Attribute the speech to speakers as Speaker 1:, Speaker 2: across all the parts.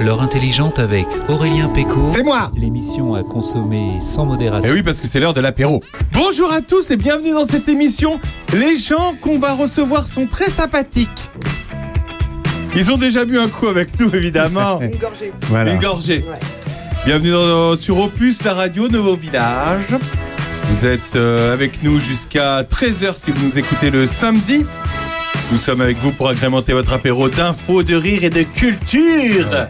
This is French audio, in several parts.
Speaker 1: L'heure intelligente avec Aurélien Péco.
Speaker 2: C'est moi
Speaker 1: L'émission à consommer sans modération.
Speaker 2: Eh oui, parce que c'est l'heure de l'apéro. Bonjour à tous et bienvenue dans cette émission. Les gens qu'on va recevoir sont très sympathiques. Ils ont déjà bu un coup avec nous, évidemment.
Speaker 3: Une gorgée.
Speaker 2: Une gorgée.
Speaker 3: Ouais.
Speaker 2: Bienvenue dans- sur Opus, la radio de vos villages. Vous êtes euh, avec nous jusqu'à 13h si vous nous écoutez le samedi. Nous sommes avec vous pour agrémenter votre apéro d'infos, de rire et de culture. Euh,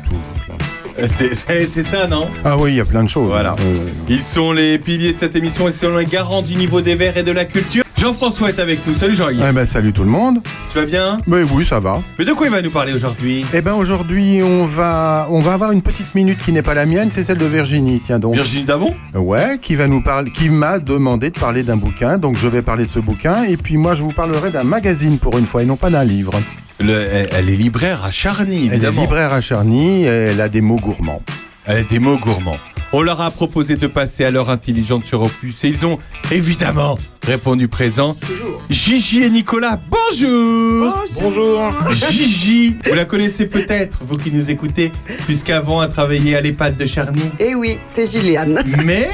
Speaker 2: C'est c'est- c'est ça, non?
Speaker 4: Ah oui, il y a plein de choses.
Speaker 2: Voilà.
Speaker 4: Euh,
Speaker 2: Ils sont les piliers de cette émission et sont les garants du niveau des verts et de la culture. Jean-François est avec nous. Salut Jean-Yves.
Speaker 4: eh ben, salut tout le monde.
Speaker 2: Tu vas bien?
Speaker 4: Ben oui, ça va.
Speaker 2: Mais de quoi il va nous parler aujourd'hui?
Speaker 4: Eh ben aujourd'hui, on va, on va avoir une petite minute qui n'est pas la mienne, c'est celle de Virginie. Tiens donc.
Speaker 2: Virginie Damon?
Speaker 4: Ouais, qui va nous parler, qui m'a demandé de parler d'un bouquin. Donc je vais parler de ce bouquin et puis moi je vous parlerai d'un magazine pour une fois et non pas d'un livre.
Speaker 2: Le- elle, elle est libraire à Charny,
Speaker 4: Elle est libraire à Charny. et Elle a des mots gourmands.
Speaker 2: Elle a des mots gourmands. On leur a proposé de passer à l'heure intelligente sur Opus et ils ont évidemment répondu présent.
Speaker 3: Toujours.
Speaker 2: Gigi et Nicolas, bonjour
Speaker 3: Bonjour.
Speaker 2: Gigi, vous la connaissez peut-être, vous qui nous écoutez, puisqu'avant elle travaillait à l'EHPAD de Charny.
Speaker 3: Eh oui, c'est Gilliane.
Speaker 2: Mais,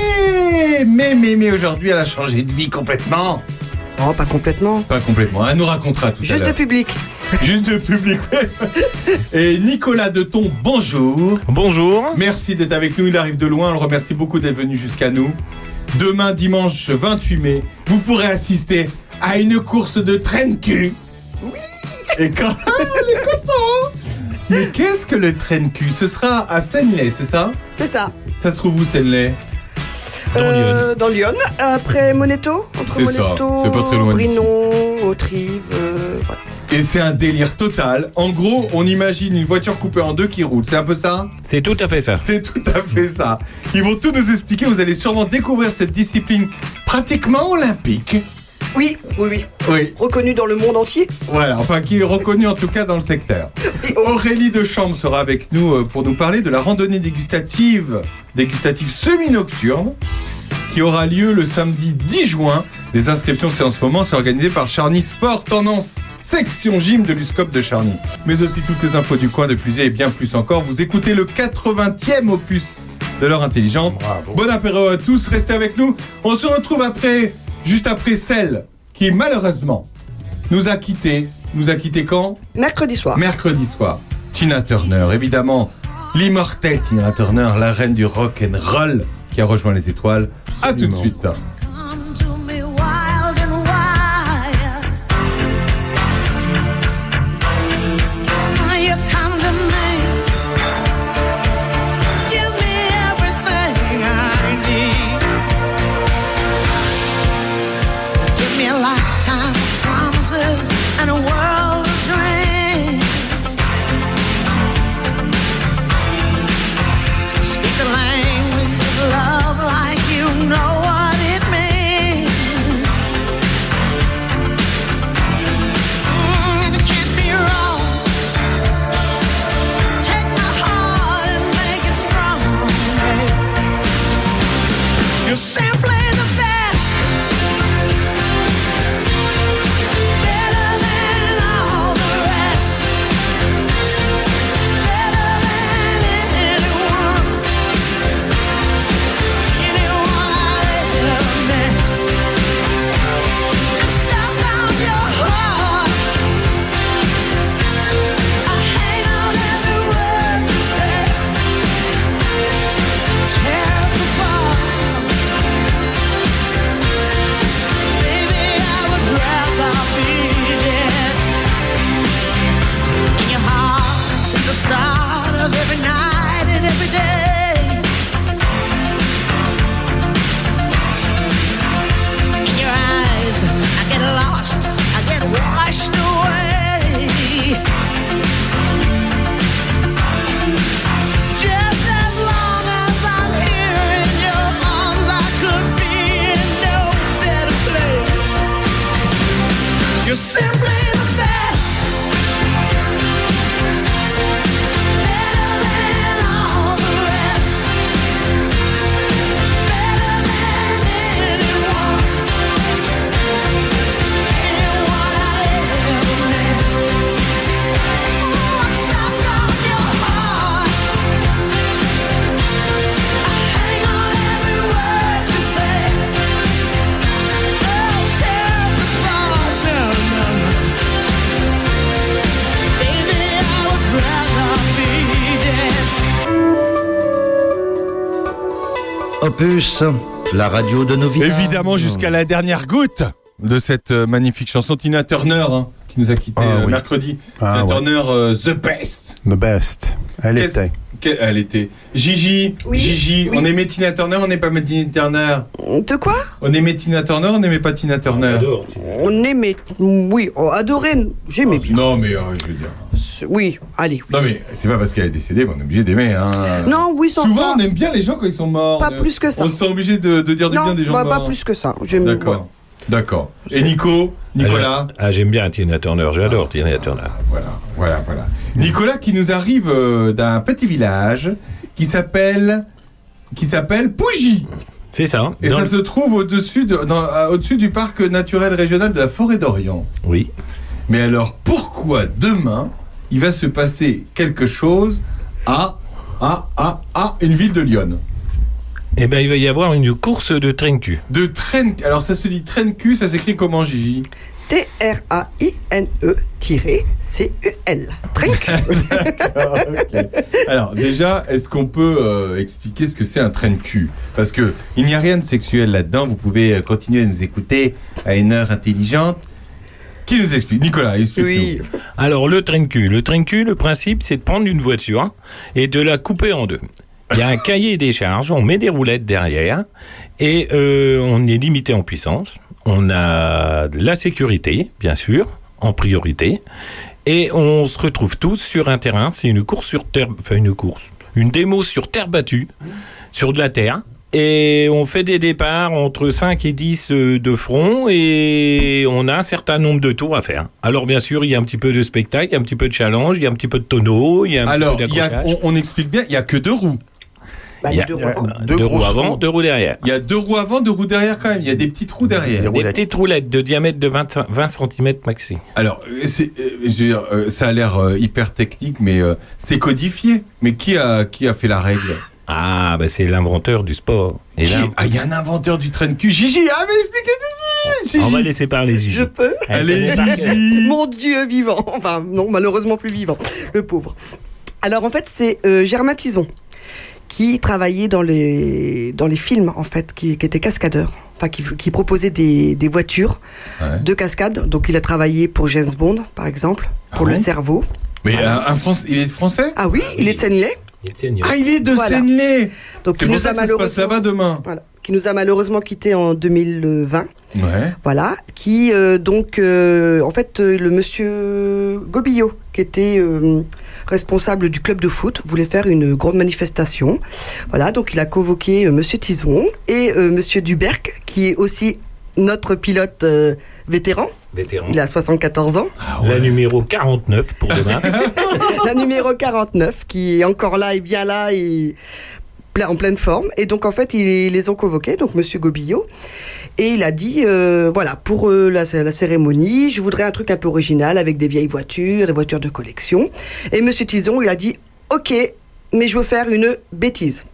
Speaker 2: mais, mais, mais aujourd'hui elle a changé de vie complètement.
Speaker 3: Oh, pas complètement.
Speaker 2: Pas complètement, elle nous racontera tout à
Speaker 3: Juste de public.
Speaker 2: Juste de public. Et Nicolas Deton, bonjour.
Speaker 5: Bonjour.
Speaker 2: Merci d'être avec nous, il arrive de loin, on le remercie beaucoup d'être venu jusqu'à nous. Demain, dimanche 28 mai, vous pourrez assister à une course de train cul. Oui Et quand... Ah, on est content Mais qu'est-ce que le train cul Ce sera à Senley, c'est ça?
Speaker 3: C'est ça.
Speaker 2: Ça se trouve où Senley
Speaker 3: Euh, dans Lyon. Après Moneto. Entre Moneto,
Speaker 2: c'est pas très loin d'ici.
Speaker 3: Brinon, Autrive. euh, voilà.
Speaker 2: Et c'est un délire total. En gros, on imagine une voiture coupée en deux qui roule. C'est un peu ça?
Speaker 5: C'est tout à fait ça.
Speaker 2: C'est tout à fait ça. Ils vont tout nous expliquer. Vous allez sûrement découvrir cette discipline pratiquement olympique.
Speaker 3: Oui, oui, oui.
Speaker 2: Oui,
Speaker 3: Reconnu dans le monde entier.
Speaker 2: voilà. Enfin, qui est reconnue en tout cas dans le secteur.
Speaker 3: Oui, oh,
Speaker 2: Aurélie de Chambre sera avec nous euh, pour nous parler de la randonnée dégustative, dégustative semi-nocturne, qui aura lieu le samedi 10 juin. Les inscriptions, c'est en ce moment, c'est organisé par Charny Sport Tendance, section gym de l'USCOP de Charny. Mais aussi toutes les infos du coin de Plusier et bien plus encore. Vous écoutez le 80e opus de l'heure intelligente.
Speaker 4: Bravo.
Speaker 2: Bon apéro à tous, restez avec nous. On se retrouve après, juste après celle qui malheureusement nous a quittés. Nous a quittés quand?
Speaker 3: Mercredi soir.
Speaker 2: Mercredi soir, Tina Turner, évidemment, l'immortelle Tina Turner, la reine du rock and roll, qui a rejoint les étoiles. À tout de suite.
Speaker 5: Opus, la radio de nos vies.
Speaker 2: Évidemment, jusqu'à la dernière goutte de cette euh, magnifique chanson, Tina Turner, hein, qui nous a quitté
Speaker 4: Ah,
Speaker 2: euh,
Speaker 4: oui.
Speaker 2: mercredi.
Speaker 4: Ah,
Speaker 2: Tina
Speaker 4: ouais.
Speaker 2: Turner, euh, The Best.
Speaker 4: The best. Elle
Speaker 2: Qu'est-ce-
Speaker 4: était.
Speaker 2: Elle était. Gigi,
Speaker 3: Oui,
Speaker 2: Gigi,
Speaker 3: oui.
Speaker 2: on aimait Tina Turner, on n'est pas Tina Turner.
Speaker 3: De quoi?
Speaker 2: On aimait Tina Turner, on n'aimait pas Tina Turner.
Speaker 3: On aimait. Oui, oh, adoré. J'aimais bien.
Speaker 2: Non, mais euh, je veux dire.
Speaker 3: Oui, allez.
Speaker 2: Non, mais c'est pas parce qu'elle est décédée qu'on est obligé d'aimer. Hein.
Speaker 3: Non, oui, sans
Speaker 2: Souvent,
Speaker 3: pas,
Speaker 2: on aime bien les gens quand ils sont morts.
Speaker 3: Pas plus que ça.
Speaker 2: On se sent obligé de, de dire du bien des gens
Speaker 3: bah,
Speaker 2: morts.
Speaker 3: pas plus que ça. J'aime.
Speaker 2: D'accord. D'accord. Et Nico Nicolas
Speaker 6: Ah, j'aime bien Tina Turner, j'adore Tina Turner.
Speaker 2: Voilà, voilà, voilà. Nicolas qui nous arrive euh, d'un petit village qui s'appelle qui s'appelle Pougy.
Speaker 6: C'est ça.
Speaker 2: Et ça
Speaker 6: le-
Speaker 2: se trouve au-dessus de, à- au-dessus du parc naturel régional de la forêt d'Orient.
Speaker 6: Oui.
Speaker 2: Mais alors pourquoi demain il va se passer quelque chose à à à à une ville de Lyon
Speaker 6: Eh ben, il va y avoir une course de train cul.
Speaker 2: De train alors ça se dit train cul, ça s'écrit comment Gigi?
Speaker 3: T-R-A-I-N-E-C-U-L. Drink.
Speaker 2: Ok. Alors déjà, est-ce qu'on peut euh, expliquer ce que c'est un train cul? Parce que il n'y a rien de sexuel là-dedans. Vous pouvez euh, continuer à nous écouter à une heure intelligente. Qui nous explique Nicolas, explique
Speaker 3: Oui.
Speaker 6: Alors, le train cul. Le train cul, le principe, c'est de prendre une voiture et de la couper en deux. Il y a un cahier des charges, on met des roulettes derrière et euh, on est limité en puissance. On a la sécurité, bien sûr, en priorité. Et on se retrouve tous sur un terrain. C'est une course sur terre, enfin une course, une démo sur terre battue, sur de la terre. Et on fait des départs entre 5 et 10 euh, de front et on a un certain nombre de tours à faire. Alors bien sûr, il y a un petit peu de spectacle, il y a un petit peu de challenge, il y a un petit peu de tonneau, il y a un
Speaker 2: Alors,
Speaker 6: petit peu
Speaker 2: y a- on, on explique bien, il y a que deux roues.
Speaker 3: Bah,
Speaker 6: Il y a-
Speaker 3: deux roues.
Speaker 4: deux
Speaker 6: deux roues
Speaker 4: grosses
Speaker 6: avant, deux roues derrière.
Speaker 2: Il y a deux roues avant, deux roues derrière quand même. Il y a des petites roues derrière.
Speaker 4: Des
Speaker 6: Des
Speaker 4: roulettes.
Speaker 6: petites roulettes de diamètre de 20, 20 cm maxi.
Speaker 2: Alors, euh, c'est- euh, je veux dire, euh, ça a l'air euh, hyper technique, mais euh, c'est codifié. Mais qui a qui a fait la règle?
Speaker 6: Ah, bah c'est l'inventeur du sport. Et
Speaker 2: Qui-
Speaker 6: là,
Speaker 2: Ah, il y a un inventeur du train cul. Gigi, ah mais expliquez Gigi.
Speaker 6: on
Speaker 2: Gigi.
Speaker 6: va laisser parler Gigi.
Speaker 3: Je peux
Speaker 2: Allez. Gigi.
Speaker 3: Mon Dieu vivant. Enfin, non, malheureusement plus vivant. Le pauvre. Alors, en fait, c'est euh, Germain Tison qui travaillait dans les, dans les films, en fait, qui, qui était cascadeur. Enfin, qui, qui proposait des, des voitures
Speaker 2: Ouais.
Speaker 3: de cascade. Donc, il a travaillé pour James Bond, par exemple, pour
Speaker 2: Ah
Speaker 3: le
Speaker 2: bon?
Speaker 3: Cerveau.
Speaker 2: Mais un, un France, il est français?
Speaker 3: Ah oui, il est de Sennelay.
Speaker 6: Étienne,
Speaker 2: Ah, il est de
Speaker 3: Voilà. Donc, il nous
Speaker 2: ça
Speaker 3: a
Speaker 2: ça se passe
Speaker 3: malheureusement,
Speaker 2: là-bas demain.
Speaker 3: voilà, qui nous a malheureusement quitté en 2020.
Speaker 2: Ouais.
Speaker 3: Voilà, qui euh, donc euh, en fait euh, le monsieur Gobillot qui était euh, responsable du club de foot voulait faire une grande manifestation. Voilà, donc il a convoqué euh, monsieur Tison et euh, monsieur Duberc qui est aussi notre pilote euh, vétéran.
Speaker 6: Vétéran.
Speaker 3: Il a 74 ans.
Speaker 2: Ah
Speaker 6: La numéro 49 pour demain.
Speaker 3: la numéro 49 qui est encore là et bien là et plein- en pleine forme. Et donc en fait, ils les ont convoqués, donc Monsieur Gobillot. Et il a dit, euh, voilà, pour euh, la, la cérémonie, je voudrais un truc un peu original avec des vieilles voitures, des voitures de collection. Et Monsieur Tison, il a dit, ok, mais je veux faire une bêtise.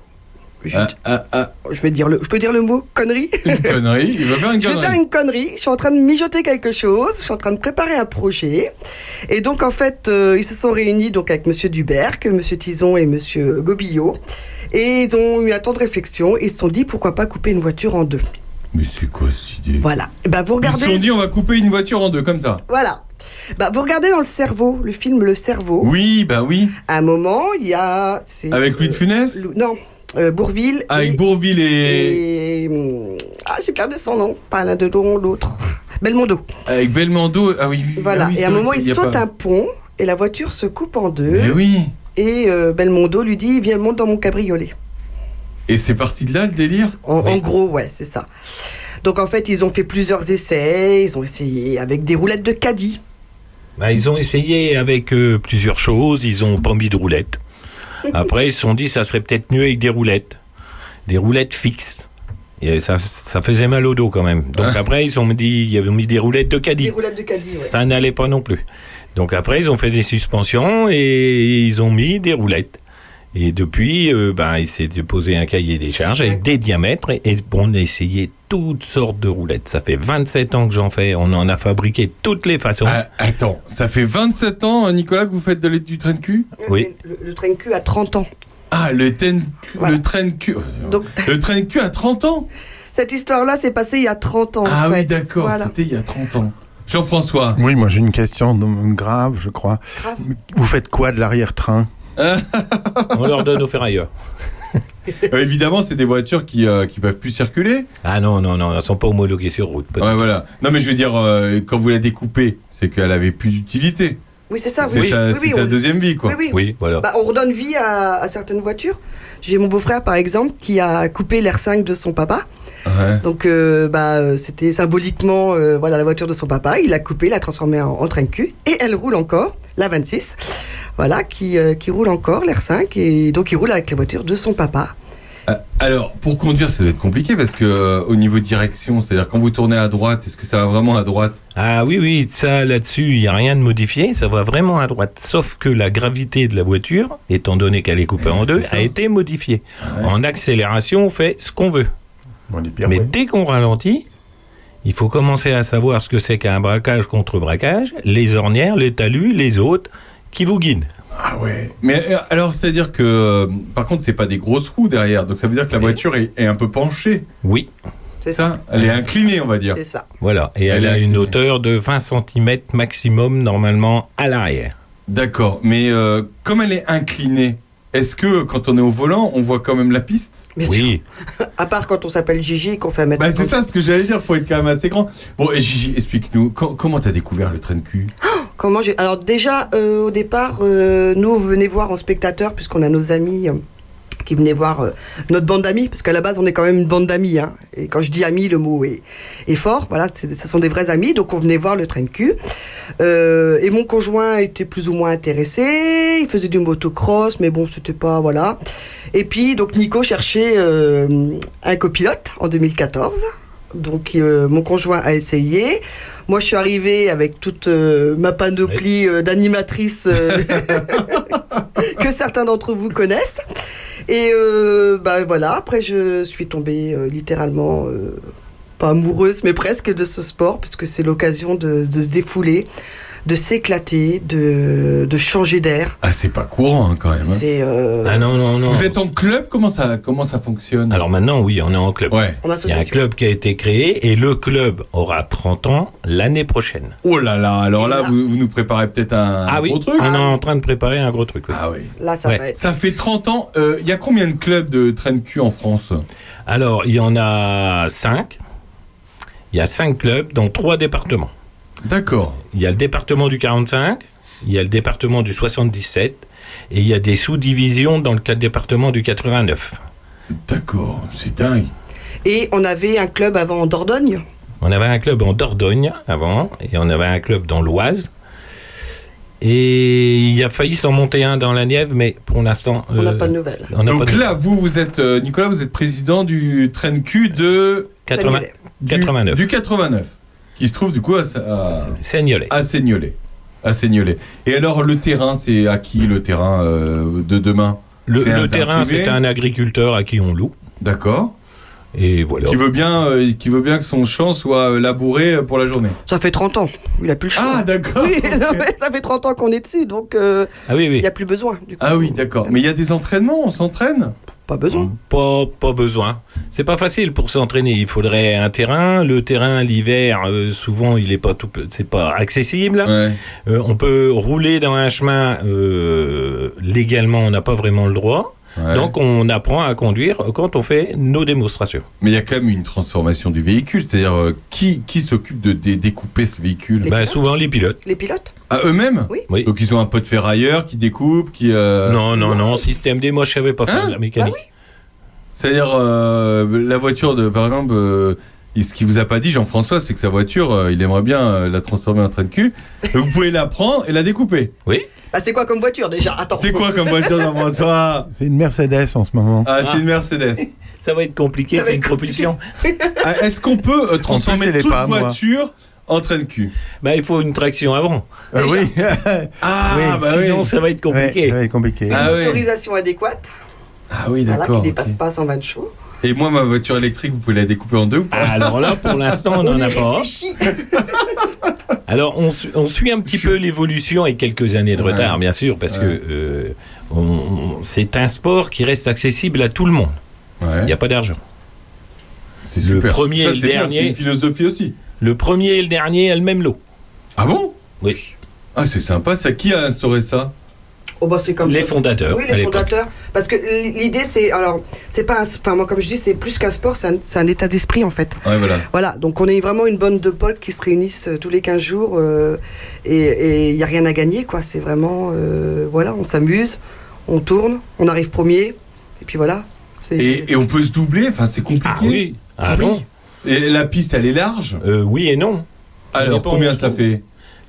Speaker 3: Je,
Speaker 2: Ah, ah, ah,
Speaker 3: je vais dire le, je peux dire le mot connerie?
Speaker 2: une connerie. Il va faire une
Speaker 3: Je vais
Speaker 2: connerie.
Speaker 3: faire une connerie. Je suis en train de mijoter quelque chose. Je suis en train de préparer un projet. Et donc, en fait, euh, ils se sont réunis donc avec Monsieur Duberc, Monsieur Tison et Monsieur Gobillot. Et ils ont eu un temps de réflexion et ils se sont dit pourquoi pas couper une voiture en deux?
Speaker 2: Mais c'est quoi cette idée?
Speaker 3: Voilà. Et ben, vous
Speaker 2: Ils
Speaker 3: regardez.
Speaker 2: se sont dit on va couper une voiture en deux comme ça.
Speaker 3: Voilà. Bah, vous regardez dans le cerveau, le film Le Cerveau.
Speaker 2: Oui, bah oui.
Speaker 3: À un moment, il y a.
Speaker 2: Avec Louis de
Speaker 3: euh,
Speaker 2: Funès
Speaker 3: Non, euh, Bourville.
Speaker 2: Avec
Speaker 3: et-
Speaker 2: Bourville et...
Speaker 3: et, hum, Ah, j'ai perdu son nom. Pas l'un de l'autre. Belmondo.
Speaker 2: Avec Belmondo. Ah oui.
Speaker 3: Voilà.
Speaker 2: ah oui,
Speaker 3: et à un moment,
Speaker 2: c'est-
Speaker 3: il
Speaker 2: y a
Speaker 3: saute
Speaker 2: pas-
Speaker 3: un pont et la voiture se coupe en deux.
Speaker 2: Mais oui.
Speaker 3: Et euh, Belmondo lui dit Viens, monte dans mon cabriolet.
Speaker 2: Et c'est parti de là le délire
Speaker 3: En, en gros, ouais, c'est ça. Donc en fait, ils ont fait plusieurs essais. Ils ont essayé avec des roulettes de caddie.
Speaker 6: Bah, ils ont essayé avec euh, plusieurs choses, ils ont pas mis de roulettes. Après, ils se sont dit ça serait peut-être mieux avec des roulettes. Des roulettes fixes. Et ça, ça faisait mal au dos quand même. Donc après, ils ont dit, ils avaient mis des roulettes de
Speaker 3: Des
Speaker 6: caddie.
Speaker 3: roulettes de caddie, ouais.
Speaker 6: Ça n'allait pas non plus. Donc après, ils ont fait des suspensions et ils ont mis des roulettes. Et depuis, euh, ben, il s'est déposé un cahier des charges avec des diamètres et, et on a essayé toutes sortes de roulettes. Ça fait 27 ans que j'en fais. On en a fabriqué de toutes les façons.
Speaker 2: Ah, Attends, ça fait 27 ans, Nicolas, que vous faites de l'aide du train de cul?
Speaker 6: Oui.
Speaker 3: Le, le train de cul à 30 ans.
Speaker 2: Ah, le, ten-
Speaker 3: Voilà.
Speaker 2: le train de cul.
Speaker 3: Donc,
Speaker 2: Le train de cul à 30 ans?
Speaker 3: Cette histoire-là s'est passée il y a 30 ans.
Speaker 2: Ah
Speaker 3: en
Speaker 2: oui, d'accord,
Speaker 3: Voilà.
Speaker 2: c'était il y a 30 ans. Jean-François.
Speaker 4: Oui, moi j'ai une question grave, je crois.
Speaker 3: Grave.
Speaker 4: Vous faites quoi de l'arrière-train?
Speaker 6: On leur donne aux ferrailleurs.
Speaker 2: Euh, évidemment, c'est des voitures qui ne peuvent plus circuler.
Speaker 6: Ah non, non, non, elles sont pas homologuées sur route.
Speaker 2: Ouais, voilà. Non, mais je veux dire, euh, quand vous la découpez, c'est qu'elle avait plus d'utilité.
Speaker 3: Oui, c'est ça.
Speaker 2: c'est
Speaker 3: Oui,
Speaker 2: sa,
Speaker 3: oui,
Speaker 2: c'est
Speaker 3: oui,
Speaker 2: sa
Speaker 3: on-
Speaker 2: deuxième vie, quoi.
Speaker 3: oui, oui.
Speaker 6: Oui, voilà.
Speaker 3: Bah, on redonne vie à, à certaines voitures. J'ai mon beau-frère, par exemple, qui a coupé l'R5 de son papa.
Speaker 2: Ouais.
Speaker 3: Donc, euh, bah, euh, c'était symboliquement euh, voilà, la voiture de son papa. Il l'a coupée, l'a transformée en, en train de cul. Et elle roule encore, la 26. Voilà, qui, euh, qui roule encore, l'R5. Et donc, il roule avec la voiture de son papa.
Speaker 2: Alors, pour conduire, ça doit être compliqué parce que euh, au niveau direction, c'est-à-dire quand vous tournez à droite, est-ce que ça va vraiment à droite?
Speaker 6: Ah oui, oui, ça là-dessus, il n'y a rien de modifié, ça va vraiment à droite. Sauf que la gravité de la voiture, étant donné qu'elle est coupée en deux, a été modifiée. En accélération, on fait ce qu'on veut. Mais dès qu'on ralentit, il faut commencer à savoir ce que c'est qu'un braquage contre braquage, les ornières, les talus, les autres qui vous guident.
Speaker 2: Ah ouais. Mais euh, alors, c'est-à-dire que, euh, par contre, c'est pas des grosses roues derrière, donc ça veut dire que la voiture est, est un peu penchée.
Speaker 6: Oui,
Speaker 3: C'est ça.
Speaker 2: Ça, elle est inclinée, on va dire.
Speaker 3: C'est ça.
Speaker 6: voilà. Et
Speaker 2: Elle
Speaker 6: a une hauteur de 20 cm maximum normalement à l'arrière.
Speaker 2: D'accord. Mais euh, comme elle est inclinée, est-ce que quand on est au volant, on voit quand même la piste?
Speaker 3: Bien sûr.
Speaker 6: Oui,
Speaker 3: À part quand on s'appelle Gigi et qu'on fait un mètre.
Speaker 2: Bah, c'est ça ce que j'allais dire, faut être quand même assez grand. Bon, et Gigi, explique-nous, co- comment t'as découvert le train de cul?
Speaker 3: Comment j'ai Alors déjà euh, au départ, euh, nous on venait voir en spectateur puisqu'on a nos amis euh, qui venaient voir notre bande d'amis parce qu'à la base on est quand même une bande d'amis. Hein, et quand je dis amis, le mot est, est fort. Voilà, c'est- ce sont des vrais amis. Donc on venait voir le train de cul. Et mon conjoint était plus ou moins intéressé. Il faisait du motocross, mais bon c'était pas voilà. Et puis donc Nico cherchait euh, un copilote en 2014. Donc euh, mon conjoint a essayé. Moi je suis arrivée avec toute euh, ma panoplie euh, d'animatrice euh, que certains d'entre vous connaissent. Et bah voilà, après je suis tombée littéralement pas amoureuse mais presque de ce sport puisque c'est l'occasion de, de se défouler, de s'éclater, de, de changer d'air.
Speaker 2: Ah, c'est pas courant hein, quand même. hein.
Speaker 3: C'est euh,
Speaker 6: ah non, non, non.
Speaker 2: Vous êtes en club? Comment ça, comment ça fonctionne?
Speaker 6: Alors maintenant, oui, on est en club.
Speaker 2: Ouais.
Speaker 3: en
Speaker 6: Il y a un club qui a été créé et le club aura 30 ans l'année prochaine.
Speaker 2: Oh là là, alors là,
Speaker 3: là-
Speaker 2: vous, vous nous préparez peut-être un
Speaker 6: ah oui,
Speaker 2: gros truc?
Speaker 6: on est en train de préparer un gros truc. oui.
Speaker 2: Ah oui.
Speaker 3: Là ça
Speaker 6: Ouais.
Speaker 3: va être.
Speaker 2: Ça fait 30 ans. Il y a combien de clubs de train de cul en France?
Speaker 6: Alors, il y en a 5. Il y a 5 clubs dans 3 départements.
Speaker 2: D'accord.
Speaker 6: Il y a le département du 45, il y a le département du 77 et il y a des sous-divisions dans le cas- département du 89.
Speaker 2: D'accord, c'est dingue.
Speaker 3: Et on avait un club avant en Dordogne?
Speaker 6: On avait un club en Dordogne avant et on avait un club dans l'Oise. Et il a failli s'en monter un dans la Nièvre, mais pour l'instant.
Speaker 3: On n'a
Speaker 6: euh,
Speaker 3: pas de nouvelles.
Speaker 6: on n'a pas
Speaker 2: Donc
Speaker 6: de-
Speaker 2: là, vous, vous êtes, euh, Nicolas, vous êtes président du train de cul de
Speaker 6: 80
Speaker 3: Salut,
Speaker 2: du,
Speaker 6: 89.
Speaker 2: du 89, qui se trouve du coup à, à,
Speaker 6: Seignolet.
Speaker 2: à Seignelay. À Seignelay. Et alors, le terrain, c'est à qui le terrain euh, de demain?
Speaker 6: Le, terrain, c'est un agriculteur à qui on loue.
Speaker 2: D'accord.
Speaker 6: Et voilà.
Speaker 2: Qui veut bien, euh, qui veut bien que son champ soit euh, labouré pour la journée.
Speaker 3: Ça fait 30 ans. Il a plus le choix.
Speaker 2: Ah, d'accord.
Speaker 3: Oui, non, mais ça fait 30 ans qu'on est dessus, donc euh,
Speaker 6: Ah oui,
Speaker 3: il
Speaker 6: oui.
Speaker 3: n'y a plus besoin. Du coup.
Speaker 2: Ah oui, d'accord. Mais il y a des entraînements, on s'entraîne?
Speaker 3: Pas besoin.
Speaker 6: Pas, pas besoin. C'est pas facile pour s'entraîner. Il faudrait un terrain. Le terrain, l'hiver, euh, souvent, il est pas tout, c'est pas accessible.
Speaker 2: Ouais.
Speaker 6: Euh, on peut rouler dans un chemin euh, légalement, on n'a pas vraiment le droit.
Speaker 2: Ouais.
Speaker 6: Donc, on apprend à conduire quand on fait nos démonstrations.
Speaker 2: Mais il y a quand même une transformation du véhicule, c'est-à-dire euh, qui, qui s'occupe de dé- découper ce véhicule
Speaker 3: Les
Speaker 6: Bah,
Speaker 3: pilotes
Speaker 6: souvent, les pilotes.
Speaker 3: Les pilotes
Speaker 2: À eux-mêmes
Speaker 3: Oui.
Speaker 6: Oui.
Speaker 2: Donc ils ont un pote ferrailleur qui découpe, qui... euh,
Speaker 6: Non, non, non. Système D, moi, je savais pas faire
Speaker 2: Hein
Speaker 6: de la mécanique.
Speaker 2: C'est-à-dire euh, la voiture de... Par exemple, il- ce qu'il vous a pas dit Jean-François, c'est que sa voiture, euh, il aimerait bien euh, la transformer en train de cul. Vous pouvez la prendre et la découper.
Speaker 6: Oui.
Speaker 3: Ah, c'est quoi comme voiture déjà? Attends.
Speaker 2: C'est quoi comme voiture Jean-François?
Speaker 4: C'est une Mercedes en ce moment.
Speaker 2: Ah, c'est une Mercedes.
Speaker 6: Ça va être compliqué, c'est une propulsion.
Speaker 2: Ah, Est-ce qu'on peut euh, transformer toute
Speaker 4: pas à moi.
Speaker 2: voiture en train de cul?
Speaker 6: Bah, il faut une traction avant.
Speaker 4: Euh, oui.
Speaker 2: Ah,
Speaker 4: Oui,
Speaker 2: bah
Speaker 6: Sinon,
Speaker 2: oui.
Speaker 6: ça va être compliqué.
Speaker 4: Ouais, ouais, compliqué.
Speaker 2: Ah
Speaker 3: Une
Speaker 2: oui.
Speaker 3: autorisation adéquate,
Speaker 2: Ah oui,
Speaker 3: voilà,
Speaker 2: d'accord.
Speaker 3: qui dépasse
Speaker 2: ok.
Speaker 3: pas 120 chevaux.
Speaker 2: Et moi, ma voiture électrique, vous pouvez la découper en deux ou pas
Speaker 6: Alors là, pour l'instant, on n'en a pas. Alors, on, su- on suit un petit peu l'évolution et quelques années de
Speaker 2: Ouais.
Speaker 6: retard, bien sûr, parce
Speaker 2: Ouais.
Speaker 6: que euh, on- on- c'est un sport qui reste accessible à tout le monde.
Speaker 2: Ouais.
Speaker 6: Il n'y a pas d'argent.
Speaker 2: C'est
Speaker 6: le premier
Speaker 2: Ça,
Speaker 6: et le dernier.
Speaker 2: C'est une philosophie aussi.
Speaker 6: Le premier et le dernier a le même lot.
Speaker 2: Ah bon?
Speaker 6: Oui.
Speaker 2: Ah, c'est sympa. Ça, qui a instauré ça?
Speaker 3: Oh bah c'est comme
Speaker 6: les
Speaker 3: ça.
Speaker 6: fondateurs.
Speaker 3: Oui, les fondateurs. Parce que l'idée, c'est. Alors, c'est pas un. Enfin, moi, comme je dis, c'est plus qu'un sport, c'est un, c'est un état d'esprit, en fait.
Speaker 2: Ouais, voilà.
Speaker 3: Voilà, donc on est vraiment une bande de potes qui se réunissent euh, tous les 15 jours euh, et il n'y a rien à gagner, quoi. C'est vraiment. euh, voilà, on s'amuse, on tourne, on arrive premier, et puis voilà. c'est-
Speaker 2: Et, et on peut se doubler. Enfin, c'est compliqué.
Speaker 6: Ah oui. Ah,
Speaker 3: Ah oui.
Speaker 6: non.
Speaker 2: Et la piste, elle est large?
Speaker 6: Euh, oui et non. Ça
Speaker 2: Alors, combien ça fait?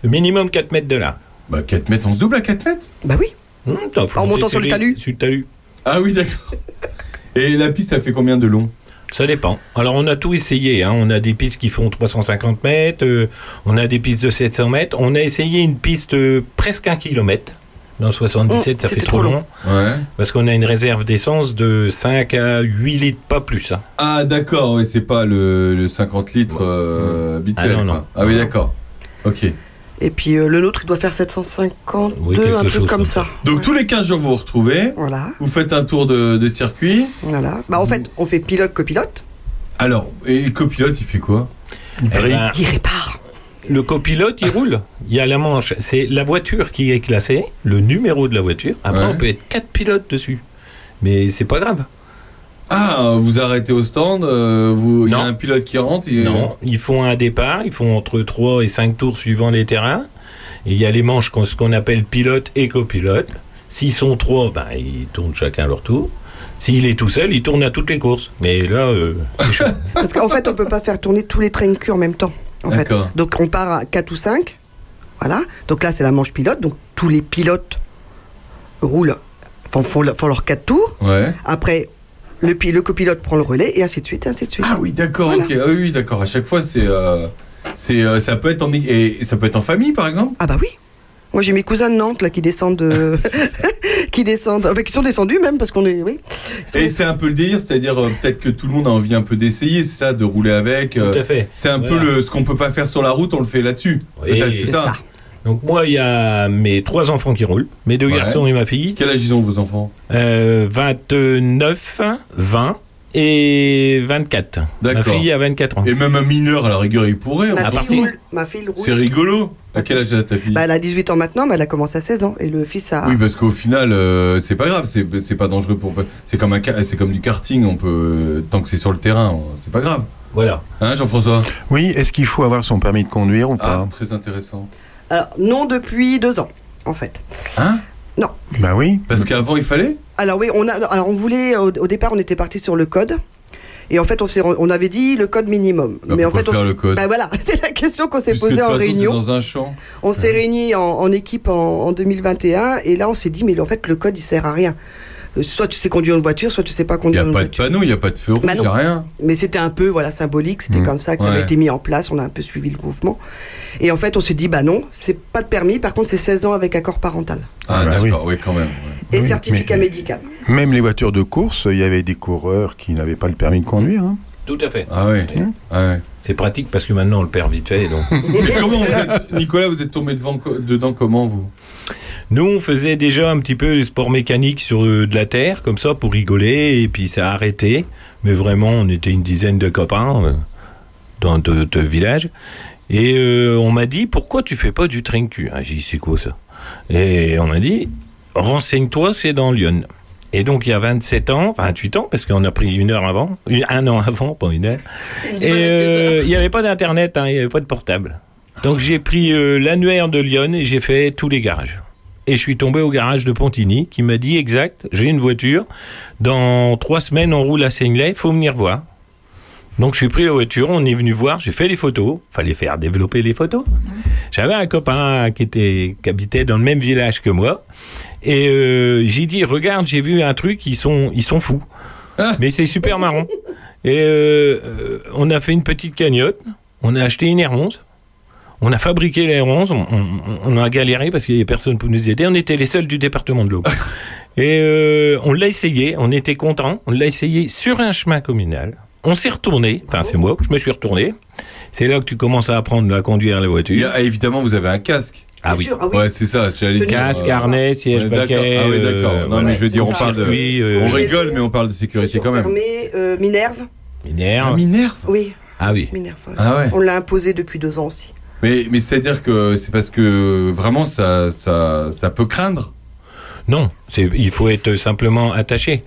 Speaker 6: Le minimum 4 mètres de là.
Speaker 2: Bah, 4 mètres. On se double à 4 mètres
Speaker 3: Bah oui.
Speaker 6: Hum, faut
Speaker 3: En montant sur le talus
Speaker 6: Sur le talus.
Speaker 2: Ah oui, d'accord. Et la piste, elle fait combien de long?
Speaker 6: Ça dépend. Alors on a tout essayé. hein. On a des pistes qui font 350 mètres, euh, on a des pistes de 700 mètres. On a essayé une piste euh, presque un kilomètre. Dans 77,
Speaker 3: Oh,
Speaker 6: ça fait trop long.
Speaker 2: Ouais.
Speaker 6: Parce qu'on a une réserve d'essence de 5 à 8 litres, pas plus. hein.
Speaker 2: Ah, d'accord. Ouais, c'est pas le, le 50 litres euh, habituel.
Speaker 6: Ah, non, non.
Speaker 2: Ah oui, d'accord. Ok.
Speaker 3: Et puis euh, le nôtre, il doit faire 752,
Speaker 6: Oui, quelque
Speaker 3: un truc comme
Speaker 6: comme
Speaker 3: ça.
Speaker 6: ça.
Speaker 2: Donc,
Speaker 3: Ouais.
Speaker 2: tous les 15 jours, vous vous retrouvez.
Speaker 3: Voilà,
Speaker 2: Vous faites un tour de, de circuit.
Speaker 3: voilà. Bah en fait, on fait pilote-copilote.
Speaker 2: Alors, et le copilote, il fait quoi?
Speaker 6: Eh ben,
Speaker 3: Il répare.
Speaker 6: le copilote, il roule. Il y a la manche. C'est la voiture qui est classée, le numéro de la voiture. Après,
Speaker 2: Ouais.
Speaker 6: on peut être 4 pilotes dessus. Mais c'est pas grave.
Speaker 2: Ah, vous arrêtez au stand, euh, vous- il y a un pilote qui rentre. il-
Speaker 6: Non, ils font un départ, ils font entre 3 et 5 tours suivant les terrains. Et il y a les manches qu'on ce qu'on appelle pilote et copilote. S'ils sont trois, ben, ils tournent chacun leur tour. S'il est tout seul, il tourne à toutes les courses. Mais là, euh, c'est chaud.
Speaker 3: Parce qu'en fait, on peut pas faire tourner tous les trains de cul en même temps. En fait. Donc on part à 4 ou 5. Voilà. Donc là, c'est la manche pilote. Donc tous les pilotes roulent, font, font, font leurs 4 tours.
Speaker 2: Ouais.
Speaker 3: Après, le, pi- le copilote prend le relais et ainsi de suite, ainsi de suite.
Speaker 2: Ah oui, d'accord.
Speaker 3: Voilà.
Speaker 2: ok. Ah oui, d'accord. À chaque fois, c'est, euh, c'est, euh, ça peut être en et ça peut être en famille, par exemple?
Speaker 3: Ah bah oui. Moi j'ai mes cousins de Nantes là qui descendent, euh, qui descendent, enfin qui sont descendus même parce qu'on est, oui.
Speaker 2: Et
Speaker 3: des-
Speaker 2: c'est un peu le délire, c'est-à-dire euh, peut-être que tout le monde a envie un peu d'essayer, c'est ça, de rouler avec. euh,
Speaker 6: tout à fait.
Speaker 2: c'est un
Speaker 6: Voilà.
Speaker 2: peu le, ce qu'on peut pas faire sur la route, on le fait là-dessus.
Speaker 6: Oui,
Speaker 2: Peut-être,
Speaker 3: c'est ça.
Speaker 6: Donc moi, il y a mes trois enfants qui roulent, mes deux
Speaker 2: Ouais.
Speaker 6: garçons et ma fille.
Speaker 2: Quel âge ils ont vos enfants
Speaker 6: Euh, 29, 20 et 24. Ma fille a 24 ans.
Speaker 2: Et même un mineur, à la rigueur, il pourrait.
Speaker 3: Ma
Speaker 2: hein.
Speaker 6: à
Speaker 3: fille roule. Ma fille roule.
Speaker 2: C'est rigolo. À quel âge a ta fille
Speaker 3: Bah, elle a 18 ans maintenant, mais elle a commencé à 16 ans. Et le fils a.
Speaker 2: Oui, parce qu'au final, euh, c'est pas grave, c'est c'est pas dangereux pour. C'est comme un, ca- c'est comme du karting, on peut tant que c'est sur le terrain, c'est pas grave.
Speaker 6: Voilà.
Speaker 2: Hein, Jean-François?
Speaker 4: Oui, est-ce qu'il faut avoir son permis de conduire ou
Speaker 2: Ah,
Speaker 4: pas?
Speaker 2: très intéressant.
Speaker 3: Alors, non, depuis deux ans, en fait.
Speaker 2: Hein?
Speaker 4: Bah oui.
Speaker 2: Parce qu'avant, il fallait?
Speaker 3: Alors, oui, on, a, alors on voulait. Au, au départ, on était parti sur le code. Et en fait, on, s'est- on avait dit le code minimum.
Speaker 2: Bah,
Speaker 3: mais en fait, on
Speaker 2: le code?
Speaker 3: Bah voilà, c'est la question qu'on s'est posée en
Speaker 2: façon,
Speaker 3: réunion.
Speaker 2: dans un champ.
Speaker 3: On s'est réunis en, en équipe en, en 2021 et là on s'est dit mais en fait le code il sert à rien. Euh, Soit tu sais conduire une voiture, soit tu sais pas
Speaker 2: Il n'y
Speaker 3: conduire
Speaker 2: a
Speaker 3: une
Speaker 2: pas de
Speaker 3: voiture.
Speaker 2: panneau, il n'y a pas de feu rouge,
Speaker 3: Bah
Speaker 2: il n'y a rien.
Speaker 3: Mais c'était un peu voilà symbolique, c'était
Speaker 4: Mm.
Speaker 3: comme ça que ça avait été mis en place, on a un peu suivi le mouvement. Et en fait on s'est dit bah non, c'est pas de permis, par contre c'est 16 ans avec accord parental
Speaker 2: Ah,
Speaker 4: bah
Speaker 2: d'accord, oui. quand même. ouais.
Speaker 3: et
Speaker 4: Oui,
Speaker 3: certificat
Speaker 4: mais-
Speaker 3: médical.
Speaker 4: Même les voitures de course, il y avait des coureurs qui n'avaient pas le permis de conduire. hein.
Speaker 6: Tout à fait.
Speaker 2: Ah ouais.
Speaker 4: Mmh.
Speaker 2: Ah ouais.
Speaker 6: C'est pratique parce que maintenant on le perd vite fait. Donc.
Speaker 2: Mais comment vous êtes, Nicolas, vous êtes tombé devant, dedans comment vous?
Speaker 6: Nous, on faisait déjà un petit peu les sports mécaniques sur euh, de la terre, comme ça, pour rigoler, et puis ça a arrêté. Mais vraiment, on était une dizaine de copains euh, dans notre village. Et euh, on m'a dit, pourquoi tu fais pas du train cul ah, J'ai dit, c'est quoi ça? Et on m'a dit, renseigne-toi, c'est dans Lyon. Et donc, il y a 27 ans, 28 ans, parce qu'on a pris une heure avant, un an avant, pas une heure. Et euh, il n'y avait pas d'internet, hein, il n'y avait pas de portable. Donc j'ai pris euh, l'annuaire de Lyon et j'ai fait tous les garages. Et je suis tombé au garage de Pontigny qui m'a dit exact, j'ai une voiture, dans trois semaines on roule à Seignelay, faut venir voir. Donc je suis pris la voiture, on est venu voir, j'ai fait les photos, fallait faire développer les photos. J'avais un copain qui était qui habitait dans le même village que moi et euh, j'ai dit regarde, j'ai vu un truc, ils sont ils sont fous.
Speaker 2: Ah.
Speaker 6: Mais c'est super marrant. Et euh, euh, on a fait une petite cagnotte, on a acheté une R11. On a fabriqué la R11, on, on- on a galéré parce qu'il n'y avait personne pour nous aider. On était les seuls du département de l'Aube. Et euh, on l'a essayé, on était contents. On l'a essayé sur un chemin communal. on s'est retourné, enfin c'est moi, je me suis retourné. C'est là que tu commences à apprendre à conduire la voiture.
Speaker 2: a- évidemment, vous avez un casque.
Speaker 6: Ah oui.
Speaker 3: sûr, ah oui.
Speaker 2: Ouais, c'est ça. j'allais
Speaker 6: Casque,
Speaker 2: euh,
Speaker 6: harnais, siège
Speaker 2: ouais,
Speaker 6: paquet.
Speaker 2: Ah oui, d'accord.
Speaker 6: euh,
Speaker 2: non,
Speaker 6: voilà.
Speaker 2: mais je veux dire, on parle de.
Speaker 6: Circuit, euh,
Speaker 2: On rigole, mais on parle de sécurité quand même.
Speaker 3: fermées, euh, Minerve.
Speaker 6: Minerve.
Speaker 2: Ah, Minerve
Speaker 3: Oui,
Speaker 6: Ah oui.
Speaker 3: Minerve. ouais.
Speaker 2: Ah ouais.
Speaker 3: On l'a imposé depuis deux ans aussi.
Speaker 2: Mais, mais c'est-à-dire que c'est parce que vraiment ça, ça, ça peut craindre.
Speaker 6: Non, il faut être simplement attaché.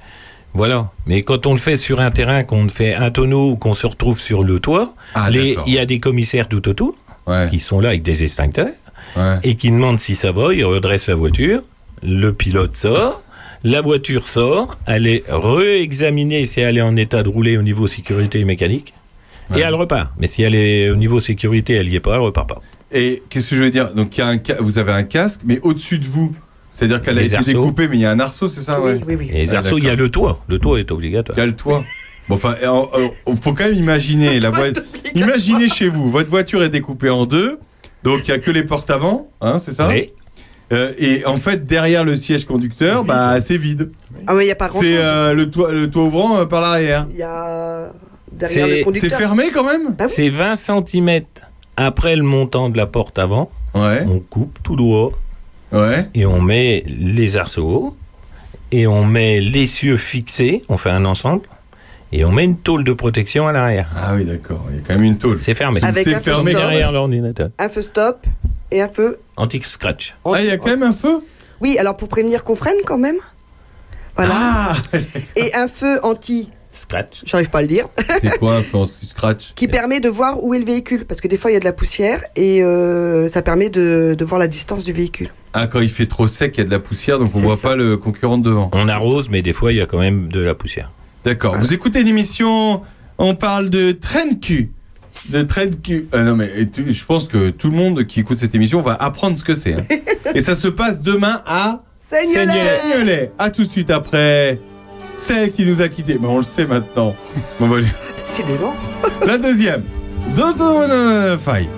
Speaker 6: Voilà. Mais quand on le fait sur un terrain, qu'on fait un tonneau ou qu'on se retrouve sur le toit,
Speaker 2: Ah,
Speaker 6: les- il y a des commissaires tout autour
Speaker 2: Ouais,
Speaker 6: qui sont là avec des extincteurs
Speaker 2: ouais.
Speaker 6: et qui demandent si ça va, ils redressent la voiture, le pilote sort, la voiture sort, elle est réexaminée si elle est en état de rouler au niveau sécurité mécanique,
Speaker 2: Ouais.
Speaker 6: et elle repart. Mais si elle est au niveau sécurité, elle y est pas, elle repart pas.
Speaker 2: Et qu'est-ce que je veux dire? Donc il y a un ca- vous avez un casque, mais au-dessus de vous, c'est-à-dire qu'elle a été
Speaker 6: arceaux.
Speaker 2: découpée, mais il y a un arceau, c'est ça? Ouais.
Speaker 3: Oui, oui, oui.
Speaker 6: Et les
Speaker 2: Ah,
Speaker 6: arceaux, il y a le toit. Le toit est obligatoire.
Speaker 2: Il y a le toit. Bon, enfin, il faut quand même imaginer la voiture. Imaginez chez vous, votre voiture est découpée en deux, donc il y a que les portes avant, hein, c'est ça?
Speaker 6: Oui.
Speaker 2: Euh, Et en fait, derrière le siège conducteur, bah c'est vide.
Speaker 3: Ah, mais il n'y a pas grand-chose.
Speaker 2: C'est euh, le toit, le toit ouvrant euh, par l'arrière.
Speaker 3: Il y a derrière
Speaker 6: C'est-
Speaker 3: le
Speaker 2: C'est
Speaker 3: conducteur.
Speaker 2: fermé quand même?
Speaker 3: Ah oui.
Speaker 6: C'est 20 cm après le montant de la porte avant.
Speaker 2: Ouais,
Speaker 6: On coupe tout droit
Speaker 2: ouais.
Speaker 6: et on met les arceaux et on met l'essieu fixé. On fait un ensemble et on met une tôle de protection à l'arrière.
Speaker 2: Ah oui, d'accord. Il y a quand même une tôle.
Speaker 6: C'est fermé.
Speaker 2: C'est-
Speaker 3: Avec
Speaker 2: c'est
Speaker 3: un
Speaker 2: fermé
Speaker 6: derrière l'ordinateur.
Speaker 3: Un feu stop et un feu.
Speaker 6: Anti-scratch.
Speaker 3: anti-
Speaker 2: Ah, il y a quand même un feu?
Speaker 3: Oui, alors pour prévenir qu'on freine quand même. Voilà.
Speaker 2: Ah
Speaker 3: Et un feu anti.
Speaker 6: Scratch.
Speaker 3: J'arrive pas à le dire.
Speaker 2: C'est quoi un feu anti-scratch
Speaker 3: Qui permet de voir où est le véhicule. Parce que des fois, il y a de la poussière et euh, ça permet de, de voir la distance du véhicule.
Speaker 2: Ah, quand il fait trop sec, il y a de la poussière, donc on
Speaker 3: C'est
Speaker 2: voit
Speaker 3: ça.
Speaker 2: pas le concurrent de devant.
Speaker 6: On arrose, mais des fois, il y a quand même de la poussière.
Speaker 2: D'accord. Vous écoutez l'émission, on parle de train de cul. De train de cul. Ah non, mais et tu- je pense que tout le monde qui écoute cette émission va apprendre ce que c'est. hein. Et ça se passe demain à
Speaker 3: Seigneur
Speaker 2: Seignelay. À tout de suite après celle qui nous a quittés. Mais on le sait maintenant. Bon, bah,
Speaker 3: Décidément.
Speaker 2: la deuxième. Faille.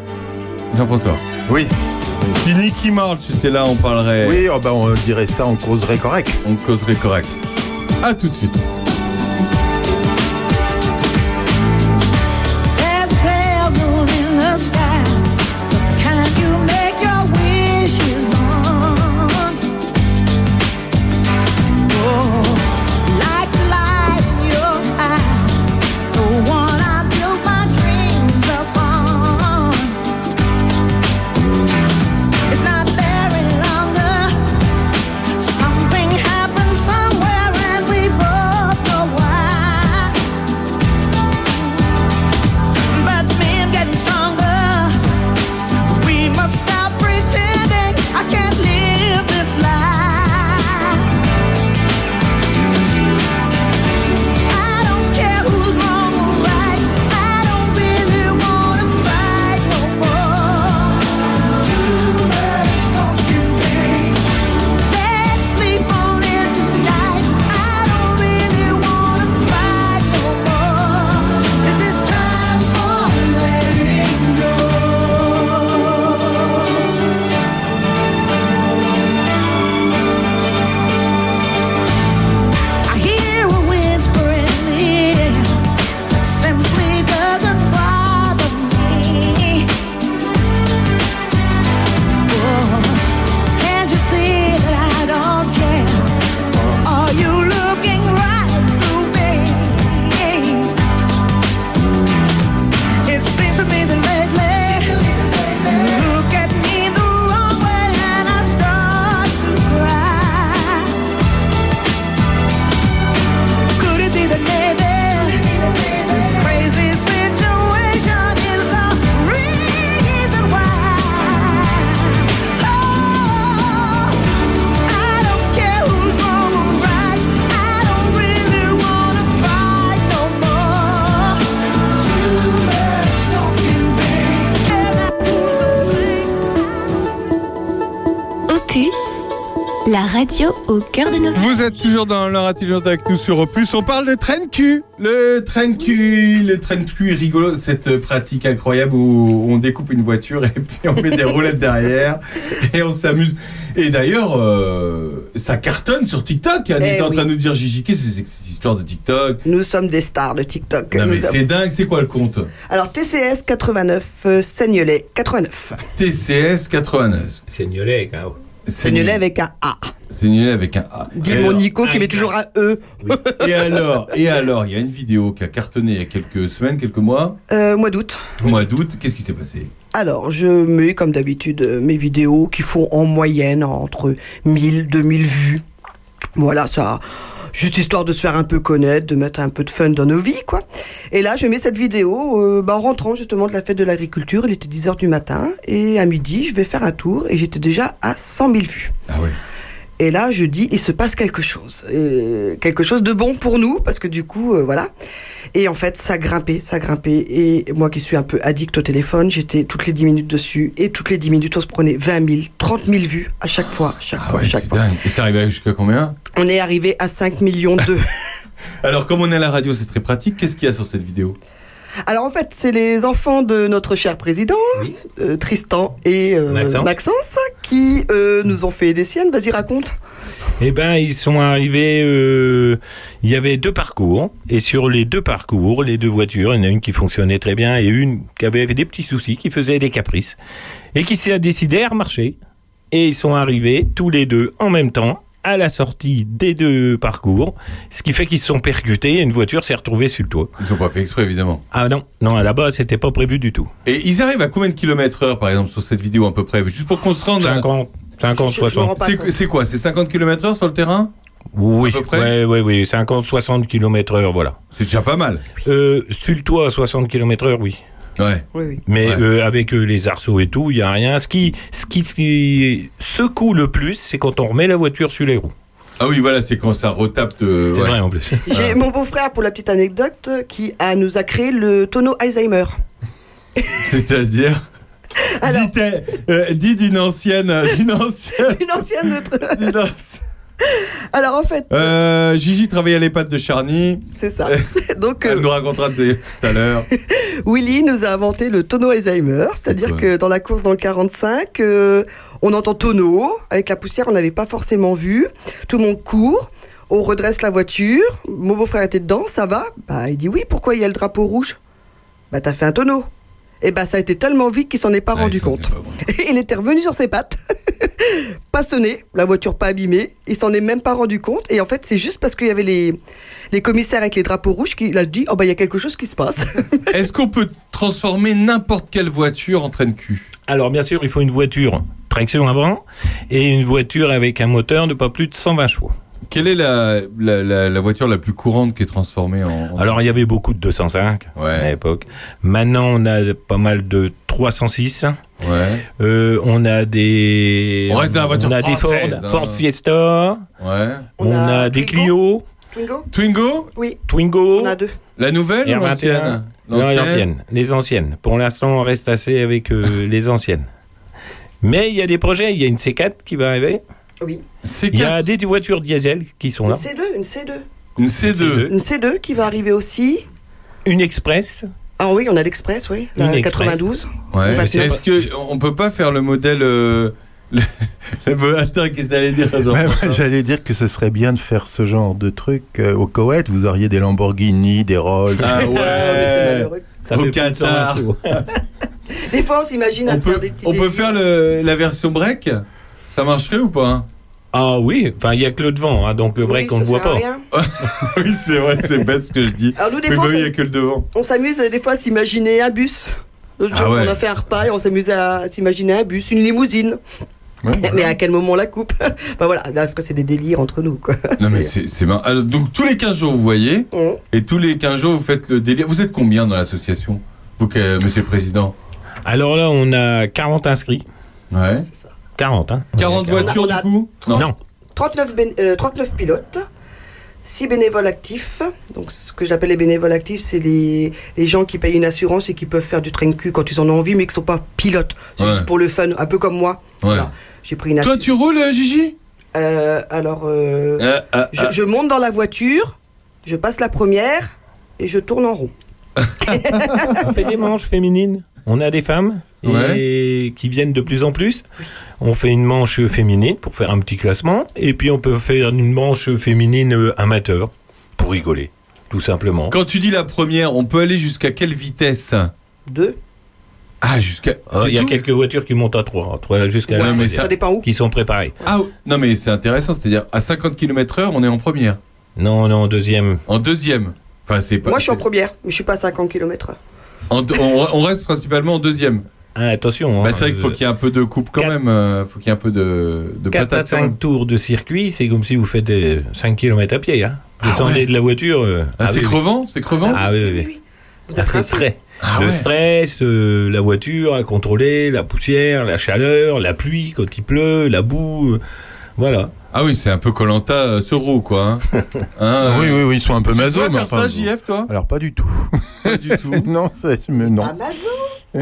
Speaker 2: Jean-François.
Speaker 4: Oui,
Speaker 2: Si Nicky March était là, on parlerait.
Speaker 4: oui, oh ben, on dirait ça, on causerait correct.
Speaker 2: On causerait correct. À tout de suite. Êtes toujours dans l'heure intelligente avec nous sur Opus. On parle de train de cul. Le train de cul, le train de cul est rigolo. Cette pratique incroyable où on découpe une voiture et puis on met des roulettes derrière et on s'amuse. Et d'ailleurs, euh, ça cartonne sur TikTok. On
Speaker 3: Eh
Speaker 2: était en train de nous dire Gigi, qu'est-ce que c'est que cette histoire de TikTok?
Speaker 3: Nous sommes des stars de TikTok.
Speaker 2: Non mais
Speaker 3: avons-
Speaker 2: c'est dingue, c'est quoi le compte?
Speaker 3: Alors TCS 89, euh, Seignelay 89.
Speaker 2: TCS 89.
Speaker 6: C'est
Speaker 3: avec un A.
Speaker 2: Seignelay avec un A.
Speaker 3: Dit
Speaker 2: Et
Speaker 3: mon Nico qui met toujours un E.
Speaker 2: Et alors, et alors, il y a une vidéo qui a cartonné il y a quelques semaines, quelques mois,
Speaker 3: Euh, mois d'août.
Speaker 2: au mois d'août. Qu'est-ce qui s'est passé?
Speaker 3: Alors, je mets comme d'habitude euh, mes vidéos qui font en moyenne entre 1000, 2000 vues. Voilà, ça. Juste histoire de se faire un peu connaître, de mettre un peu de fun dans nos vies, quoi. Et là, je mets cette vidéo euh, bah, en rentrant justement de la fête de l'agriculture. Il était 10h du matin. Et à midi, je vais faire un tour. Et j'étais déjà à 100 000 vues.
Speaker 2: Ah ouais.
Speaker 3: Et là, je dis, il se passe quelque chose. Quelque chose de bon pour nous, parce que du coup, euh, voilà. Et en fait, ça grimpait, ça grimpait. Et moi qui suis un peu addict au téléphone, j'étais toutes les 10 minutes dessus. Et toutes les 10 minutes, on se prenait 20 000, 30 000 vues à chaque fois, à chaque
Speaker 2: Ah
Speaker 3: fois, à chaque fois.
Speaker 2: dingue. Et c'est arrivé jusqu'à combien?
Speaker 3: On est arrivé à 5 millions 2.
Speaker 2: Alors, comme on est à la radio, c'est très pratique. Qu'est-ce qu'il y a sur cette vidéo?
Speaker 3: Alors en fait, c'est les enfants de notre cher président,
Speaker 6: Oui.
Speaker 3: euh, Tristan et euh,
Speaker 6: Maxence.
Speaker 3: Maxence, qui euh, nous ont fait des siennes. Vas-y, raconte.
Speaker 6: Eh ben, ils sont arrivés. il y avait deux parcours, et sur les deux parcours, les deux voitures, il y en a une qui fonctionnait très bien et une qui avait des petits soucis, qui faisait des caprices, et qui s'est décidé à remarcher. Et ils sont arrivés tous les deux en même temps à la sortie des deux parcours, ce qui fait qu'ils se sont percutés et une voiture s'est retrouvée sur le toit.
Speaker 2: Ils ont pas fait exprès, évidemment.
Speaker 6: Ah non, non, à la base, c'était pas prévu du tout.
Speaker 2: Et ils arrivent à combien de kilomètres heure, par exemple, sur cette vidéo à peu près? Juste pour qu'on se rende. à-
Speaker 6: 50, 50,
Speaker 3: Je- je me rends
Speaker 6: 60.
Speaker 3: pas
Speaker 2: C'est
Speaker 3: compte.
Speaker 2: c'est quoi? C'est 50 km heure sur le terrain?
Speaker 6: Oui,
Speaker 2: à peu près?
Speaker 6: oui, oui, oui, 50, 60 km heure, voilà.
Speaker 2: C'est déjà pas mal.
Speaker 6: Euh, sur le toit à 60 km heure, oui.
Speaker 2: Ouais.
Speaker 3: Oui, oui.
Speaker 6: Mais
Speaker 2: Ouais.
Speaker 6: euh, avec euh, les arceaux et tout, il y a rien. Ce qui, ce qui, ce qui secoue le plus, c'est quand on remet la voiture sur les roues.
Speaker 2: Ah oui, voilà, c'est quand ça retape. de-
Speaker 6: C'est
Speaker 2: ouais.
Speaker 6: vrai en plus.
Speaker 3: J'ai mon beau-frère, pour la petite anecdote, qui a, nous a créé le tonneau Alzheimer.
Speaker 2: C'est-à-dire
Speaker 3: Alors-
Speaker 2: Dites, euh, dis d'une ancienne. D'une ancienne.
Speaker 3: Ancienne- Alors en fait,
Speaker 2: Euh, Gigi travaillait à l'EHPAD de Charny.
Speaker 3: c'est ça. Donc
Speaker 2: Elle
Speaker 3: euh,
Speaker 2: nous racontera tout à l'heure.
Speaker 3: Willy nous a inventé le tonneau Alzheimer, c'est-à-dire que dans la course dans le 45, euh, on entend tonneau, avec la poussière on n'avait pas forcément vu, tout le monde court, on redresse la voiture, mon beau-frère était dedans, ça va? Bah il dit oui, pourquoi il y a le drapeau rouge? Bah t'as fait un tonneau. Et bah ça a été tellement vite qu'il s'en est pas
Speaker 2: Ouais,
Speaker 3: rendu compte.
Speaker 2: pas bon.
Speaker 3: il était revenu sur ses pattes, pas sonné, la voiture pas abîmée, il s'en est même pas rendu compte. Et en fait, c'est juste parce qu'il y avait les, les commissaires avec les drapeaux rouges qu'il a dit Oh, bah, il y a quelque chose qui se passe.
Speaker 2: Est-ce qu'on peut transformer n'importe quelle voiture en train de cul?
Speaker 6: Alors bien sûr, il faut une voiture traction avant et une voiture avec un moteur de pas plus de 120 chevaux.
Speaker 2: Quelle est la, la, la- la voiture la plus courante qui est transformée en. en-
Speaker 6: Alors il y avait beaucoup de 205 à
Speaker 2: Ouais.
Speaker 6: l'époque. Maintenant, on a pas mal de 306.
Speaker 2: Ouais.
Speaker 6: Euh, on a des.
Speaker 2: On reste dans la voiture
Speaker 6: On a des Ford,
Speaker 2: hein.
Speaker 6: Ford Fiesta.
Speaker 2: Ouais.
Speaker 6: On, a, des. Clio,
Speaker 3: Twingo
Speaker 2: Twingo?
Speaker 3: Oui,
Speaker 6: Twingo.
Speaker 3: on a deux.
Speaker 2: La nouvelle ou
Speaker 6: R21.
Speaker 2: l'ancienne?
Speaker 6: Non, l'ancienne? Les anciennes. Pour l'instant, on reste assez avec euh, les anciennes. Mais il y a des projets. Il y a une C4 qui va arriver.
Speaker 3: Oui.
Speaker 2: C'est
Speaker 6: Il y a des voitures diesel qui sont
Speaker 3: Une
Speaker 6: là.
Speaker 3: C2, une C2.
Speaker 2: Une C2.
Speaker 3: Une C2 qui va arriver aussi.
Speaker 6: Une Express.
Speaker 3: Ah oui, on a l'Express, oui. La
Speaker 6: Une Express.
Speaker 3: 92.
Speaker 2: Ouais. Est-ce que on peut pas faire le modèle euh, le, le mo- Attends, qu'est-ce que t'allais dire Jean
Speaker 4: Ouais, ouais, J'allais dire que ce serait bien de faire ce genre de truc euh, au Koweït. Vous auriez des Lamborghini, des Rolls.
Speaker 2: Ah
Speaker 3: c'est
Speaker 2: ouais.
Speaker 3: malheureux.
Speaker 6: Ça
Speaker 2: Au
Speaker 6: fait plus de 120
Speaker 2: Qatar.
Speaker 3: Des fois, on s'imagine à
Speaker 2: On
Speaker 3: se faire
Speaker 2: peut,
Speaker 3: des petits
Speaker 2: on peut faire le, la version break? Ça marcherait ou pas hein?
Speaker 6: Ah oui, enfin il y a que le devant, hein, donc le break
Speaker 3: Oui,
Speaker 6: on ne voit pas.
Speaker 3: rien.
Speaker 2: Oui, c'est vrai, c'est bête ce que je dis.
Speaker 3: Alors nous, des
Speaker 2: Mais
Speaker 3: fois,
Speaker 2: bah
Speaker 3: on
Speaker 2: oui, il
Speaker 3: s'am-
Speaker 2: n'y a que le devant.
Speaker 3: on s'amuse euh, des fois à s'imaginer un bus. L'autre
Speaker 2: Ah
Speaker 3: jour,
Speaker 2: ouais.
Speaker 3: on a fait un repas et on s'amusait à s'imaginer un bus, une limousine.
Speaker 4: Ouais, voilà.
Speaker 3: Mais à quel moment on la coupe? Enfin voilà, après c'est des délires entre nous. Quoi.
Speaker 2: Non, mais c'est c'est marrant. Alors, donc, tous les 15 jours, vous voyez,
Speaker 3: Hum.
Speaker 2: et tous les 15 jours, vous faites le délire. Vous êtes combien dans l'association Vous, que, monsieur le président?
Speaker 6: Alors là on a 40 inscrits.
Speaker 2: Ouais.
Speaker 3: C'est ça.
Speaker 6: 40, hein.
Speaker 2: 40
Speaker 3: On a-
Speaker 2: voitures, du coup
Speaker 6: Non.
Speaker 3: 39, bén- euh, 39 pilotes, 6 bénévoles actifs. Donc, ce que j'appelle les bénévoles actifs, c'est les, les gens qui payent une assurance et qui peuvent faire du train de cul quand ils en ont envie, mais qui ne sont pas pilotes. C'est
Speaker 2: Ouais.
Speaker 3: juste pour le fun, un peu comme moi.
Speaker 2: Ouais.
Speaker 3: Voilà. J'ai pris une
Speaker 2: Toi,
Speaker 3: assurance.
Speaker 2: tu roules, euh, Gigi?
Speaker 3: Euh, alors, euh,
Speaker 2: Euh, euh,
Speaker 3: je, je monte dans la voiture, je passe la première et je tourne en rond.
Speaker 6: On fait des manches féminines. On a des femmes et qui viennent de plus en plus. On fait une manche féminine pour faire un petit classement. Et puis on peut faire une manche féminine euh, amateur pour rigoler, tout simplement.
Speaker 2: Quand tu dis la première, on peut aller jusqu'à quelle vitesse?
Speaker 3: Deux.
Speaker 2: Ah, jusqu'à.
Speaker 6: Ah, Il y a quelques voitures qui montent à 3, 3 jusqu'à
Speaker 2: Ouais,
Speaker 6: la
Speaker 2: mais
Speaker 3: Ça dépend où.
Speaker 6: qui sont préparées.
Speaker 2: Ah, non, mais c'est intéressant, c'est-à-dire à 50 km/h, on est en première.
Speaker 6: Non, non, deuxième.
Speaker 2: En deuxième. Enfin, c'est pas.
Speaker 3: Moi, je suis en première, mais je suis pas à 50 km/h.
Speaker 2: en on reste principalement en deuxième.
Speaker 6: Ah, attention.
Speaker 2: Bah,
Speaker 6: hein,
Speaker 2: c'est vrai qu'il faut
Speaker 6: euh,
Speaker 2: qu'il y ait un peu de coupe quand
Speaker 6: quatre-
Speaker 2: même. euh, faut qu'il y ait un peu de, de
Speaker 6: 4 à
Speaker 2: patate quand
Speaker 6: 5
Speaker 2: même.
Speaker 6: tours de circuit, c'est comme si vous faites euh, 5 km à pied. Hein.
Speaker 2: Ah
Speaker 6: Descendez
Speaker 2: ouais.
Speaker 6: de la voiture. euh,
Speaker 2: Ah, c'est
Speaker 6: oui, oui.
Speaker 2: crevant C'est crevant
Speaker 6: Ah oui, oui, oui.
Speaker 3: Vous êtes
Speaker 6: le stress,
Speaker 2: Ah
Speaker 6: le
Speaker 2: ouais.
Speaker 6: stress euh, la voiture à contrôler, la poussière, la chaleur, la pluie quand il pleut, la boue, euh, voilà.
Speaker 2: Ah oui, c'est un peu Colanta sur roue, quoi. Hein. Hein,
Speaker 4: Oui,
Speaker 2: euh,
Speaker 4: oui, oui, ils sont un peu
Speaker 2: Tu
Speaker 4: maso, mais
Speaker 2: faire ça, JF, toi
Speaker 4: Alors pas du tout.
Speaker 2: Pas du tout.
Speaker 4: non, c'est- mais non.
Speaker 3: Ah,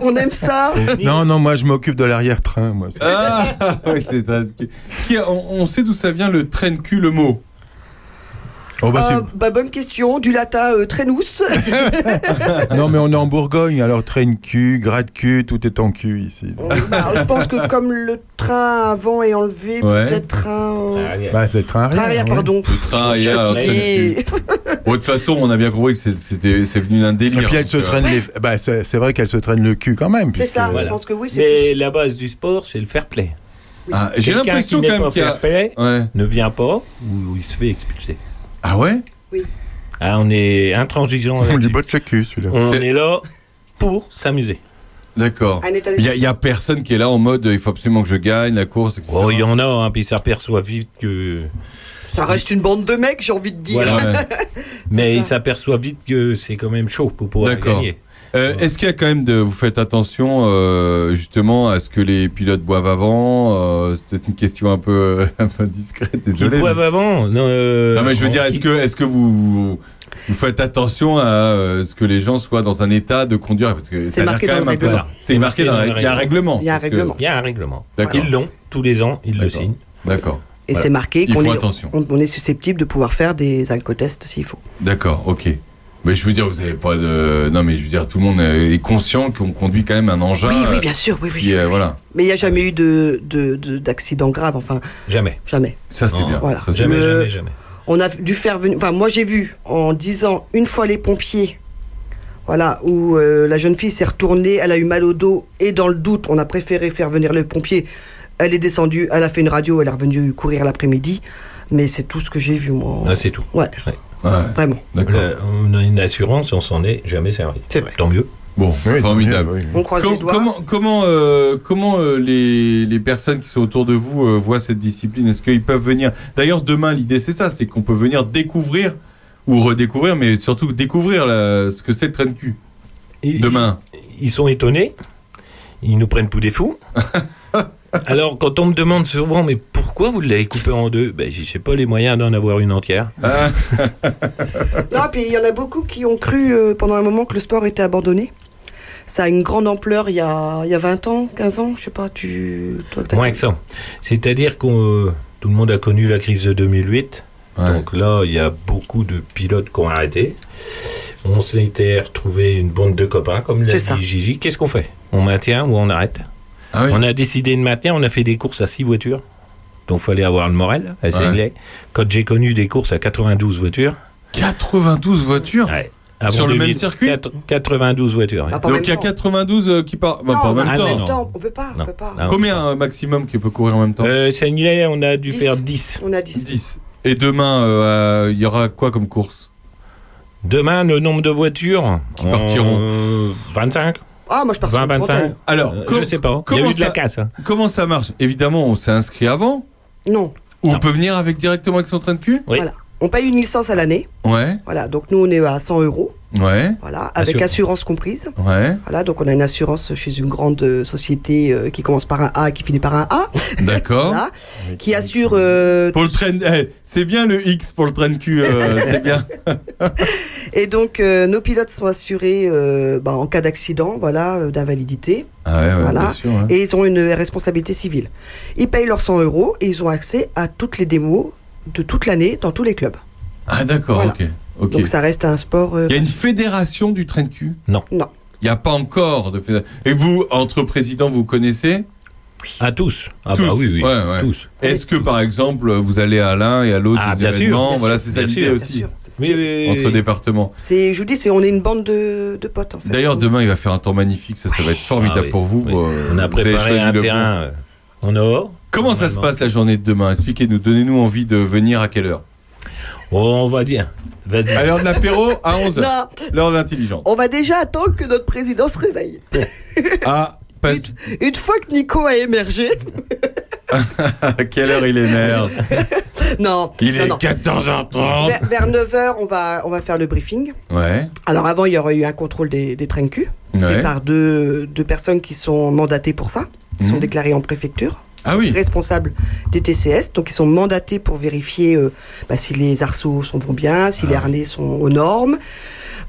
Speaker 3: On aime ça
Speaker 4: Non, non, moi je m'occupe de l'arrière-train. Moi.
Speaker 2: Ah, oui, c'est un... Qui- on, on sait d'où ça vient le train cul, le mot.
Speaker 4: Oh, bah,
Speaker 3: Ah,
Speaker 4: c'est-
Speaker 3: bah, Bonne question, du latin euh.
Speaker 4: Non, mais on est en Bourgogne, alors train cul, gratte cul, tout est en cul ici.
Speaker 3: Bah, je pense que comme le train avant est enlevé,
Speaker 2: Ouais.
Speaker 3: peut-être train. euh,
Speaker 4: Bah, c'est le train arrière.
Speaker 3: train arrière,
Speaker 4: oui.
Speaker 3: pardon.
Speaker 2: Le train arrière. Bon, de toute façon, on a bien compris que c'est- c'était- c'est venu d'un délire.
Speaker 4: Et puis elle se
Speaker 2: euh,
Speaker 4: traîne les. Bah, c'est vrai qu'elle se traîne le cul quand même.
Speaker 3: C'est ça,
Speaker 6: Voilà.
Speaker 3: je pense que oui,
Speaker 6: Mais la base du sport, c'est le fair play.
Speaker 2: ah, J'ai l'impression quand même qu'il y a.
Speaker 6: fair play
Speaker 2: Ouais.
Speaker 6: ne vient pas ou il se fait expulser.
Speaker 2: Ah ouais
Speaker 6: Ah, on est intransigeant
Speaker 4: On lui
Speaker 6: là-dessus.
Speaker 4: botte le cul celui-là.
Speaker 6: On est là pour s'amuser.
Speaker 2: D'accord. Il y, a- il personne qui est là en mode il faut absolument que je gagne la course. etc.
Speaker 6: Oh, il y en a, hein, puis ils s'aperçoivent vite que.
Speaker 3: Ça reste une bande de mecs, j'ai envie de dire.
Speaker 6: Voilà.
Speaker 2: Ouais.
Speaker 6: Mais
Speaker 3: ça.
Speaker 6: ils s'aperçoivent vite que c'est quand même chaud pour pouvoir
Speaker 2: D'accord.
Speaker 6: gagner.
Speaker 2: Euh, Est-ce qu'il y a quand même de. Vous faites attention euh, justement à ce que les pilotes boivent avant euh, C'est peut-être une question un peu, un peu discrète, désolé.
Speaker 6: boivent
Speaker 2: mais-
Speaker 6: avant non, euh,
Speaker 2: Non, mais je veux dire, est-ce que, est que vous, vous faites attention à euh, ce que les gens soient dans un état de conduire? Parce que
Speaker 3: C'est marqué dans le règlement.
Speaker 2: C'est marqué dans le Il y a un règlement.
Speaker 3: Il y a un règlement.
Speaker 6: Il y a un règlement.
Speaker 2: D'accord.
Speaker 6: Ils l'ont tous les ans, ils le signent.
Speaker 2: D'accord.
Speaker 3: Et
Speaker 2: Voilà.
Speaker 3: c'est marqué
Speaker 2: Ils
Speaker 3: qu'on est,
Speaker 2: attention.
Speaker 3: on, on est susceptible de pouvoir faire des alcotests s'il faut.
Speaker 2: D'accord, ok. Mais je veux dire, vous avez pas de. Non, mais je veux dire, tout le monde est conscient qu'on conduit quand même un engin.
Speaker 3: oui, oui,
Speaker 2: euh,
Speaker 3: bien sûr, oui, oui.
Speaker 2: qui, euh, voilà,
Speaker 3: Mais il n'y a jamais eu de, de, de- d'accident grave, enfin,
Speaker 6: Jamais.
Speaker 3: jamais.
Speaker 2: ça c'est
Speaker 6: Non,
Speaker 2: bien.
Speaker 3: voilà.
Speaker 2: Ça, c'est
Speaker 6: Jamais,
Speaker 2: bien.
Speaker 3: Le-
Speaker 6: jamais, jamais.
Speaker 3: On a dû faire venir. Enfin, moi j'ai vu en disant une fois les pompiers, voilà, où euh, la jeune fille s'est retournée, elle a eu mal au dos, et dans le doute, on a préféré faire venir les pompiers. Elle est descendue, elle a fait une radio, elle est revenue courir l'après-midi. Mais c'est tout ce que j'ai vu, moi.
Speaker 6: Ah, c'est tout.
Speaker 3: Ouais,
Speaker 2: Ouais,
Speaker 3: vraiment.
Speaker 2: d'accord.
Speaker 6: Là, on a une assurance, on s'en est jamais servi.
Speaker 3: C'est vrai.
Speaker 6: Tant mieux.
Speaker 2: Bon,
Speaker 4: Oui,
Speaker 2: formidable.
Speaker 4: oui, oui.
Speaker 3: On croise
Speaker 2: Com-
Speaker 3: les doigts.
Speaker 2: comment comment, euh, comment euh, les, les personnes qui sont autour de vous euh, voient cette discipline? Est-ce qu'ils peuvent venir? D'ailleurs, demain, l'idée c'est ça, c'est qu'on peut venir découvrir ou redécouvrir, mais surtout découvrir la- ce que c'est le train de cul.
Speaker 6: Et-
Speaker 2: Demain.
Speaker 6: Ils, ils sont étonnés. Ils nous prennent pour des fous. Alors, quand on me demande souvent, mais pourquoi vous l'avez coupé en deux? Ben, j'ai pas les moyens d'en avoir une entière.
Speaker 2: Ah,
Speaker 3: Non, puis il y en a beaucoup qui ont cru euh, pendant un moment que le sport était abandonné. Ça a une grande ampleur il y a, il y a 20 ans, 15 ans, je sais pas, tu. Toi, t'as-
Speaker 6: Moins que ça. C'est-à-dire que tout le monde a connu la crise de 2008.
Speaker 2: ouais.
Speaker 6: Donc là, il y a beaucoup de pilotes qui ont arrêté. On s'était retrouvé une bande de copains, comme l'a
Speaker 3: ça.
Speaker 6: dit Gigi. Qu'est-ce qu'on fait? On maintient ou on arrête?
Speaker 2: Ah oui.
Speaker 6: On a décidé de maintenir, on a fait des courses à 6 voitures. Donc il fallait avoir le moral, à
Speaker 2: Ouais.
Speaker 6: Quand j'ai connu des courses à 92 voitures,
Speaker 2: 92 voitures
Speaker 6: ouais, avant
Speaker 2: Sur le même
Speaker 6: 2000,
Speaker 2: circuit
Speaker 6: quatre- 92 voitures.
Speaker 3: Ah,
Speaker 2: Donc il y a
Speaker 3: temps.
Speaker 2: 92 euh, qui partent. Bah,
Speaker 3: non,
Speaker 2: pas en même
Speaker 6: Ah,
Speaker 2: temps.
Speaker 3: en
Speaker 6: non.
Speaker 3: même temps, on peut pas,
Speaker 6: Non.
Speaker 3: on peut pas.
Speaker 6: Non.
Speaker 2: Combien un maximum qui peut courir en même temps
Speaker 6: Euh, Saigley, on a dû
Speaker 3: 10.
Speaker 6: faire 10.
Speaker 3: On a 10.
Speaker 2: 10. Et demain, euh, il y aura quoi comme course?
Speaker 6: Demain, le nombre de voitures
Speaker 2: Qui partiront.
Speaker 6: euh, 25
Speaker 3: Ah, moi je pars sur
Speaker 6: 20,
Speaker 3: une
Speaker 6: 25
Speaker 3: trentaine.
Speaker 2: Alors,
Speaker 6: Euh, Je sais pas. Il y a
Speaker 2: comment
Speaker 6: eu de la
Speaker 2: ça-
Speaker 6: casse. hein.
Speaker 2: Comment ça marche? Évidemment, on s'est inscrit avant.
Speaker 3: Non,
Speaker 2: Ou on peut venir avec directement avec son train de cul?
Speaker 6: Oui.
Speaker 3: Voilà. On paye une licence à l'année.
Speaker 2: Ouais,
Speaker 3: Voilà, donc nous on est à 100 euros.
Speaker 2: ouais,
Speaker 3: Voilà, avec
Speaker 6: Assurance.
Speaker 3: assurance comprise.
Speaker 2: ouais.
Speaker 3: Voilà, donc on a une assurance chez une grande société euh, qui commence par un A et qui finit par un A.
Speaker 2: D'accord.
Speaker 3: Voilà, qui assure. euh,
Speaker 2: Pour le train, eh, c'est bien le X pour le train de cul, euh, c'est bien.
Speaker 3: et donc euh, nos pilotes sont assurés euh, bah, en cas d'accident, voilà, euh, d'invalidité.
Speaker 2: Ah ouais, ouais,
Speaker 3: Voilà.
Speaker 2: bien sûr. ouais.
Speaker 3: Et ils ont une responsabilité civile. Ils payent leurs 100 euros et ils ont accès à toutes les démos de toute l'année dans tous les clubs.
Speaker 2: Ah d'accord,
Speaker 3: Voilà.
Speaker 2: ok. ok.
Speaker 3: Donc ça reste un sport. euh,
Speaker 2: Il y a une fédération du train de cul?
Speaker 3: Non.
Speaker 2: Il n'y a pas encore de fédération. Et vous, entre présidents, vous connaissez?
Speaker 6: À tous. Ah
Speaker 2: Tous.
Speaker 6: bah oui, oui.
Speaker 2: Ouais, ouais.
Speaker 6: Tous.
Speaker 2: Est-ce que par exemple, vous allez à l'un et à l'autre
Speaker 6: Ah,
Speaker 2: des
Speaker 6: bien sûr,
Speaker 3: bien
Speaker 2: Voilà, c'est ça l'idée aussi.
Speaker 3: sûr.
Speaker 6: Oui, oui, oui.
Speaker 2: Entre départements.
Speaker 3: C'est, je vous dis, c'est, on est une bande de, de potes en fait.
Speaker 2: D'ailleurs, demain, il va faire un temps magnifique. Ça, ça va être formidable
Speaker 6: Ah oui,
Speaker 2: pour vous.
Speaker 6: oui.
Speaker 2: Euh,
Speaker 6: On a préparé un terrain en or.
Speaker 2: Comment ça se passe la journée de demain? Expliquez-nous. Donnez-nous envie de venir à quelle heure?
Speaker 6: Oh, on va dire. Vas-y.
Speaker 2: À l'heure de l'apéro, à 11h.
Speaker 3: Non,
Speaker 2: L'heure d'intelligence.
Speaker 3: on va déjà attendre que notre président se réveille.
Speaker 2: Ah, pas...
Speaker 3: Une fois que Nico a émergé,
Speaker 2: à quelle heure il est merde
Speaker 3: non,
Speaker 2: Il
Speaker 3: non,
Speaker 2: est
Speaker 3: non.
Speaker 2: 14h30.
Speaker 3: Vers, vers 9h, on va, on va faire le briefing.
Speaker 2: Ouais.
Speaker 3: Alors avant, il y aurait eu un contrôle des, des trains de cul
Speaker 2: ouais.
Speaker 3: par deux, deux personnes qui sont mandatées pour ça, qui sont
Speaker 2: Mhm.
Speaker 3: déclarées en préfecture.
Speaker 2: Ah oui.
Speaker 3: responsables des TCS, donc ils sont mandatés pour vérifier euh, bah, si les arceaux sont, vont bien, si les
Speaker 2: Ah.
Speaker 3: harnais sont aux normes,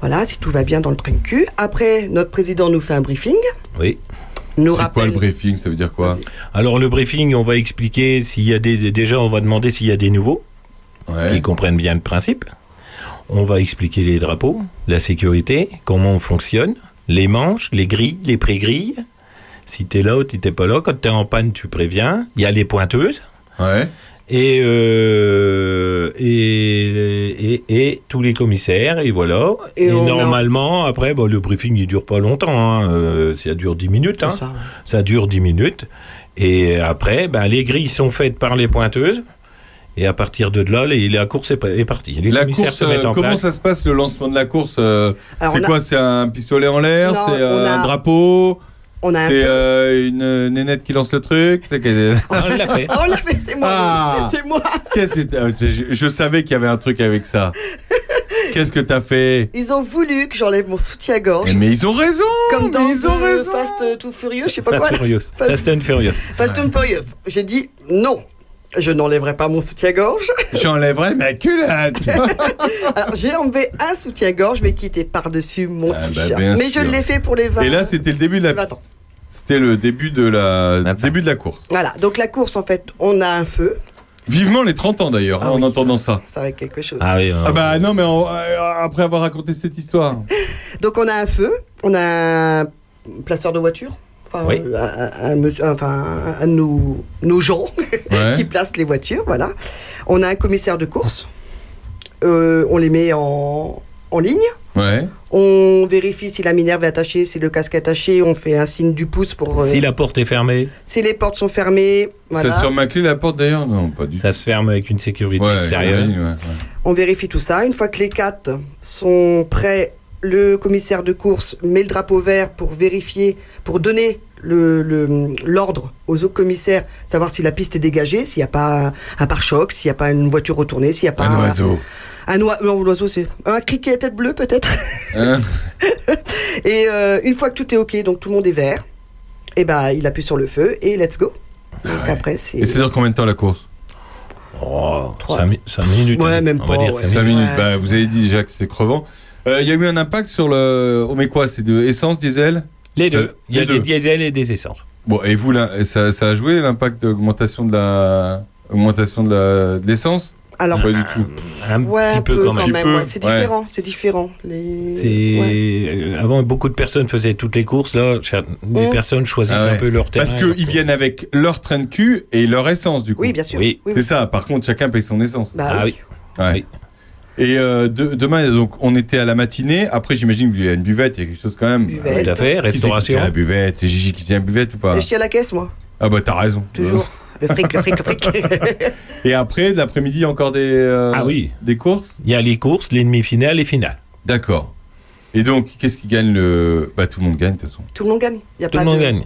Speaker 3: voilà, si tout va bien dans le train de cul. Après, notre président nous fait un briefing,
Speaker 6: Oui.
Speaker 3: nous
Speaker 2: C'est quoi le briefing? Ça veut dire quoi?
Speaker 6: Alors le briefing, on va expliquer s'il y a des déjà on va demander s'il y a des nouveaux
Speaker 2: Ouais.
Speaker 6: qui comprennent bien le principe. On va expliquer les drapeaux, la sécurité, comment on fonctionne, les manches, les grilles, les pré-grilles. Si t'es là ou si t'es pas là, quand t'es en panne, tu préviens. Il y a les pointeuses
Speaker 2: Ouais.
Speaker 6: et, euh, et, et, et tous les commissaires et voilà.
Speaker 3: Et
Speaker 6: Et,
Speaker 3: on a-
Speaker 6: normalement, après, bon, le briefing il dure pas longtemps. Hein, euh, ça dure 10 minutes. Hein.
Speaker 3: Ça, ouais.
Speaker 6: Ça dure 10 minutes. Et après, ben, les grilles sont faites par les pointeuses. Et à partir de là, les- la course est, est partie. Les
Speaker 2: La
Speaker 6: commissaires
Speaker 2: course,
Speaker 6: se mettent
Speaker 2: euh,
Speaker 6: en
Speaker 2: comment
Speaker 6: place.
Speaker 2: ça se passe le lancement de la course euh, C'est
Speaker 3: a-
Speaker 2: quoi C'est un pistolet en l'air C'est un
Speaker 3: a-
Speaker 2: drapeau?
Speaker 3: On a un
Speaker 2: C'est euh, une euh, nénette qui lance le truc
Speaker 6: On l'a fait.
Speaker 3: On l'a fait, c'est moi.
Speaker 2: Ah.
Speaker 3: C'est moi.
Speaker 2: Qu'est-ce que euh, je, je savais qu'il y avait un truc avec ça. Qu'est-ce que t'as fait?
Speaker 3: Ils ont voulu que j'enlève mon soutien-gorge.
Speaker 2: Eh, Mais ils ont raison
Speaker 3: Comme dans
Speaker 2: mais ils ont raison
Speaker 3: Fast to Furious, je sais pas
Speaker 6: Fast
Speaker 3: quoi.
Speaker 6: Furious.
Speaker 3: Fast-
Speaker 6: Fast and Furious.
Speaker 3: Fast and Furious. J'ai dit non. Je n'enlèverai pas mon soutien-gorge.
Speaker 2: J'enlèverai ma culotte
Speaker 3: Alors, j'ai enlevé un soutien-gorge, mais qui était par-dessus mon
Speaker 2: Ah, bah,
Speaker 3: t-shirt.
Speaker 2: bien
Speaker 3: mais
Speaker 2: sûr.
Speaker 3: je l'ai fait pour les 20.
Speaker 2: Et là, c'était le début de la
Speaker 3: 20 ans.
Speaker 2: C'était le début de la début de la course.
Speaker 3: Voilà, donc la course, en fait, on a un feu.
Speaker 2: Vivement les 30 ans d'ailleurs,
Speaker 3: Ah
Speaker 2: hein, en entendant ça.
Speaker 3: Ça va être quelque chose.
Speaker 6: Ah oui.
Speaker 2: Ah bah non mais on- euh, après avoir raconté cette histoire.
Speaker 3: Donc on a un feu, on a un placeur de voiture. Enfin,
Speaker 6: Oui.
Speaker 3: un, un monsieur- enfin, un de nos, nos gens
Speaker 2: Ouais.
Speaker 3: qui place les voitures, voilà. On a un commissaire de course. Euh, on les met en, en ligne.
Speaker 2: Ouais.
Speaker 3: On vérifie si la minerve est attachée, si le casque est attaché. On fait un signe du pouce pour. euh,
Speaker 6: Si la porte est fermée,
Speaker 3: si les portes sont fermées, voilà.
Speaker 2: Ça se ferme à clé la porte d'ailleurs? Non, pas du tout.
Speaker 6: ça se ferme avec une sécurité
Speaker 2: Ouais,
Speaker 6: extérieure.
Speaker 2: j'imagine, ouais, ouais.
Speaker 3: On vérifie tout ça. Une fois que les quatre sont prêts, le commissaire de course met le drapeau vert pour vérifier, pour donner le- le- l'ordre aux autres commissaires, savoir si la piste est dégagée, s'il n'y a pas un, un pare-choc, s'il n'y a pas une voiture retournée, s'il n'y a pas
Speaker 2: Un oiseau.
Speaker 3: Un oi- non, l'oiseau, c'est un criquet à tête bleue peut-être.
Speaker 2: Hein
Speaker 3: Et euh, une fois que tout est ok, donc tout le monde est vert, et ben il appuie sur le feu et let's go. Donc après c'est.
Speaker 2: Et c'est sur combien de temps la course?
Speaker 6: Oh,
Speaker 3: Trois.
Speaker 6: 5, minutes.
Speaker 3: Ouais, même
Speaker 6: on va
Speaker 3: pas,
Speaker 6: dire
Speaker 3: ouais.
Speaker 6: cinq
Speaker 2: 5
Speaker 6: minutes.
Speaker 2: minutes.
Speaker 3: Ouais.
Speaker 2: Bah, vous avez dit déjà que c'était crevant. Euh, Il y a eu un impact sur le. On met quoi C'est de essence, diesel?
Speaker 6: Les
Speaker 2: Euh,
Speaker 6: deux. Il y a des diesels et des essences.
Speaker 2: Bon, et vous, là, ça, ça a joué l'impact d'augmentation de la. Augmentation de la- de l'essence?
Speaker 3: Alors
Speaker 2: Pas du tout.
Speaker 6: Un
Speaker 3: ouais,
Speaker 6: petit peu
Speaker 3: peu
Speaker 6: quand même.
Speaker 3: Ouais, c'est
Speaker 2: ouais.
Speaker 3: différent, c'est différent. Les...
Speaker 6: C'est
Speaker 3: ouais.
Speaker 6: euh, avant beaucoup de personnes faisaient toutes les courses là. Les
Speaker 3: Mm.
Speaker 6: personnes choisissent
Speaker 2: Ah ouais.
Speaker 6: un peu leur terrain.
Speaker 2: Parce qu'ils viennent avec leur train de cul et leur essence, du coup.
Speaker 3: Oui, bien sûr.
Speaker 6: Oui.
Speaker 3: oui,
Speaker 2: C'est ça, par contre, chacun paye son essence.
Speaker 3: Bah
Speaker 6: Ah
Speaker 3: oui.
Speaker 6: oui.
Speaker 2: Ouais.
Speaker 6: Oui.
Speaker 2: Et euh, de- demain, donc, on était à la matinée. Après, j'imagine qu'il y a une buvette, il y a quelque chose quand même.
Speaker 3: Buvette.
Speaker 6: Tout à fait.
Speaker 2: Qui c'est qui
Speaker 6: Restauration.
Speaker 2: tient la buvette? C'est Gigi qui tient la buvette ou pas?
Speaker 3: Je tiens la caisse, moi,
Speaker 2: Ah bah t'as raison.
Speaker 3: toujours. Le fric, le fric, le fric.
Speaker 2: Et après, de l'après-midi, encore des, euh,
Speaker 6: Ah oui.
Speaker 2: des courses?
Speaker 6: Il y a les courses, les demi-finales et finales.
Speaker 2: D'accord. Et donc, qu'est-ce qui gagne le... Bah tout le monde gagne de toute façon.
Speaker 3: Tout le monde gagne. Y a
Speaker 6: Tout
Speaker 3: pas
Speaker 6: le monde
Speaker 3: de...
Speaker 6: gagne.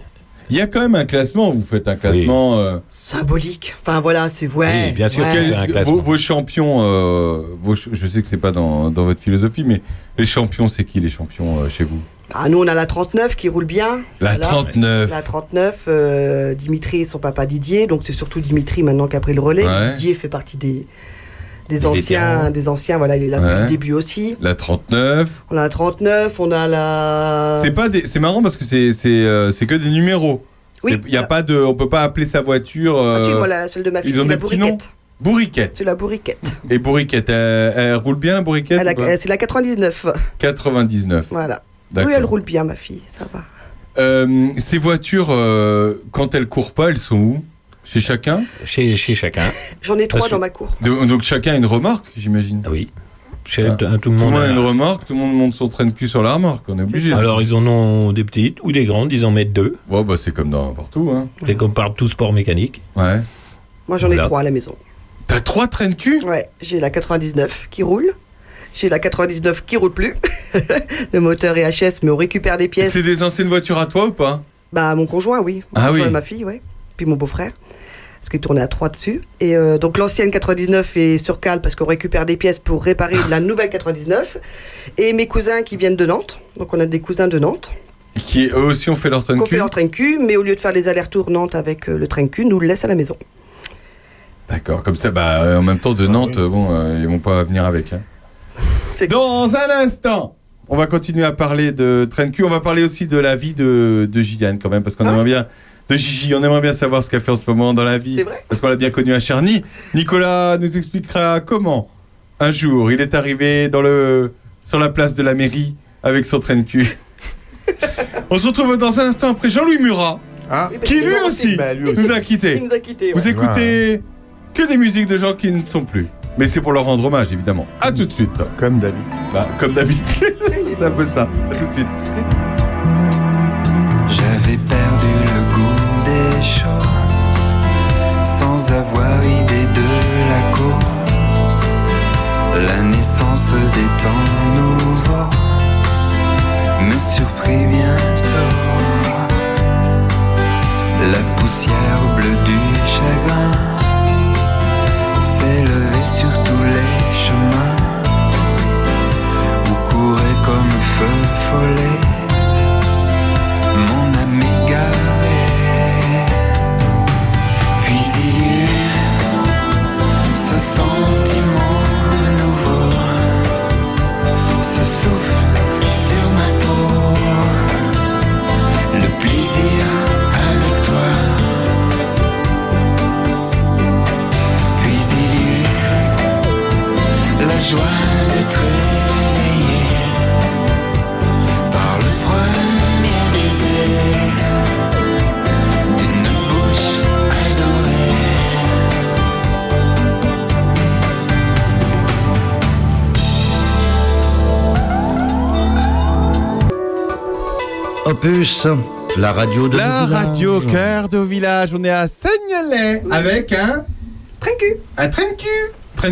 Speaker 2: Il y a quand même un classement, vous faites un classement. euh,
Speaker 3: Symbolique. Enfin voilà, c'est ouais.
Speaker 6: Oui, bien sûr
Speaker 3: ouais.
Speaker 6: qu'il y a un classement.
Speaker 2: vos, vos champions, euh, vos ch- je sais que c'est pas dans, dans votre philosophie, mais les champions, c'est qui les champions euh, chez vous?
Speaker 3: Ah, nous, on a la 39 qui roule bien.
Speaker 2: La
Speaker 3: Voilà.
Speaker 2: 39.
Speaker 3: La 39, euh, Dimitri et son papa Didier. Donc c'est surtout Dimitri maintenant qui a pris le relais.
Speaker 2: Ouais.
Speaker 3: Didier fait partie des, des
Speaker 6: Des
Speaker 3: anciens, des anciens. Voilà, il est là depuis le début aussi.
Speaker 2: La 39.
Speaker 3: On a la 39, on a la.
Speaker 2: C'est pas des, c'est marrant parce que c'est c'est euh, c'est que des numéros.
Speaker 3: Oui.
Speaker 2: Il y a pas de, on peut pas appeler sa voiture.
Speaker 3: Ah, si,
Speaker 2: euh,
Speaker 3: voilà, celle de ma fille,
Speaker 2: ils ont
Speaker 3: c'est
Speaker 2: des
Speaker 3: la bourriquette.
Speaker 2: Bourriquette.
Speaker 3: C'est la bourriquette.
Speaker 2: Et bourriquette, elle, elle roule bien la bourriquette
Speaker 3: euh, C'est la 99.
Speaker 2: 99.
Speaker 3: Voilà. Oui, elle roule bien, ma fille, ça va.
Speaker 2: Euh, ces voitures, euh, quand elles courent pas, elles sont où? Chez chacun?
Speaker 6: Chez, chez chacun.
Speaker 3: J'en ai trois
Speaker 6: Parce
Speaker 3: dans ma cour.
Speaker 2: De- Donc chacun a une remorque, j'imagine?
Speaker 6: Ah oui. Chez
Speaker 2: Ah.
Speaker 6: tout, tout le
Speaker 2: Tout le
Speaker 6: monde.
Speaker 2: a une remorque, tout le monde monte son train de cul sur la remorque, on est obligé.
Speaker 6: Alors ils en ont des petites ou des grandes, ils en mettent deux.
Speaker 2: Bon, bah c'est comme dans partout, hein.
Speaker 6: C'est comme par tout sport mécanique.
Speaker 2: Ouais.
Speaker 3: Moi, j'en ai
Speaker 6: Voilà.
Speaker 3: trois à la maison.
Speaker 2: T'as trois trains de cul?
Speaker 3: Ouais, j'ai la 99 qui roule. J'ai la 99 qui roule plus. le moteur est HS, mais on récupère des pièces.
Speaker 2: C'est des anciennes voitures à toi ou pas?
Speaker 3: Bah, mon conjoint, oui. Mon
Speaker 2: Ah
Speaker 3: conjoint
Speaker 2: oui.
Speaker 3: et ma fille, ouais. Puis mon beau-frère. Parce qu'il tournait à trois dessus. Et euh, donc, l'ancienne 99 est sur cale parce qu'on récupère des pièces pour réparer la nouvelle 99. Et mes cousins qui viennent de Nantes. Donc, on a des cousins de Nantes.
Speaker 2: Qui eux aussi ont fait leur train de
Speaker 3: Qu'on
Speaker 2: cul
Speaker 3: fait leur train de cul, mais au lieu de faire les allers-retours Nantes avec euh, le train de cul, nous le laisse à la maison.
Speaker 2: D'accord, comme ça, bah euh, en même temps de Nantes, euh, bon, euh, ils vont pas venir avec. Hein.
Speaker 3: C'est
Speaker 2: Dans un instant, on va continuer à parler de train de cul. On va parler aussi de la vie de, de quand même, parce qu'on
Speaker 3: Ah.
Speaker 2: aimerait bien. De Gigi, on aimerait bien savoir ce qu'elle fait en ce moment dans la vie.
Speaker 3: C'est vrai
Speaker 2: Parce qu'on l'a bien connu à Charny. Nicolas nous expliquera comment, un jour, il est arrivé dans le, sur la place de la mairie avec son train de cul. on se retrouve dans un instant après Jean-Louis Murat,
Speaker 4: Ah,
Speaker 3: Oui, parce
Speaker 2: qui
Speaker 3: qu'il
Speaker 2: lui
Speaker 3: est
Speaker 2: aussi
Speaker 4: Bah, lui aussi.
Speaker 2: nous a
Speaker 3: Il
Speaker 2: quittés.
Speaker 3: nous a quittés.
Speaker 2: Vous
Speaker 3: ouais.
Speaker 2: écoutez que des musiques de gens qui ne sont plus. Mais c'est pour leur rendre hommage, évidemment. À tout de suite.
Speaker 4: Comme d'habitude.
Speaker 2: Bah, comme d'habitude. c'est un peu ça. À tout de suite.
Speaker 7: J'avais perdu le goût des choses sans avoir idée de la cause. La naissance des temps nouveaux me surprit bientôt. La poussière bleue du chagrin levée sur tous les chemins où courait comme feu follet mon âme égarée. Puis ce sentiment nouveau, ce souffle sur ma peau, le plaisir la joie d'être réveillé par le premier baiser d'une bouche adorée.
Speaker 5: Opus, la radio de
Speaker 2: La radio cœur de village. On est à Seignelay avec un,
Speaker 3: Train de cul.
Speaker 2: un train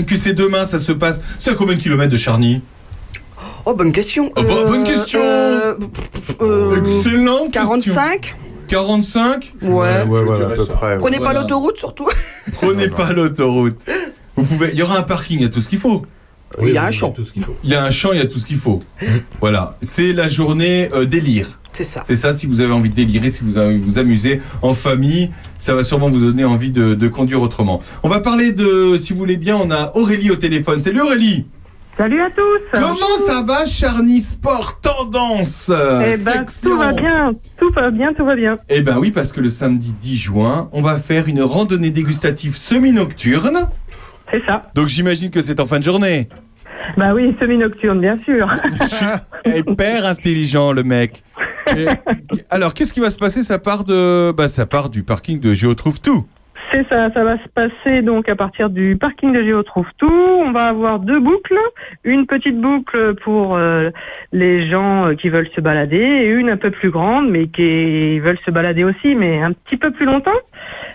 Speaker 2: cul, c'est demain, ça se passe. C'est à combien de kilomètres de Charny?
Speaker 3: Oh, bonne question.
Speaker 2: Oh, bo- bonne question.
Speaker 3: euh, euh,
Speaker 2: question.
Speaker 3: 45
Speaker 2: 45
Speaker 3: Ouais.
Speaker 4: ouais, voilà, à peu près.
Speaker 3: Prenez
Speaker 2: Voilà.
Speaker 3: pas l'autoroute surtout.
Speaker 2: Prenez pas l'autoroute. Vous pouvez. Il y aura un parking, il y a tout ce qu'il faut.
Speaker 3: Il y a un
Speaker 6: oui,
Speaker 3: champ.
Speaker 2: Il y a un champ, il y a tout ce qu'il faut. Voilà. C'est la journée euh, délire.
Speaker 3: C'est ça.
Speaker 2: C'est ça, si vous avez envie de délirer, si vous avez vous amuser en famille, ça va sûrement vous donner envie de, de conduire autrement. On va parler de, si vous voulez bien, on a Aurélie au téléphone. Salut Aurélie
Speaker 8: Salut à tous.
Speaker 2: Comment ça va Charny Sport Tendance? Euh,
Speaker 8: Eh ben,
Speaker 2: section
Speaker 8: tout va bien, tout va bien, tout va bien.
Speaker 2: Eh ben oui, parce que le samedi 10 juin, on va faire une randonnée dégustative semi-nocturne.
Speaker 8: C'est ça.
Speaker 2: Donc j'imagine que c'est en fin de journée.
Speaker 8: Bah oui, semi-nocturne, bien sûr.
Speaker 2: Hyper intelligent le mec. Alors qu'est-ce qui va se passer? Ça part de, bah ça part du parking de Géo Trouve Tout.
Speaker 8: C'est ça, ça va se passer donc à partir du parking de Géo Trouve Tout. On va avoir deux boucles. Une petite boucle pour euh, les gens euh, qui veulent se balader et une un peu plus grande mais qui veulent se balader aussi mais un petit peu plus longtemps.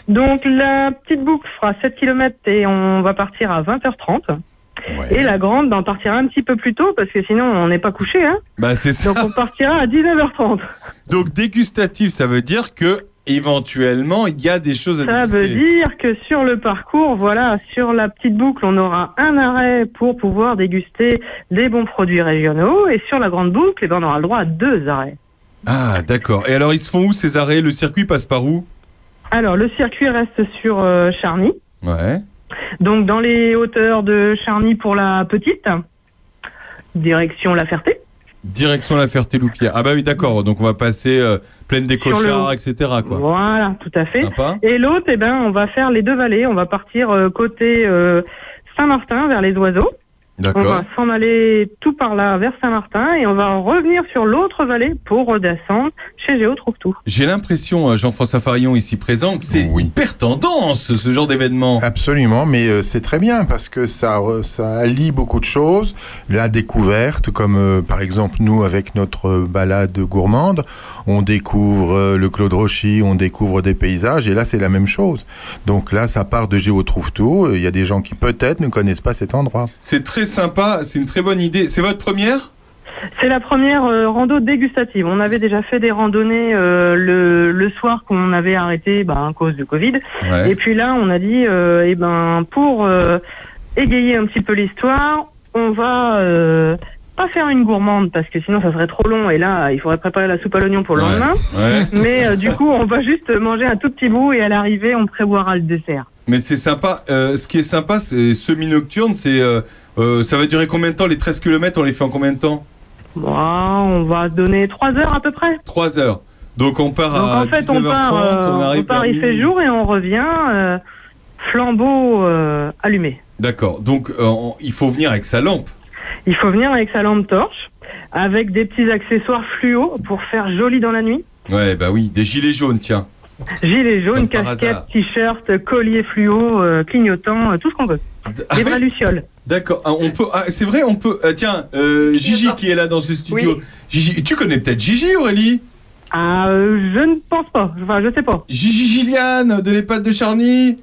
Speaker 8: Donc la petite boucle fera 7 km et on va partir à 20h30. Et la grande, on partira un petit peu plus tôt parce que sinon on n'est pas couché. Hein
Speaker 2: Bah c'est ça.
Speaker 8: Donc on partira à 19h30.
Speaker 2: Donc dégustatif, ça veut dire que éventuellement, il y a des choses à
Speaker 8: Ça veut dire que sur le parcours, voilà, sur la petite boucle, on aura un arrêt pour pouvoir déguster des bons produits régionaux. Et sur la grande boucle, eh ben, on aura le droit à deux arrêts.
Speaker 2: Ah, d'accord. Et alors, ils se font où ces arrêts? Le circuit passe par où?
Speaker 8: Alors, le circuit reste sur euh, Charny.
Speaker 2: Ouais.
Speaker 8: Donc, dans les hauteurs de Charny pour la petite, direction La Ferté.
Speaker 2: Direction la Ferté-Loupière. Ah bah oui, d'accord. Donc on va passer euh, plaine des
Speaker 8: Sur
Speaker 2: cochards,
Speaker 8: le-
Speaker 2: etc. Quoi.
Speaker 8: Voilà, tout à fait.
Speaker 2: Sympa.
Speaker 8: Et l'autre, eh ben, on va faire les deux vallées. On va partir euh, côté euh, Saint-Martin vers les oiseaux. On va s'en aller tout par là vers Saint-Martin et on va revenir sur l'autre vallée pour redescendre chez Géo Trouve Tout.
Speaker 2: J'ai l'impression, euh, Jean-François Farillon ici présent, que c'est hyper tendance ce genre d'événement.
Speaker 4: Absolument, mais euh, c'est très bien parce que ça, allie beaucoup de choses. La découverte, comme euh, par exemple nous avec notre balade gourmande, on découvre le Claude Rochy, on découvre des paysages, et là c'est la même chose. Donc là, ça part de Géo Trouve Tout. Il y a des gens qui peut-être ne connaissent pas cet endroit.
Speaker 2: C'est très sympa, c'est une très bonne idée. C'est votre première?
Speaker 8: C'est la première euh, rando dégustative. On avait déjà fait des randonnées euh, le, le soir qu'on avait arrêté bah, à cause du Covid.
Speaker 2: Ouais.
Speaker 8: Et puis là, on a dit, euh, eh ben, pour euh, égayer un petit peu l'histoire, on va pas faire une gourmande parce que sinon ça serait trop long et là, il faudrait préparer la soupe à l'oignon pour le
Speaker 2: Ouais.
Speaker 8: lendemain.
Speaker 2: Ouais.
Speaker 8: Mais du coup, on va juste manger un tout petit bout et à l'arrivée, on prévoira le dessert.
Speaker 2: Mais c'est sympa. Ce qui est sympa, c'est semi-nocturne. C'est, euh, ça va durer combien de temps Les 13 km, on les fait en combien de temps
Speaker 8: Bon, on va donner trois heures à peu près.
Speaker 2: 3 heures. Donc on part
Speaker 8: Donc
Speaker 2: à
Speaker 8: en fait,
Speaker 2: 19h30,
Speaker 8: on part, euh,
Speaker 2: on arrive
Speaker 8: on part, il fait jour et on revient euh, flambeau euh, allumé.
Speaker 2: D'accord. Donc euh, on- il faut venir avec sa lampe.
Speaker 8: Il faut venir avec sa lampe torche, avec des petits accessoires fluo pour faire joli dans la nuit.
Speaker 2: Ouais, bah oui, des gilets jaunes, tiens.
Speaker 8: Gilet jaune,
Speaker 2: Comme par
Speaker 8: casquette,
Speaker 2: hasard.
Speaker 8: t-shirt, collier fluo, euh, clignotant, euh, tout ce qu'on veut.
Speaker 2: Ah
Speaker 8: Des vraies lucioles.
Speaker 2: D'accord. Ah, on peut. ah, c'est vrai, on peut. ah, tiens, euh, Gigi qui est là dans ce studio. Gigi, tu connais peut-être Gigi, Aurélie?
Speaker 8: Ah, euh, je ne pense pas. Enfin, je sais pas.
Speaker 2: Gigi Gilliane de l'EHPAD de Charny?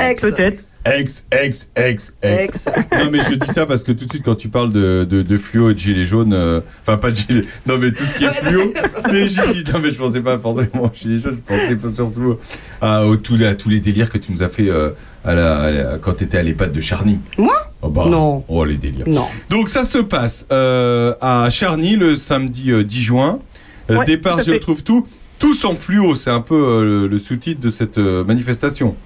Speaker 3: Ex.
Speaker 8: Peut-être.
Speaker 2: Ex, ex, ex, ex.
Speaker 3: Ex.
Speaker 2: Non mais je dis ça parce que tout de suite quand tu parles de, de, de fluo et de gilet jaune, euh, enfin pas de gilet, non mais tout ce qui est fluo, c'est Gigi. Non mais je pensais pas forcément au gilet jaune, je pensais pas surtout à, les- à tous les délires que tu nous as fait euh, à la, à la- quand tu étais à l'EHPAD de Charny.
Speaker 3: Moi?
Speaker 2: Oh bah,
Speaker 3: Non.
Speaker 2: Oh les délires.
Speaker 3: Non.
Speaker 2: Donc ça se passe euh, à Charny le samedi euh, 10 juin. Euh,
Speaker 8: Ouais,
Speaker 2: départ, je retrouve tout. Tous en fluo, c'est un peu euh, le, le sous-titre de cette euh, manifestation.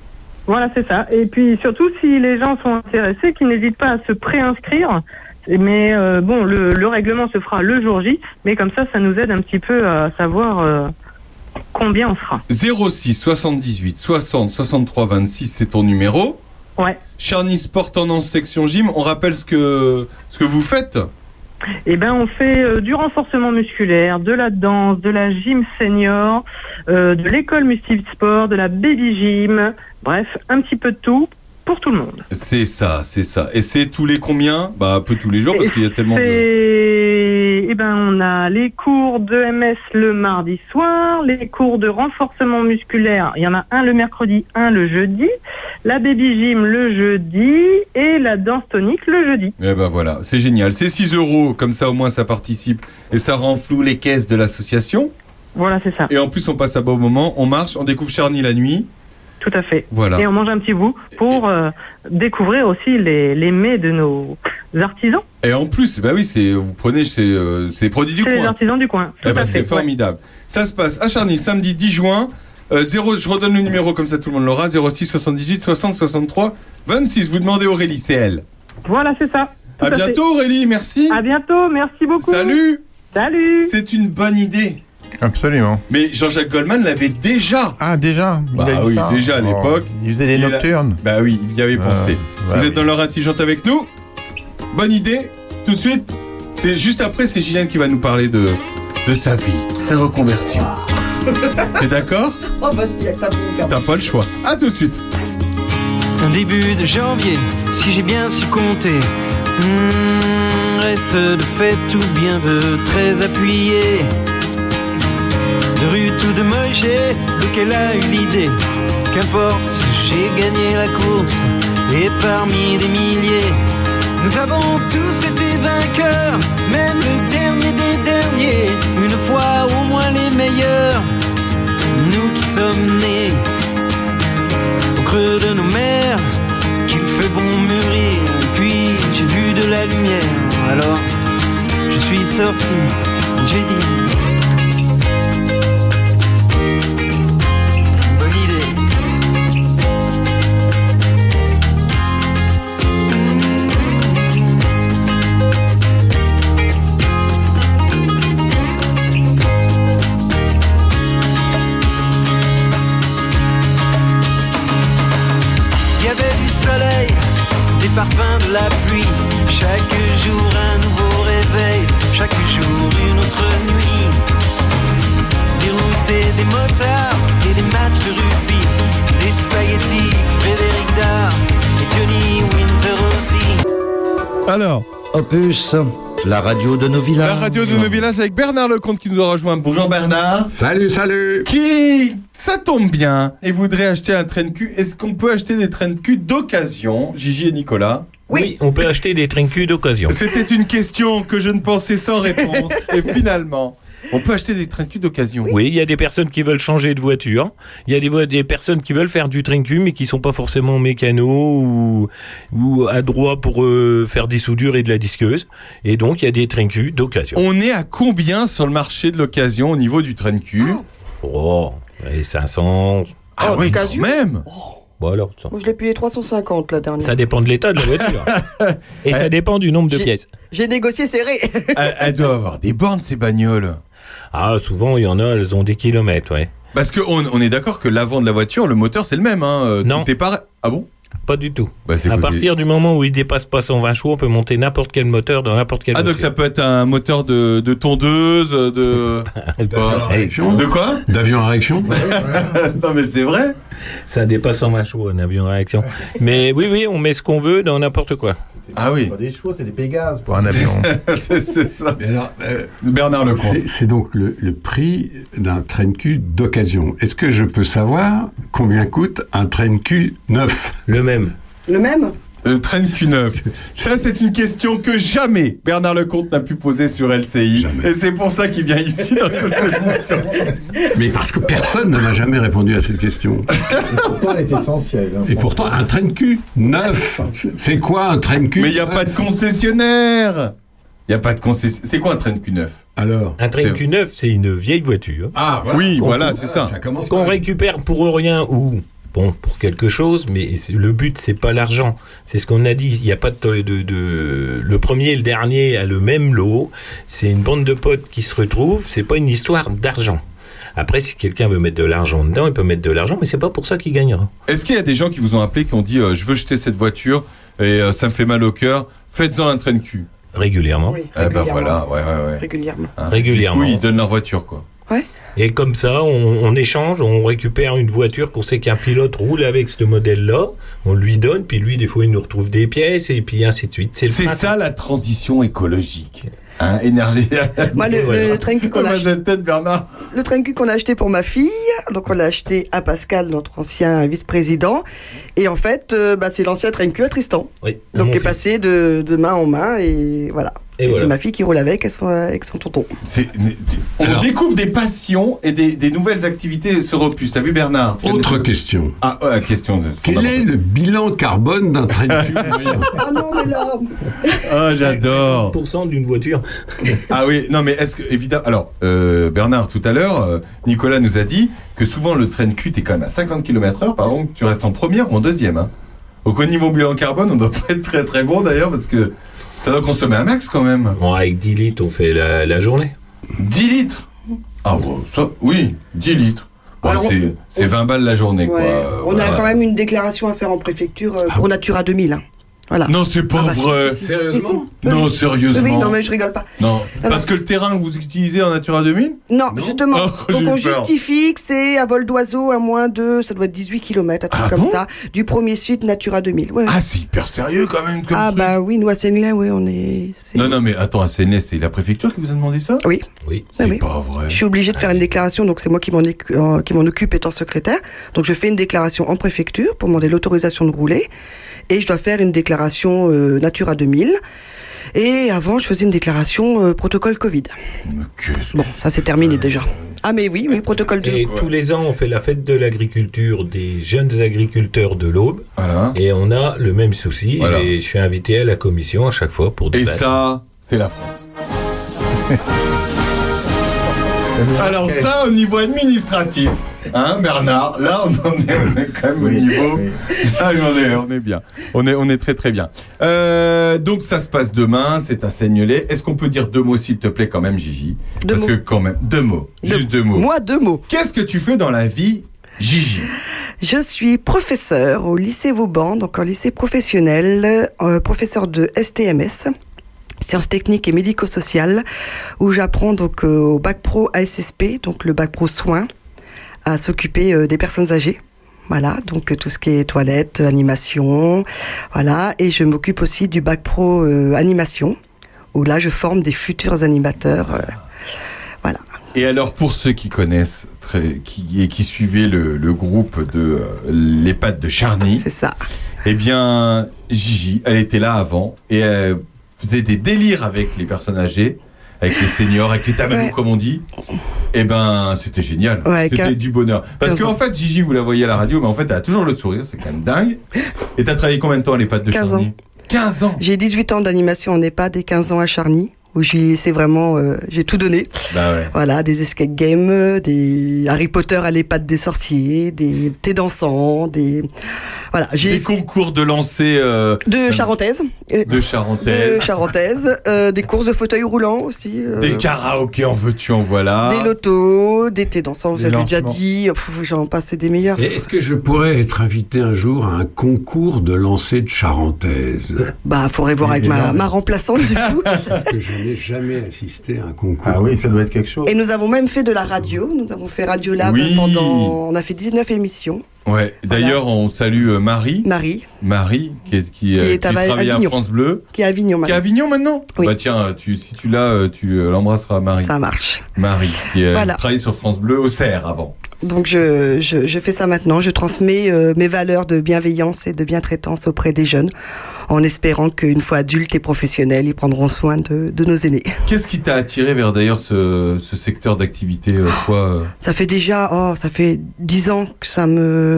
Speaker 8: Voilà, c'est ça. Et puis surtout, si les gens sont intéressés, qu'ils n'hésitent pas à se préinscrire. Mais euh, bon, le, le règlement se fera le jour J, mais comme ça, ça nous aide un petit peu à savoir euh, combien on sera.
Speaker 2: 06 78 60 63 26, c'est ton numéro.
Speaker 8: Ouais.
Speaker 2: Charny Sport Tendance Section Gym, on rappelle ce que, ce que vous faites
Speaker 8: Eh ben, on fait euh, du renforcement musculaire, de la danse, de la gym senior, euh, de l'école multisport, de la baby gym, bref, un petit peu de tout pour tout le monde.
Speaker 2: C'est ça, c'est ça. Et c'est tous les combien? Bah un peu tous les jours parce qu'il y a tellement de...
Speaker 8: Eh ben, on a les cours de MS le mardi soir, les cours de renforcement musculaire. Il y en a un le mercredi, un le jeudi, la baby gym le jeudi et la danse tonique le jeudi.
Speaker 2: Eh ben voilà, c'est génial. C'est 6 euros, comme ça au moins ça participe et ça rend flou les caisses de l'association.
Speaker 8: Voilà, c'est ça.
Speaker 2: Et en plus on passe à beau moment, on marche, on découvre Charny la nuit.
Speaker 8: Tout à fait.
Speaker 2: Voilà.
Speaker 8: Et on mange un petit bout pour euh, découvrir aussi les, les mets de nos artisans.
Speaker 2: Et en plus, bah oui, c'est vous prenez c'est euh, c'est les produits du
Speaker 8: C'est les
Speaker 2: coin.
Speaker 8: artisans du coin.
Speaker 2: Eh
Speaker 8: à
Speaker 2: c'est
Speaker 8: fait.
Speaker 2: formidable. Ça se passe à Charny samedi 10 juin. Euh, 0, je redonne le numéro comme ça tout le monde l'aura. 06 78 60 63 26. Vous demandez Aurélie, c'est elle.
Speaker 8: Ouais. Voilà, c'est ça. Tout
Speaker 2: À
Speaker 8: fait.
Speaker 2: bientôt Aurélie, merci.
Speaker 8: À bientôt. Merci beaucoup.
Speaker 2: Salut.
Speaker 8: Salut.
Speaker 2: C'est une bonne idée.
Speaker 4: Absolument.
Speaker 2: Mais Jean-Jacques Goldman l'avait déjà.
Speaker 4: Ah, déjà Il
Speaker 2: Bah
Speaker 4: a eu
Speaker 2: oui,
Speaker 4: ça
Speaker 2: déjà à
Speaker 4: Oh,
Speaker 2: l'époque.
Speaker 4: Il faisait des
Speaker 2: Il a-
Speaker 4: nocturnes.
Speaker 2: Bah oui, il y avait pensé.
Speaker 4: bah
Speaker 2: Vous
Speaker 4: oui.
Speaker 2: êtes dans l'heure intelligente avec nous Bonne idée. Tout de suite, c'est juste après, c'est Gilliane qui va nous parler de, de sa vie, sa reconversion. T'es d'accord?
Speaker 3: Oh bah si, y a que ça pour
Speaker 2: T'as pas le choix. À tout de suite.
Speaker 7: Un début de janvier, si j'ai bien su compter. Hmm, reste de fait tout bien veut très appuyé. De rue tout de Moïse, lequel a eu l'idée. Qu'importe, j'ai gagné la course et parmi des milliers. Nous avons tous été vainqueurs, même le dernier des derniers. Une fois au moins les meilleurs. Nous qui sommes nés au creux de nos mers, qu'il fait bon mûrir. Puis j'ai vu de la lumière, alors je suis sorti, j'ai dit.
Speaker 5: Opus, la radio de nos villages.
Speaker 2: la radio de nos villages avec Bernard Lecomte qui nous a rejoint. Bonjour Bernard.
Speaker 9: Salut, salut
Speaker 2: Qui, ça tombe bien, et voudrait acheter un train de cul. Est-ce qu'on peut acheter des trains de cul d'occasion, Gigi et Nicolas?
Speaker 6: Oui, on peut acheter des trincus d'occasion.
Speaker 2: C'était une question que je ne pensais sans réponse. et finalement, on peut acheter des cul d'occasion.
Speaker 6: Oui, il y a des personnes qui veulent changer de voiture. Il y a des, des personnes qui veulent faire du trincu, mais qui sont pas forcément mécanos ou, ou adroits pour euh, faire des soudures et de la disqueuse. Et donc, il y a des trincus d'occasion.
Speaker 2: On est à combien sur le marché de l'occasion au niveau du train de cul
Speaker 6: Oh, et 500.
Speaker 2: Ah
Speaker 3: Oh,
Speaker 2: oui, quand même
Speaker 6: Bon alors, ça,
Speaker 3: Moi, je l'ai payé 350 la dernière.
Speaker 6: ça dépend de l'état de la voiture. et ça dépend du nombre de pièces.
Speaker 3: J'ai négocié serré.
Speaker 2: elle, elle doit avoir des bornes, ces bagnoles.
Speaker 6: Ah, souvent, il y en a, elles ont des kilomètres, ouais.
Speaker 2: Parce qu'on on est d'accord que l'avant de la voiture, le moteur, c'est le même. Hein. euh,
Speaker 6: Non.
Speaker 2: Tout est pareil. Ah bon?
Speaker 6: Pas du tout.
Speaker 2: Bah,
Speaker 6: À partir du moment où il dépasse pas 120 chevaux, on peut monter n'importe quel moteur dans n'importe quel
Speaker 2: Ah, donc ça peut être un moteur de, de tondeuse, de.
Speaker 9: Réaction.
Speaker 2: de quoi?
Speaker 9: D'avion à réaction
Speaker 2: Non, mais c'est vrai.
Speaker 6: Ça dépasse 120 chevaux, un avion à réaction. Mais oui, oui, on met ce qu'on veut dans n'importe quoi.
Speaker 2: Ah oui.
Speaker 4: Pas des chevaux, c'est des pégases pour un avion.
Speaker 2: c'est ça.
Speaker 9: Mais alors, euh,
Speaker 2: Bernard Lecomte.
Speaker 9: c'est donc le, le prix d'un train de cul d'occasion. Est-ce que je peux savoir combien coûte un train de cul neuf?
Speaker 6: Le même.
Speaker 3: Le même?
Speaker 2: Le train de Q9. Ça, c'est une question que jamais Bernard Lecomte n'a pu poser sur LCI.
Speaker 9: Jamais.
Speaker 2: Et c'est pour ça qu'il vient ici dans notre émission.
Speaker 9: Mais parce que personne ne m'a jamais répondu à cette question.
Speaker 4: Pourtant, elle est essentielle. hein.
Speaker 9: Et pourtant, un train de cul neuf C'est quoi un train de cul
Speaker 2: Mais il n'y a pas de concessionnaire. Il n'y a pas de concessionnaire. C'est quoi un train de Q9
Speaker 9: Alors
Speaker 6: Un train
Speaker 2: C'est-
Speaker 6: Q9, c'est une vieille voiture
Speaker 9: Ah,
Speaker 2: Oui, voilà, c'est ça.
Speaker 9: Ça
Speaker 6: qu'on récupère pour rien ou bon pour quelque chose, mais le but c'est pas l'argent. C'est ce qu'on a dit. Il n'y a pas de, de, de- le premier et le dernier a le même lot. C'est une bande de potes qui se retrouvent. C'est pas une histoire d'argent. Après, si quelqu'un veut mettre de l'argent dedans, il peut mettre de l'argent, mais c'est pas pour ça qu'il gagnera.
Speaker 2: Est-ce qu'il y a des gens qui vous ont appelé, qui ont dit euh, Je veux jeter cette voiture et euh, ça me fait mal au cœur, faites-en un train de cul?
Speaker 6: Régulièrement.
Speaker 3: Oui,
Speaker 2: Eh ben
Speaker 3: régulièrement.
Speaker 2: voilà, ouais, ouais, ouais.
Speaker 3: Régulièrement.
Speaker 2: Hein?
Speaker 6: Régulièrement.
Speaker 2: Oui, ils donnent leur voiture, quoi.
Speaker 6: Et comme ça, on, on échange, on récupère une voiture qu'on sait qu'un pilote roule avec ce modèle-là, on lui donne, puis lui, des fois, il nous retrouve des pièces, et puis ainsi de suite. C'est
Speaker 2: ça la transition écologique. Hein, énergie.
Speaker 3: Moi, le,
Speaker 6: Voilà.
Speaker 3: le train cul qu'on a, ach- acheté pour ma fille, donc on l'a acheté à Pascal, notre ancien vice-président, et en fait, euh, bah, c'est l'ancien train cul à Tristan,
Speaker 6: Oui,
Speaker 3: donc qui est
Speaker 6: fils.
Speaker 3: passé de, de main en main, et voilà.
Speaker 6: Et
Speaker 3: Et
Speaker 6: voilà.
Speaker 3: c'est ma fille qui roule avec, avec son, avec son tonton.
Speaker 2: C'est- On
Speaker 9: Alors-
Speaker 2: découvre des passions et des, des nouvelles activités sur Opus. T'as vu, Bernard
Speaker 9: Autre question.
Speaker 2: Ah, ouais, question. De...
Speaker 9: Quel est le bilan carbone d'un train de moyen
Speaker 3: Ah non, mais là
Speaker 2: Ah, j'adore
Speaker 6: 50% d'une voiture.
Speaker 2: Ah oui, non mais est-ce que, évidemment, alors, euh, Bernard, tout à l'heure, euh, Nicolas nous a dit que souvent le train de cul, t'es quand même à 50 km heure, par contre, tu restes en première ou en deuxième. Hein? Donc au niveau bilan carbone, on doit pas être très très bon d'ailleurs, parce que ça doit consommer un max quand même.
Speaker 6: Bon, avec 10 litres, on fait la, la journée.
Speaker 2: 10 litres Ah bon, ça, oui, 10 litres. Bon, c'est, c'est 20 balles la journée, quoi.
Speaker 3: Ouais, On
Speaker 2: voilà.
Speaker 3: a quand même une déclaration à faire en préfecture euh, pour Natura 2000. hein. Voilà.
Speaker 2: Non, c'est pas
Speaker 3: Ah bah,
Speaker 2: vrai.
Speaker 3: si, si.
Speaker 9: Sérieusement
Speaker 3: Si, si.
Speaker 2: Non,
Speaker 3: Oui.
Speaker 2: sérieusement.
Speaker 3: Oui, non, mais je rigole pas.
Speaker 2: Non,
Speaker 3: non,
Speaker 2: parce que le terrain que vous utilisez en Natura 2000
Speaker 3: Non, justement.
Speaker 2: Oh, eu peur.
Speaker 3: justifie que c'est à vol d'oiseau à moins de, ça doit être 18 km, un truc
Speaker 2: Ah
Speaker 3: comme
Speaker 2: bon
Speaker 3: ça, du premier site Natura 2000. Ouais.
Speaker 2: Ah, c'est hyper sérieux quand même. Comme
Speaker 3: Ah
Speaker 2: truc.
Speaker 3: bah oui, nous à Sénelay, oui, on est.
Speaker 2: Non, non, mais attends, à Sénès, c'est la préfecture qui vous a demandé ça?
Speaker 3: Oui,
Speaker 6: Oui.
Speaker 3: ah
Speaker 2: C'est
Speaker 3: oui.
Speaker 2: pas vrai.
Speaker 3: Je suis obligée de faire une déclaration, donc c'est moi qui m'en écu- euh, qui m'en occupe étant secrétaire. Donc je fais une déclaration en préfecture pour demander l'autorisation de rouler, et je dois faire une déclaration euh, Natura 2000. Et avant, je faisais une déclaration euh, protocole Covid. Bon, ça c'est terminé déjà. Ah mais oui, oui, protocole 2.
Speaker 6: Et tous les ans, on fait la fête de l'agriculture des jeunes agriculteurs de l'Aube.
Speaker 2: Voilà.
Speaker 6: Et on a le même souci.
Speaker 2: Voilà.
Speaker 6: Et je suis invité à la commission à chaque fois pour
Speaker 2: Et
Speaker 6: débattre.
Speaker 2: ça, c'est la France. Alors ça, au niveau administratif, hein, Bernard, là, on en est, on est quand même au niveau. Ah, on est, on est bien. On est, on est très très bien. Euh, donc ça se passe demain, c'est à Seignelay. Est-ce qu'on peut dire deux mots, s'il te plaît, quand même, Gigi?
Speaker 3: Deux
Speaker 2: Parce
Speaker 3: mots.
Speaker 2: que quand même, deux mots, juste deux mots.
Speaker 3: Moi, deux mots.
Speaker 2: Qu'est-ce que tu fais dans la vie, Gigi?
Speaker 3: Je suis professeur au lycée Vauban, donc en lycée professionnel, euh, professeur de STMS, sciences techniques et médico-sociales, où j'apprends donc euh, au bac pro ASSP, donc le bac pro soins, à s'occuper euh, des personnes âgées. Voilà, donc euh, tout ce qui est toilette, animation, voilà, et je m'occupe aussi du bac pro euh, animation, où là je forme des futurs animateurs. euh, voilà.
Speaker 2: Et alors, pour ceux qui connaissent très, qui, et qui suivaient le, le groupe de euh, l'EHPAD de Charny,
Speaker 3: c'est ça.
Speaker 2: Eh bien, Gigi, elle était là avant et faisait des délires avec les personnes âgées, avec les seniors, avec les tamadous,
Speaker 3: Ouais.
Speaker 2: comme on dit. Eh ben, c'était génial.
Speaker 3: Ouais,
Speaker 2: c'était du bonheur. Parce
Speaker 3: 15
Speaker 2: qu'en
Speaker 3: ans.
Speaker 2: fait, Gigi, vous la voyez à la radio, mais en fait, elle a toujours le sourire, c'est quand même dingue. Et t'as travaillé combien de temps à l'EHPAD de
Speaker 3: 15
Speaker 2: Charny?
Speaker 3: Ans.
Speaker 2: 15 ans
Speaker 3: J'ai 18 ans d'animation en EHPAD et 15 ans à Charny, où j'ai c'est vraiment euh, j'ai tout donné.
Speaker 2: Bah ouais.
Speaker 3: Voilà, des escape games, des Harry Potter à l'EHPAD des sorciers, des thés dansants, des voilà,
Speaker 2: Des
Speaker 3: j'ai
Speaker 2: concours de lancer euh,
Speaker 3: de charentaise, euh,
Speaker 2: de charentaise,
Speaker 3: de charentaise, euh, des courses de fauteuils roulants aussi, euh,
Speaker 2: des karaokés en veux-tu, en voilà.
Speaker 3: des lotos, des thés dansants, vous
Speaker 2: Des
Speaker 3: avez déjà dit, j'en passe des meilleurs.
Speaker 9: Est-ce que je pourrais être invité un jour à un concours de lancer de charentaise?
Speaker 3: Bah, faudrait voir avec ma remplaçante du coup.
Speaker 9: Parce que je n'ai jamais assisté à un concours.
Speaker 4: Ah oui, ça doit être quelque chose.
Speaker 3: Et nous avons même fait de la radio. Nous avons fait Radio Lab
Speaker 2: Oui.
Speaker 3: pendant. On a fait 19 émissions.
Speaker 2: Ouais. D'ailleurs, on salue euh, Marie.
Speaker 3: Marie,
Speaker 2: Marie, qui, est, qui,
Speaker 3: Qui
Speaker 2: euh,
Speaker 3: est à
Speaker 2: qui travaille à. France Bleu.
Speaker 3: qui est à Avignon
Speaker 2: Qui est à
Speaker 3: maintenant.
Speaker 2: Avignon maintenant?
Speaker 3: Oui.
Speaker 2: Bah tiens, tu, si tu l'as, euh, tu l'embrasseras, Marie.
Speaker 3: Ça marche.
Speaker 2: Marie, qui
Speaker 3: Voilà.
Speaker 2: travaille sur France Bleu au CERF avant.
Speaker 3: Donc je, je, je fais ça maintenant. Je transmets euh, mes valeurs de bienveillance et de bientraitance auprès des jeunes, en espérant qu'une fois adultes et professionnels, ils prendront soin de, de nos aînés.
Speaker 2: Qu'est-ce qui t'a attiré vers d'ailleurs ce, ce secteur d'activité, euh, euh?
Speaker 3: Ça fait déjà, oh, ça fait dix ans que ça me,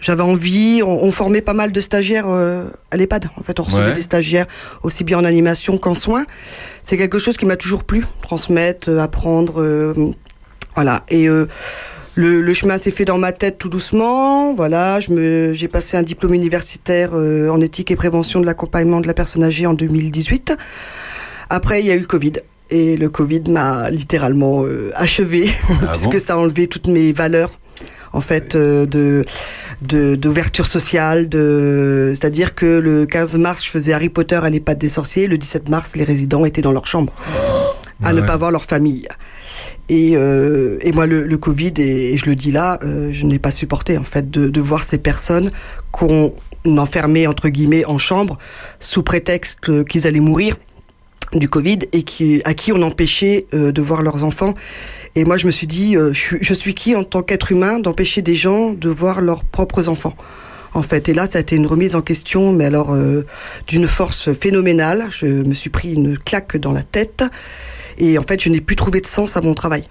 Speaker 3: j'avais envie. On, on formait pas mal de stagiaires euh, à l'EHPAD. En fait, on recevait
Speaker 2: Ouais.
Speaker 3: des stagiaires aussi bien en animation qu'en soins. C'est quelque chose qui m'a toujours plu, transmettre, euh, apprendre, euh, voilà. Et euh, le, le chemin s'est fait dans ma tête tout doucement. Voilà, je me, j'ai passé un diplôme universitaire euh, en éthique et prévention de l'accompagnement de la personne âgée en 2018. Après, il y a eu le Covid. Et le Covid m'a littéralement euh, achevé,
Speaker 2: Ah
Speaker 3: puisque
Speaker 2: bon?
Speaker 3: ça a enlevé toutes mes valeurs, en fait, euh, de de- d'ouverture sociale. De, c'est-à-dire que le 15 mars, je faisais Harry Potter à l'EHPAD des sorciers. Le 17 mars, les résidents étaient dans leur chambre, à ne pas voir leur famille. Et, euh, et moi, le, le Covid, et, et je le dis là, euh, je n'ai pas supporté, en fait, de, de voir ces personnes qu'on enfermait, entre guillemets, en chambre, sous prétexte qu'ils allaient mourir du Covid et qui, à qui on empêchait euh, de voir leurs enfants. Et moi, je me suis dit, euh, je, suis, je suis qui en tant qu'être humain d'empêcher des gens de voir leurs propres enfants en fait. Et là, ça a été une remise en question, mais alors euh, d'une force phénoménale. Je me suis pris une claque dans la tête et en fait, je n'ai plus trouvé de sens à mon travail.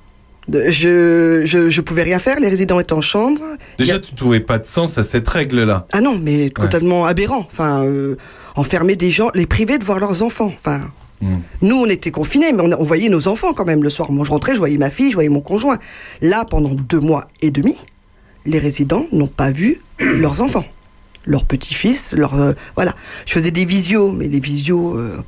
Speaker 3: Je, je, je pouvais rien faire, les résidents étaient en chambre.
Speaker 2: Déjà, tu trouvais pas de sens à cette règle-là.
Speaker 3: Ah non, mais totalement aberrant. Enfin, euh, enfermer des gens, les priver de voir leurs enfants. Enfin,
Speaker 2: Hmm.
Speaker 3: nous, on était confinés, mais on, voyait nos enfants quand même le soir. Moi, je rentrais, je voyais ma fille, je voyais mon conjoint. Là, pendant deux mois et demi, les résidents n'ont pas vu leurs enfants, leurs petits-fils, leurs euh, voilà. Je faisais des visios, mais des visios. euh,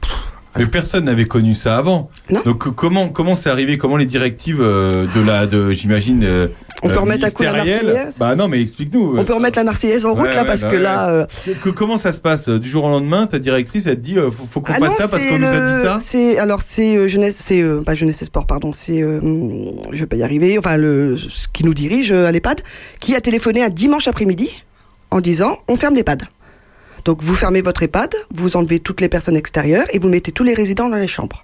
Speaker 2: Mais personne n'avait connu ça avant. Donc euh, comment comment c'est arrivé? Comment les directives euh, de la de j'imagine euh,
Speaker 3: On peut
Speaker 2: euh,
Speaker 3: remettre à coup la Marseillaise
Speaker 2: Bah non, mais explique-nous.
Speaker 3: on peut remettre la Marseillaise en route
Speaker 2: Ouais,
Speaker 3: là
Speaker 2: ouais,
Speaker 3: parce
Speaker 2: bah
Speaker 3: que
Speaker 2: ouais.
Speaker 3: là. euh,
Speaker 2: Que- comment ça se passe? Du jour au lendemain Ta directrice, elle te dit faut, faut qu'on
Speaker 3: Ah
Speaker 2: fasse
Speaker 3: non,
Speaker 2: ça parce qu'on nous a dit ça?
Speaker 3: C'est alors c'est euh, jeunesse, c'est euh, pas jeunesse et sport, pardon. C'est euh, je vais pas y arriver. Enfin le ce qui nous dirige à l'EHPAD, qui a téléphoné un dimanche après-midi en disant on ferme l'EHPAD. Donc vous fermez votre EHPAD, vous enlevez toutes les personnes extérieures et vous mettez tous les résidents dans les chambres.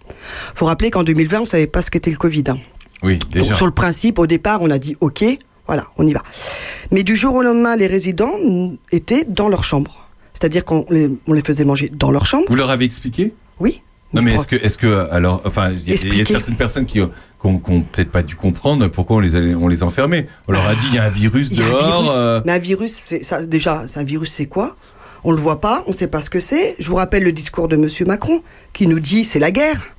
Speaker 3: Faut rappeler qu'en 2020 on savait pas ce qu'était le Covid. hein.
Speaker 2: Oui, déjà.
Speaker 3: Donc sur le principe, au départ, on a dit OK, voilà, on y va. Mais du jour au lendemain, les résidents étaient dans leur chambre. C'est-à-dire qu'on les, on les faisait manger dans leur chambre.
Speaker 2: Vous leur avez expliqué?
Speaker 3: Oui.
Speaker 2: Non mais est-ce que est-ce que alors enfin il y, a- y certaines personnes qui ont, qu'on qu'on peut-être pas dû comprendre pourquoi on les, a- on les enfermait. On leur a dit il y a un virus
Speaker 3: un
Speaker 2: dehors.
Speaker 3: virus.
Speaker 2: euh,
Speaker 3: Mais un virus, c'est ça déjà, c'est un virus, c'est quoi? On le voit pas, on sait pas ce que c'est. Je vous rappelle le discours de Monsieur Macron qui nous dit c'est la guerre.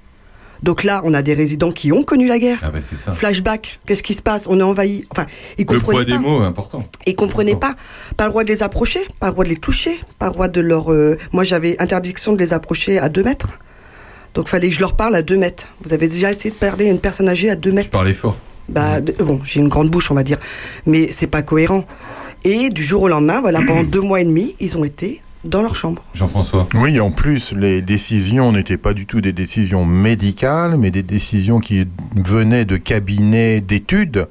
Speaker 3: Donc là, on a des résidents qui ont connu la guerre.
Speaker 2: Ah bah c'est ça.
Speaker 3: Flashback, qu'est-ce qui se passe? On est envahi. Enfin, ils
Speaker 2: Le
Speaker 3: comprenaient
Speaker 2: poids des
Speaker 3: pas.
Speaker 2: mots, important.
Speaker 3: Ils comprenaient pas. Pas le droit de les approcher, pas le droit de les toucher, pas le droit de leur. euh, Moi, j'avais interdiction de les approcher à deux mètres. Donc, fallait que je leur parle à deux mètres. Vous avez déjà essayé de parler à une personne âgée à deux mètres?
Speaker 2: Parlez fort.
Speaker 3: bah, de- bon, j'ai une grande bouche, on va dire, mais c'est pas cohérent. Et du jour au lendemain, voilà, pendant deux mois et demi, ils ont été dans leur chambre.
Speaker 2: Jean-François.
Speaker 4: Oui, en plus, les décisions n'étaient pas du tout des décisions médicales, mais des décisions qui venaient de cabinets d'études.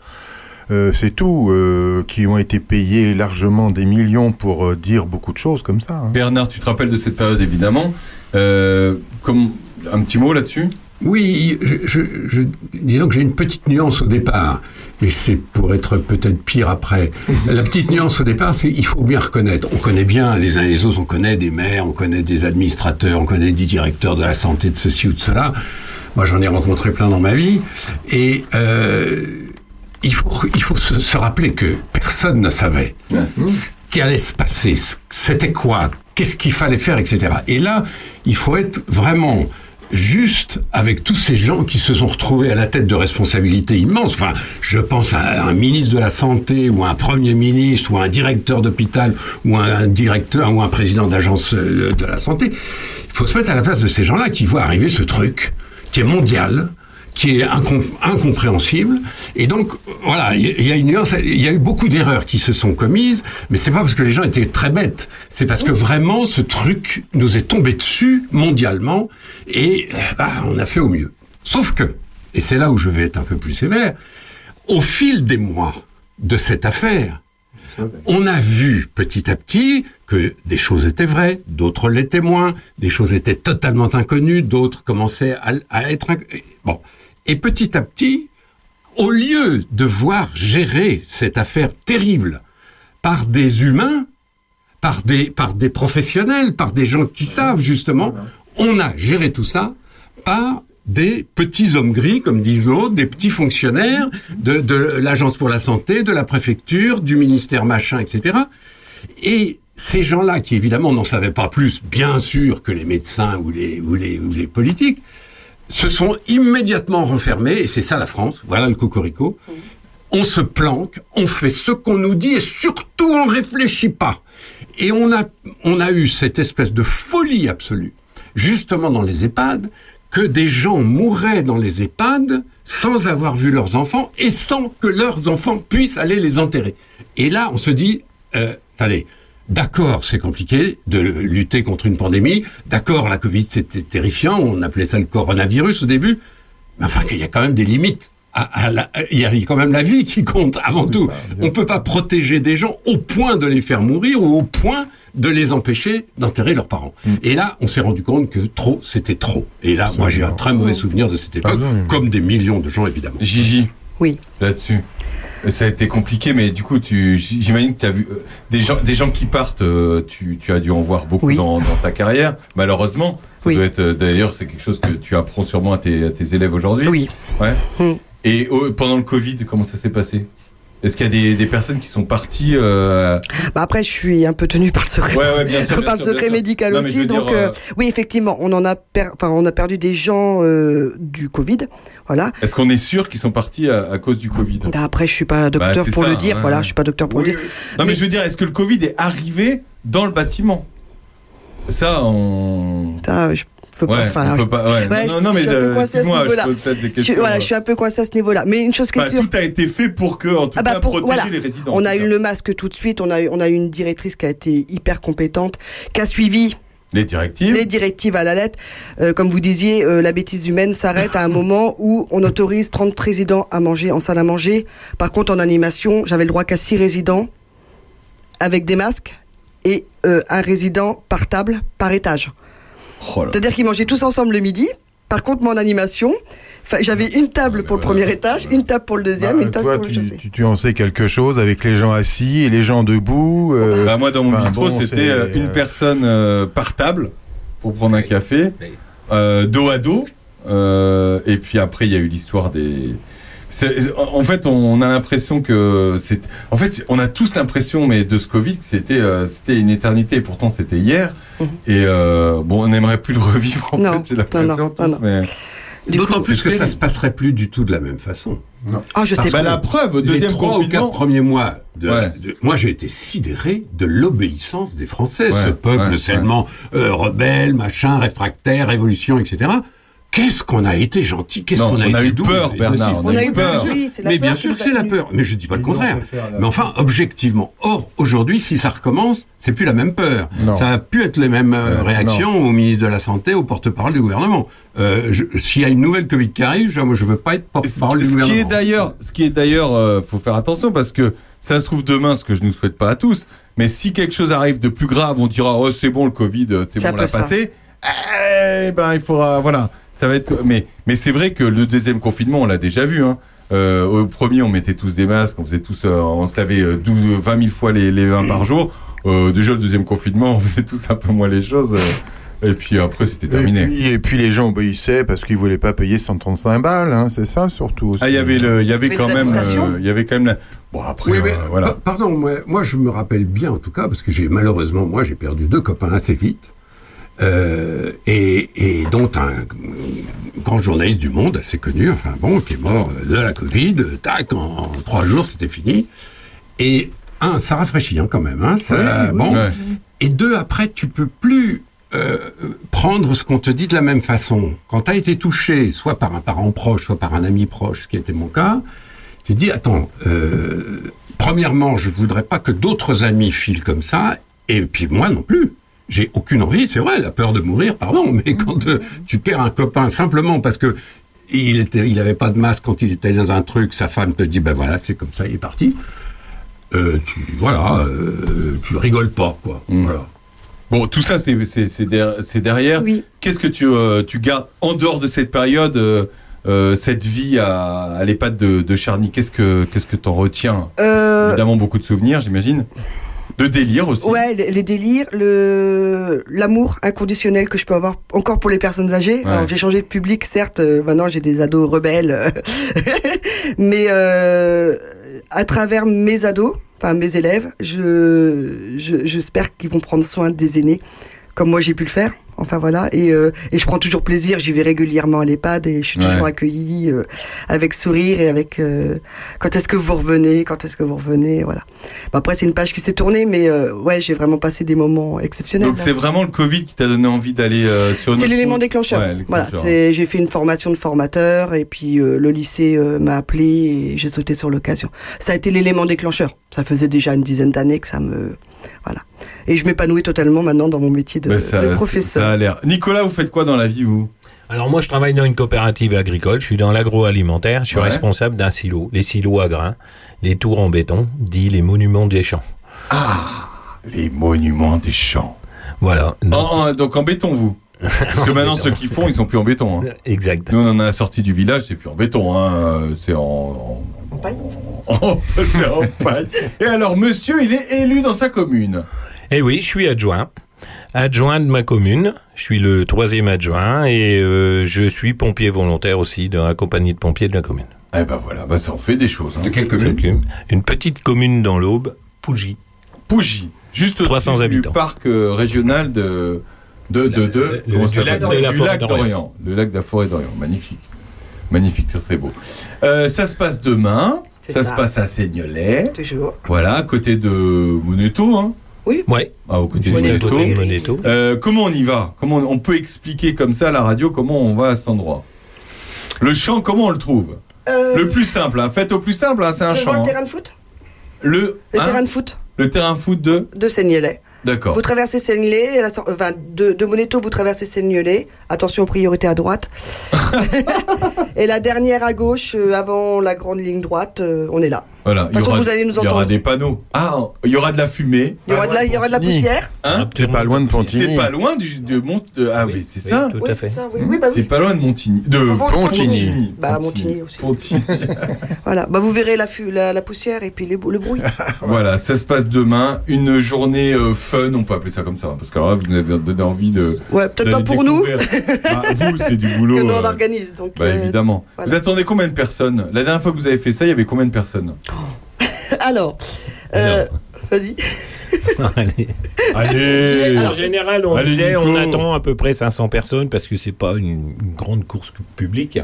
Speaker 4: Euh, c'est tout, euh, qui ont été payés largement des millions pour euh, dire beaucoup de choses comme ça. hein.
Speaker 2: Bernard, tu te rappelles de cette période évidemment. Euh, comme, un petit mot là-dessus?
Speaker 9: Oui, je, je, je- disons que j'ai une petite nuance au départ, mais c'est pour être peut-être pire après. La petite nuance au départ, c'est qu'il faut bien reconnaître. On connaît bien les uns et les autres, on connaît des maires, on connaît des administrateurs, on connaît des directeurs de la santé, de ceci ou de cela. Moi, j'en ai rencontré plein dans ma vie. Et euh, il faut, il faut se, se rappeler que personne ne savait ce qui allait se passer, c'était quoi, qu'est-ce qu'il fallait faire, etc. Et là, il faut être vraiment juste avec tous ces gens qui se sont retrouvés à la tête de responsabilités immenses. Enfin, je pense à un ministre de la Santé, ou un Premier ministre, ou un directeur d'hôpital, ou un directeur, ou un président d'agence euh, de la santé. Il faut se mettre à la place de ces gens-là qui voient arriver ce truc qui est mondial, qui est incom- incompréhensible. Et donc, voilà, il y, a eu beaucoup d'erreurs qui se sont commises, mais c'est pas parce que les gens étaient très bêtes, c'est parce que vraiment ce truc nous est tombé dessus mondialement, et bah, on a fait au mieux. Sauf que, et c'est là où je vais être un peu plus sévère, au fil des mois de cette affaire, on a vu petit à petit que des choses étaient vraies, d'autres l'étaient moins, des choses étaient totalement inconnues, d'autres commençaient à, à être... Bon. Et petit à petit, au lieu de voir gérer cette affaire terrible par des humains, par des, par des professionnels, par des gens qui savent justement, on a géré tout ça par des petits hommes gris, comme disent l'autre, des petits fonctionnaires de, de l'Agence pour la santé, de la préfecture, du ministère machin, etc. Et ces gens-là, qui évidemment n'en savaient pas plus, bien sûr, que les médecins ou les, ou les, ou les politiques, se sont immédiatement renfermés, et c'est ça la France, voilà le cocorico. On se planque, on fait ce qu'on nous dit, et surtout on réfléchit pas. Et on a, on a eu cette espèce de folie absolue, justement dans les EHPAD, que des gens mourraient dans les EHPAD sans avoir vu leurs enfants et sans que leurs enfants puissent aller les enterrer. Et là, on se dit, euh, attendez, d'accord, c'est compliqué de lutter contre une pandémie, d'accord, la Covid c'était terrifiant, on appelait ça le coronavirus au début, mais enfin qu'il y a quand même des limites. À, à la- il y a quand même la vie qui compte avant tout. On peut pas protéger des gens au point de les faire mourir ou au point de les empêcher d'enterrer leurs parents. Et là, on s'est rendu compte que trop, c'était trop. Et là, moi, j'ai un très mauvais souvenir de cette époque, comme des millions de gens, évidemment.
Speaker 2: Gigi
Speaker 3: Oui.
Speaker 2: Là-dessus. Ça a été compliqué, mais du coup, tu, j'imagine que tu as vu euh, des gens, des gens qui partent. euh, tu, tu as dû en voir beaucoup dans, dans ta carrière, malheureusement. Ça doit être euh, d'ailleurs, c'est quelque chose que tu apprends sûrement à tes, à tes élèves aujourd'hui.
Speaker 3: Oui.
Speaker 2: Ouais. Et euh, pendant le Covid, comment ça s'est passé? Est-ce qu'il y a des, des personnes qui sont parties euh,
Speaker 3: Bah après, je suis un peu tenue par le secret,
Speaker 2: Ouais, ouais, bien sûr, bien
Speaker 3: par le
Speaker 2: sûr, bien
Speaker 3: secret médical
Speaker 2: Non,
Speaker 3: aussi. Donc,
Speaker 2: dire, euh,
Speaker 3: euh, oui, effectivement, on en a, per- enfin, on a perdu des gens du Covid. Voilà.
Speaker 2: Est-ce qu'on est sûr qu'ils sont partis à, à cause du Covid?
Speaker 3: Après, je suis pas docteur
Speaker 2: Bah,
Speaker 3: pour
Speaker 2: ça,
Speaker 3: le dire. voilà, je suis pas docteur pour le dire.
Speaker 2: Non, mais je veux dire, est-ce que le Covid est arrivé dans le bâtiment? Ça, on.
Speaker 3: Ça, je peux pas.
Speaker 2: Ouais,
Speaker 3: enfin,
Speaker 2: on peut pas- ouais.
Speaker 3: ouais,
Speaker 2: Non,
Speaker 3: je-
Speaker 2: non,
Speaker 3: je
Speaker 2: mais
Speaker 3: suis un peu
Speaker 2: de-
Speaker 3: coincée à ce
Speaker 2: excuse-moi, je
Speaker 3: niveau-là.
Speaker 2: pose peut-être des
Speaker 3: Je suis-
Speaker 2: questions,
Speaker 3: Voilà,
Speaker 2: euh.
Speaker 3: je suis un peu coincée à ce niveau-là. Mais une chose qui est
Speaker 2: Enfin,
Speaker 3: sûre.
Speaker 2: tout a été fait pour que, en tout
Speaker 3: Ah bah
Speaker 2: cas,
Speaker 3: pour-
Speaker 2: protéger
Speaker 3: voilà.
Speaker 2: les résidents.
Speaker 3: On a eu le masque tout de suite. On a eu, on a eu une directrice qui a été hyper compétente, qui a suivi
Speaker 2: les directives.
Speaker 3: les directives à la lettre. Euh, comme vous disiez, euh, la bêtise humaine s'arrête à un moment où on autorise 30 résidents à manger en salle à manger. Par contre, en animation, j'avais le droit qu'à 6 résidents avec des masques et euh, un résident par table, par étage.
Speaker 2: Oh
Speaker 3: C'est-à-dire qu'ils mangeaient tous ensemble le midi. Par contre, moi, en animation, j'avais une table pour le premier étage, une table pour le deuxième,
Speaker 4: Bah,
Speaker 3: une table
Speaker 4: toi,
Speaker 3: pour le
Speaker 4: tu,
Speaker 3: chaussée.
Speaker 4: tu, tu en sais quelque chose avec les gens assis et les gens debout. euh,
Speaker 2: Bah, moi, dans mon bistrot,
Speaker 4: bon,
Speaker 2: c'était euh, une
Speaker 4: euh,
Speaker 2: personne euh, par table pour prendre un café, euh, dos à dos. Euh, et puis après, il y a eu l'histoire des. C'est- En fait, on a l'impression que c'est. En fait, on a tous l'impression, mais de ce Covid, que c'était euh, c'était une éternité. Et pourtant, c'était hier. Et euh, bon, on n'aimerait plus le revivre. En
Speaker 3: Non,
Speaker 2: fait, j'ai l'impression
Speaker 3: non, non,
Speaker 2: tous,
Speaker 3: non, non.
Speaker 2: mais.
Speaker 9: D'autant plus que ça se passerait plus du tout de la même façon.
Speaker 2: Non.
Speaker 3: Ah, je sais
Speaker 9: Parce
Speaker 3: pas.
Speaker 9: que
Speaker 2: Bah, la preuve, au
Speaker 9: les
Speaker 2: deuxième
Speaker 9: trois ou quatre premiers mois, de,
Speaker 2: Ouais.
Speaker 9: de- moi j'ai été sidéré de l'obéissance des Français.
Speaker 2: Ouais,
Speaker 9: Ce peuple
Speaker 2: ouais,
Speaker 9: seulement euh, rebelle, machin, réfractaire, révolution, etc. Qu'est-ce qu'on a été gentil, qu'est-ce
Speaker 2: Non,
Speaker 9: qu'on a,
Speaker 2: on
Speaker 9: été
Speaker 2: a eu
Speaker 9: doux
Speaker 2: peur, Bernard, on a eu peur.
Speaker 3: Oui, c'est la
Speaker 9: Mais
Speaker 3: peur
Speaker 9: bien sûr que c'est la peur, mais je dis pas le contraire. Mais enfin, objectivement. Or, aujourd'hui, si ça recommence, c'est plus la même peur.
Speaker 4: Non.
Speaker 9: Ça a pu être les mêmes euh,
Speaker 2: Ouais,
Speaker 9: réactions au ministre de la Santé, au porte-parole du gouvernement. Euh, S'il y a une nouvelle Covid qui arrive, je, moi, je veux pas être porte-parole du
Speaker 2: Ce qui
Speaker 9: gouvernement.
Speaker 2: est d'ailleurs, ce qui est d'ailleurs, euh, faut faire attention parce que ça se trouve demain, ce que je ne souhaite pas à tous. Mais si quelque chose arrive de plus grave, on dira oh c'est bon le Covid, euh, c'est bon on l'a passé. Eh ben il faudra, voilà, ça va être. Mais mais c'est vrai que le deuxième confinement, on l'a déjà vu. Hein. Euh, au premier, on mettait tous des masques, on faisait tous, euh, on se lavait euh, 12, 20 000 fois les, les mains par jour. Euh, déjà le deuxième confinement, on faisait tous un peu moins les choses. euh, et puis après, c'était terminé.
Speaker 4: Et puis, et puis les gens obéissaient parce qu'ils voulaient pas payer 135 balles, hein, c'est ça surtout. aussi.
Speaker 2: Ah, il y avait le, il y avait quand même, euh, il y avait quand même la. Bon après,
Speaker 9: Oui, mais,
Speaker 2: euh, voilà.
Speaker 9: pa- pardon, moi, moi, je me rappelle bien en tout cas, parce que j'ai malheureusement, moi j'ai perdu deux copains assez vite, euh, et, et dont un grand journaliste du Monde assez connu, enfin bon, qui est mort de la Covid, tac, en, en trois jours c'était fini. Et un, ça rafraîchit hein, quand même, hein, ça, bon. Et deux, après, tu peux plus euh, prendre ce qu'on te dit de la même façon. Quand tu as été touché, soit par un parent proche, soit par un ami proche, ce qui était mon cas, tu te dis, attends, euh, premièrement, je voudrais pas que d'autres amis filent comme ça, et puis moi non plus. J'ai aucune envie, c'est vrai, la peur de mourir, pardon, mais quand euh, tu perds un copain simplement parce que il était, il avait pas de masque quand il était dans un truc, sa femme te dit, ben voilà, c'est comme ça, il est parti. Euh, tu, voilà, euh, tu rigoles pas, quoi. Voilà.
Speaker 2: Bon, tout ça, c'est c'est- c'est der- c'est derrière.
Speaker 3: Oui.
Speaker 2: Qu'est-ce que tu, euh, tu gardes en dehors de cette période, euh, cette vie à, à l'EHPAD de, de Charny? Qu'est-ce que qu'est-ce que t'en retiens?
Speaker 3: Euh,
Speaker 2: Évidemment, beaucoup de souvenirs, j'imagine. De délire aussi.
Speaker 3: Ouais, les, les délires, le l'amour inconditionnel que je peux avoir encore pour les personnes âgées.
Speaker 2: Ouais.
Speaker 3: J'ai changé de public, certes. euh, maintenant, j'ai des ados rebelles, mais euh, à travers mes ados, enfin mes élèves, je je- j'espère qu'ils vont prendre soin des aînés, comme moi j'ai pu le faire. Enfin voilà, et, euh, et je prends toujours plaisir. J'y vais régulièrement à l'EHPAD et je suis
Speaker 2: Ouais.
Speaker 3: toujours accueillie euh, avec sourire et avec euh, quand est-ce que vous revenez, quand est-ce que vous revenez, voilà. Bon, après, c'est une page qui s'est tournée, mais euh, ouais, j'ai vraiment passé des moments exceptionnels.
Speaker 2: Donc c'est vraiment le Covid qui t'a donné envie d'aller euh, sur
Speaker 3: C'est l'élément déclencheur.
Speaker 2: Ouais,
Speaker 3: voilà, j'ai fait une formation de formateur et puis euh, le lycée m'a appelé et j'ai sauté sur l'occasion. Ça a été l'élément déclencheur. Ça faisait déjà une dizaine d'années que ça me voilà. Et je m'épanouis totalement maintenant dans mon métier de,
Speaker 2: Bah, ça,
Speaker 3: de
Speaker 2: ça
Speaker 3: professeur.
Speaker 2: a l'air. Nicolas, vous faites quoi dans la vie, vous
Speaker 6: Alors moi, je travaille dans une coopérative agricole. Je suis dans l'agroalimentaire. Je suis
Speaker 2: Ouais.
Speaker 6: responsable d'un silo, les silos à grains, les tours en béton, dit les monuments des champs.
Speaker 2: Les monuments des champs.
Speaker 6: Voilà. Donc,
Speaker 2: en- donc en béton, vous Parce que maintenant, ceux qui font, ils sont plus en béton. hein.
Speaker 6: Exact.
Speaker 2: Nous, on en a sorti du village, c'est plus en béton, hein. c'est en. en-
Speaker 3: En paille
Speaker 2: c'est en paille. Et alors, monsieur, il est élu dans sa commune.
Speaker 6: Eh oui, je suis adjoint. Adjoint de ma commune. Je suis le troisième adjoint et euh, je suis pompier volontaire aussi dans la compagnie de pompiers de la commune.
Speaker 2: Eh ben voilà, bah, ça en fait des choses. hein.
Speaker 9: De quelle commune
Speaker 6: Une petite commune dans l'Aube, Pougy.
Speaker 2: Pougy, juste au
Speaker 6: 300
Speaker 2: du
Speaker 6: habitants.
Speaker 2: parc euh, régional de. De, de, de,
Speaker 6: Le- du lac de la forêt d'Orient.
Speaker 2: Le lac de la forêt d'Orient. Magnifique. Magnifique, c'est très beau. Euh, ça se passe demain. Ça,
Speaker 3: ça.
Speaker 2: se passe à Seignelay.
Speaker 3: Toujours.
Speaker 2: Voilà, à côté de Moneto. Hein.
Speaker 6: Ouais.
Speaker 2: Ah, au côté de Moneto.
Speaker 6: de Moneto.
Speaker 2: Euh, comment on y va? Comment on, on peut expliquer comme ça à la radio comment on va à cet endroit? Le champ, comment on le trouve?
Speaker 3: Euh,
Speaker 2: Le plus simple, hein. faites au plus simple, hein, c'est un champ.
Speaker 3: le
Speaker 2: hein.
Speaker 3: terrain de foot
Speaker 2: Le,
Speaker 3: Le
Speaker 2: hein,
Speaker 3: terrain de foot
Speaker 2: le terrain foot de?
Speaker 3: De Seignelay.
Speaker 2: D'accord.
Speaker 3: Vous traversez Seignelay, enfin, de, de Moneto, vous traversez Seignelay. Attention, priorité à droite. et la dernière à gauche, euh, avant la grande ligne droite, on est là.
Speaker 2: Voilà,
Speaker 3: toute façon, vous allez nous
Speaker 2: Il y aura
Speaker 3: entendre.
Speaker 2: des panneaux. Ah, il y aura de la fumée.
Speaker 3: Il y aura de la, il y aura de la poussière.
Speaker 2: Hein
Speaker 4: C'est pas loin de Pontigny.
Speaker 2: C'est pas loin du, de Mont. de- ah oui, c'est ça.
Speaker 6: tout
Speaker 3: Oui,
Speaker 6: à
Speaker 3: c'est
Speaker 6: fait.
Speaker 3: ça, oui, oui, bah oui.
Speaker 2: C'est pas loin de Montigny. De
Speaker 4: Pontigny.
Speaker 3: Bah, Montigny aussi.
Speaker 2: Pontigny.
Speaker 3: Voilà, bah vous verrez la, fu- la, la poussière et puis les, le bruit.
Speaker 2: voilà, ça se passe demain. Une journée euh, fun, on peut appeler ça comme ça. Parce que alors là, vous nous avez donné envie de.
Speaker 3: Ouais, peut-être pas pour nous.
Speaker 2: Bah, vous, c'est du boulot.
Speaker 3: que nous on
Speaker 2: euh,
Speaker 3: organise. Donc,
Speaker 2: Bah
Speaker 3: euh,
Speaker 2: évidemment.
Speaker 3: voilà.
Speaker 2: Vous attendez combien de personnes? La dernière fois que vous avez fait ça, il y avait combien de personnes?
Speaker 3: Alors, euh, vas-y.
Speaker 6: Allez.
Speaker 2: Allez
Speaker 6: En général, on
Speaker 2: Allez,
Speaker 6: disait
Speaker 2: Nico.
Speaker 6: on attend à peu près 500 personnes parce que c'est pas une, une grande course publique.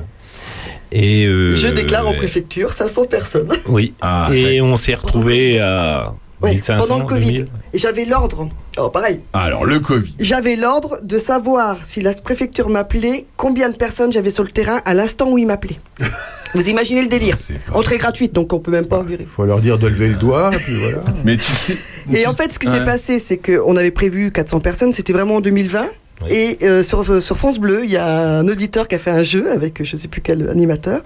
Speaker 6: Et euh,
Speaker 3: Je déclare en préfecture 500 personnes.
Speaker 6: Oui.
Speaker 2: Ah,
Speaker 6: et on s'est retrouvé à
Speaker 3: Ouais,
Speaker 6: 1500.
Speaker 3: pendant le Covid.
Speaker 6: 2000.
Speaker 3: Et j'avais l'ordre. Oh, pareil.
Speaker 2: Alors, le Covid.
Speaker 3: J'avais l'ordre de savoir si la préfecture m'appelait, combien de personnes j'avais sur le terrain à l'instant où ils m'appelaient. Vous imaginez le délire Entrée gratuite, donc on peut même pas virer.
Speaker 4: faut leur dire de lever le doigt, et puis voilà.
Speaker 2: Mais tu.
Speaker 3: Et en fait, ce qui
Speaker 2: Ouais.
Speaker 3: s'est passé, c'est qu'on avait prévu 400 personnes, c'était vraiment en 2020. Et euh, sur, euh, sur France Bleu, il y a un auditeur qui a fait un jeu avec je sais plus quel animateur.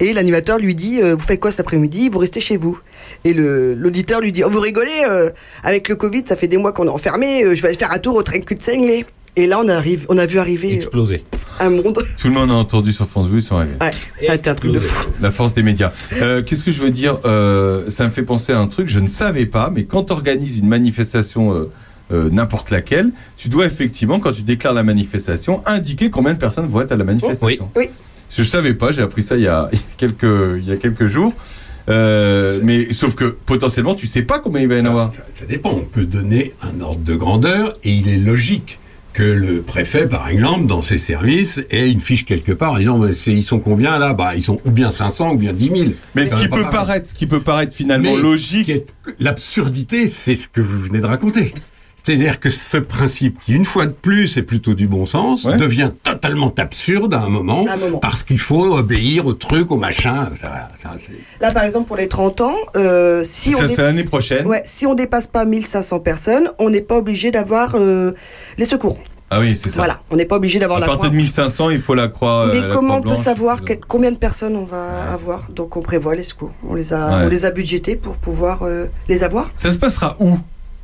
Speaker 3: Et l'animateur lui dit euh, Vous faites quoi cet après-midi? Vous restez chez vous. Et le- l'auditeur lui dit Oh, vous rigolez euh, Avec le Covid, ça fait des mois qu'on est enfermé, euh, je vais aller faire un tour au train cul de Seignelay. Et là, on, arrive, on a vu arriver
Speaker 6: Explosé.
Speaker 3: un monde.
Speaker 2: Tout le monde a entendu sur France Bleu, ils sont arrivés.
Speaker 3: Ouais, ça a été un truc de fou.
Speaker 2: La force des médias. Euh, Qu'est-ce que je veux dire Euh, Ça me fait penser à un truc, je ne savais pas, mais quand tu organises une manifestation, euh, euh, n'importe laquelle, tu dois effectivement, quand tu déclares la manifestation, indiquer combien de personnes vont être à la manifestation.
Speaker 3: Oui.
Speaker 2: Je ne savais pas, j'ai appris ça il y a, il y a quelques, il y a quelques jours. Euh, mais sauf que potentiellement, tu sais pas combien il va y en avoir.
Speaker 9: Ça, ça dépend. On peut donner un ordre de grandeur et il est logique que le préfet, par exemple, dans ses services, ait une fiche quelque part en disant ils sont combien là? Bah, ils sont ou bien 500 ou bien 10 000.
Speaker 2: Mais ce qui peut paraître, ce qui peut paraître finalement
Speaker 9: Mais
Speaker 2: logique.
Speaker 9: L'absurdité, c'est ce que vous venez de raconter. C'est-à-dire que ce principe, qui une fois de plus est plutôt du bon sens,
Speaker 2: Ouais.
Speaker 9: devient totalement absurde à un moment,
Speaker 3: À un moment.
Speaker 9: parce qu'il faut obéir au truc, au machin. Ça, ça, c'est-
Speaker 3: Là, par exemple, pour les 30 ans, euh, si
Speaker 2: Ça,
Speaker 3: on
Speaker 2: c'est
Speaker 3: dé-
Speaker 2: l'année prochaine.
Speaker 3: Ouais, si on dépasse pas 1500 personnes, on n'est pas obligé d'avoir euh, les secours.
Speaker 2: Ah oui, c'est ça.
Speaker 3: Voilà, on n'est pas obligé d'avoir
Speaker 2: À
Speaker 3: la
Speaker 2: partir
Speaker 3: croix.
Speaker 2: de 1500, il faut la croix. euh,
Speaker 3: Mais
Speaker 2: la
Speaker 3: comment
Speaker 2: croix
Speaker 3: on peut savoir que- combien de personnes on va avoir Donc on prévoit les secours. On les a,
Speaker 2: Ouais.
Speaker 3: on les a budgétés pour pouvoir euh, les avoir.
Speaker 2: Ça se passera où?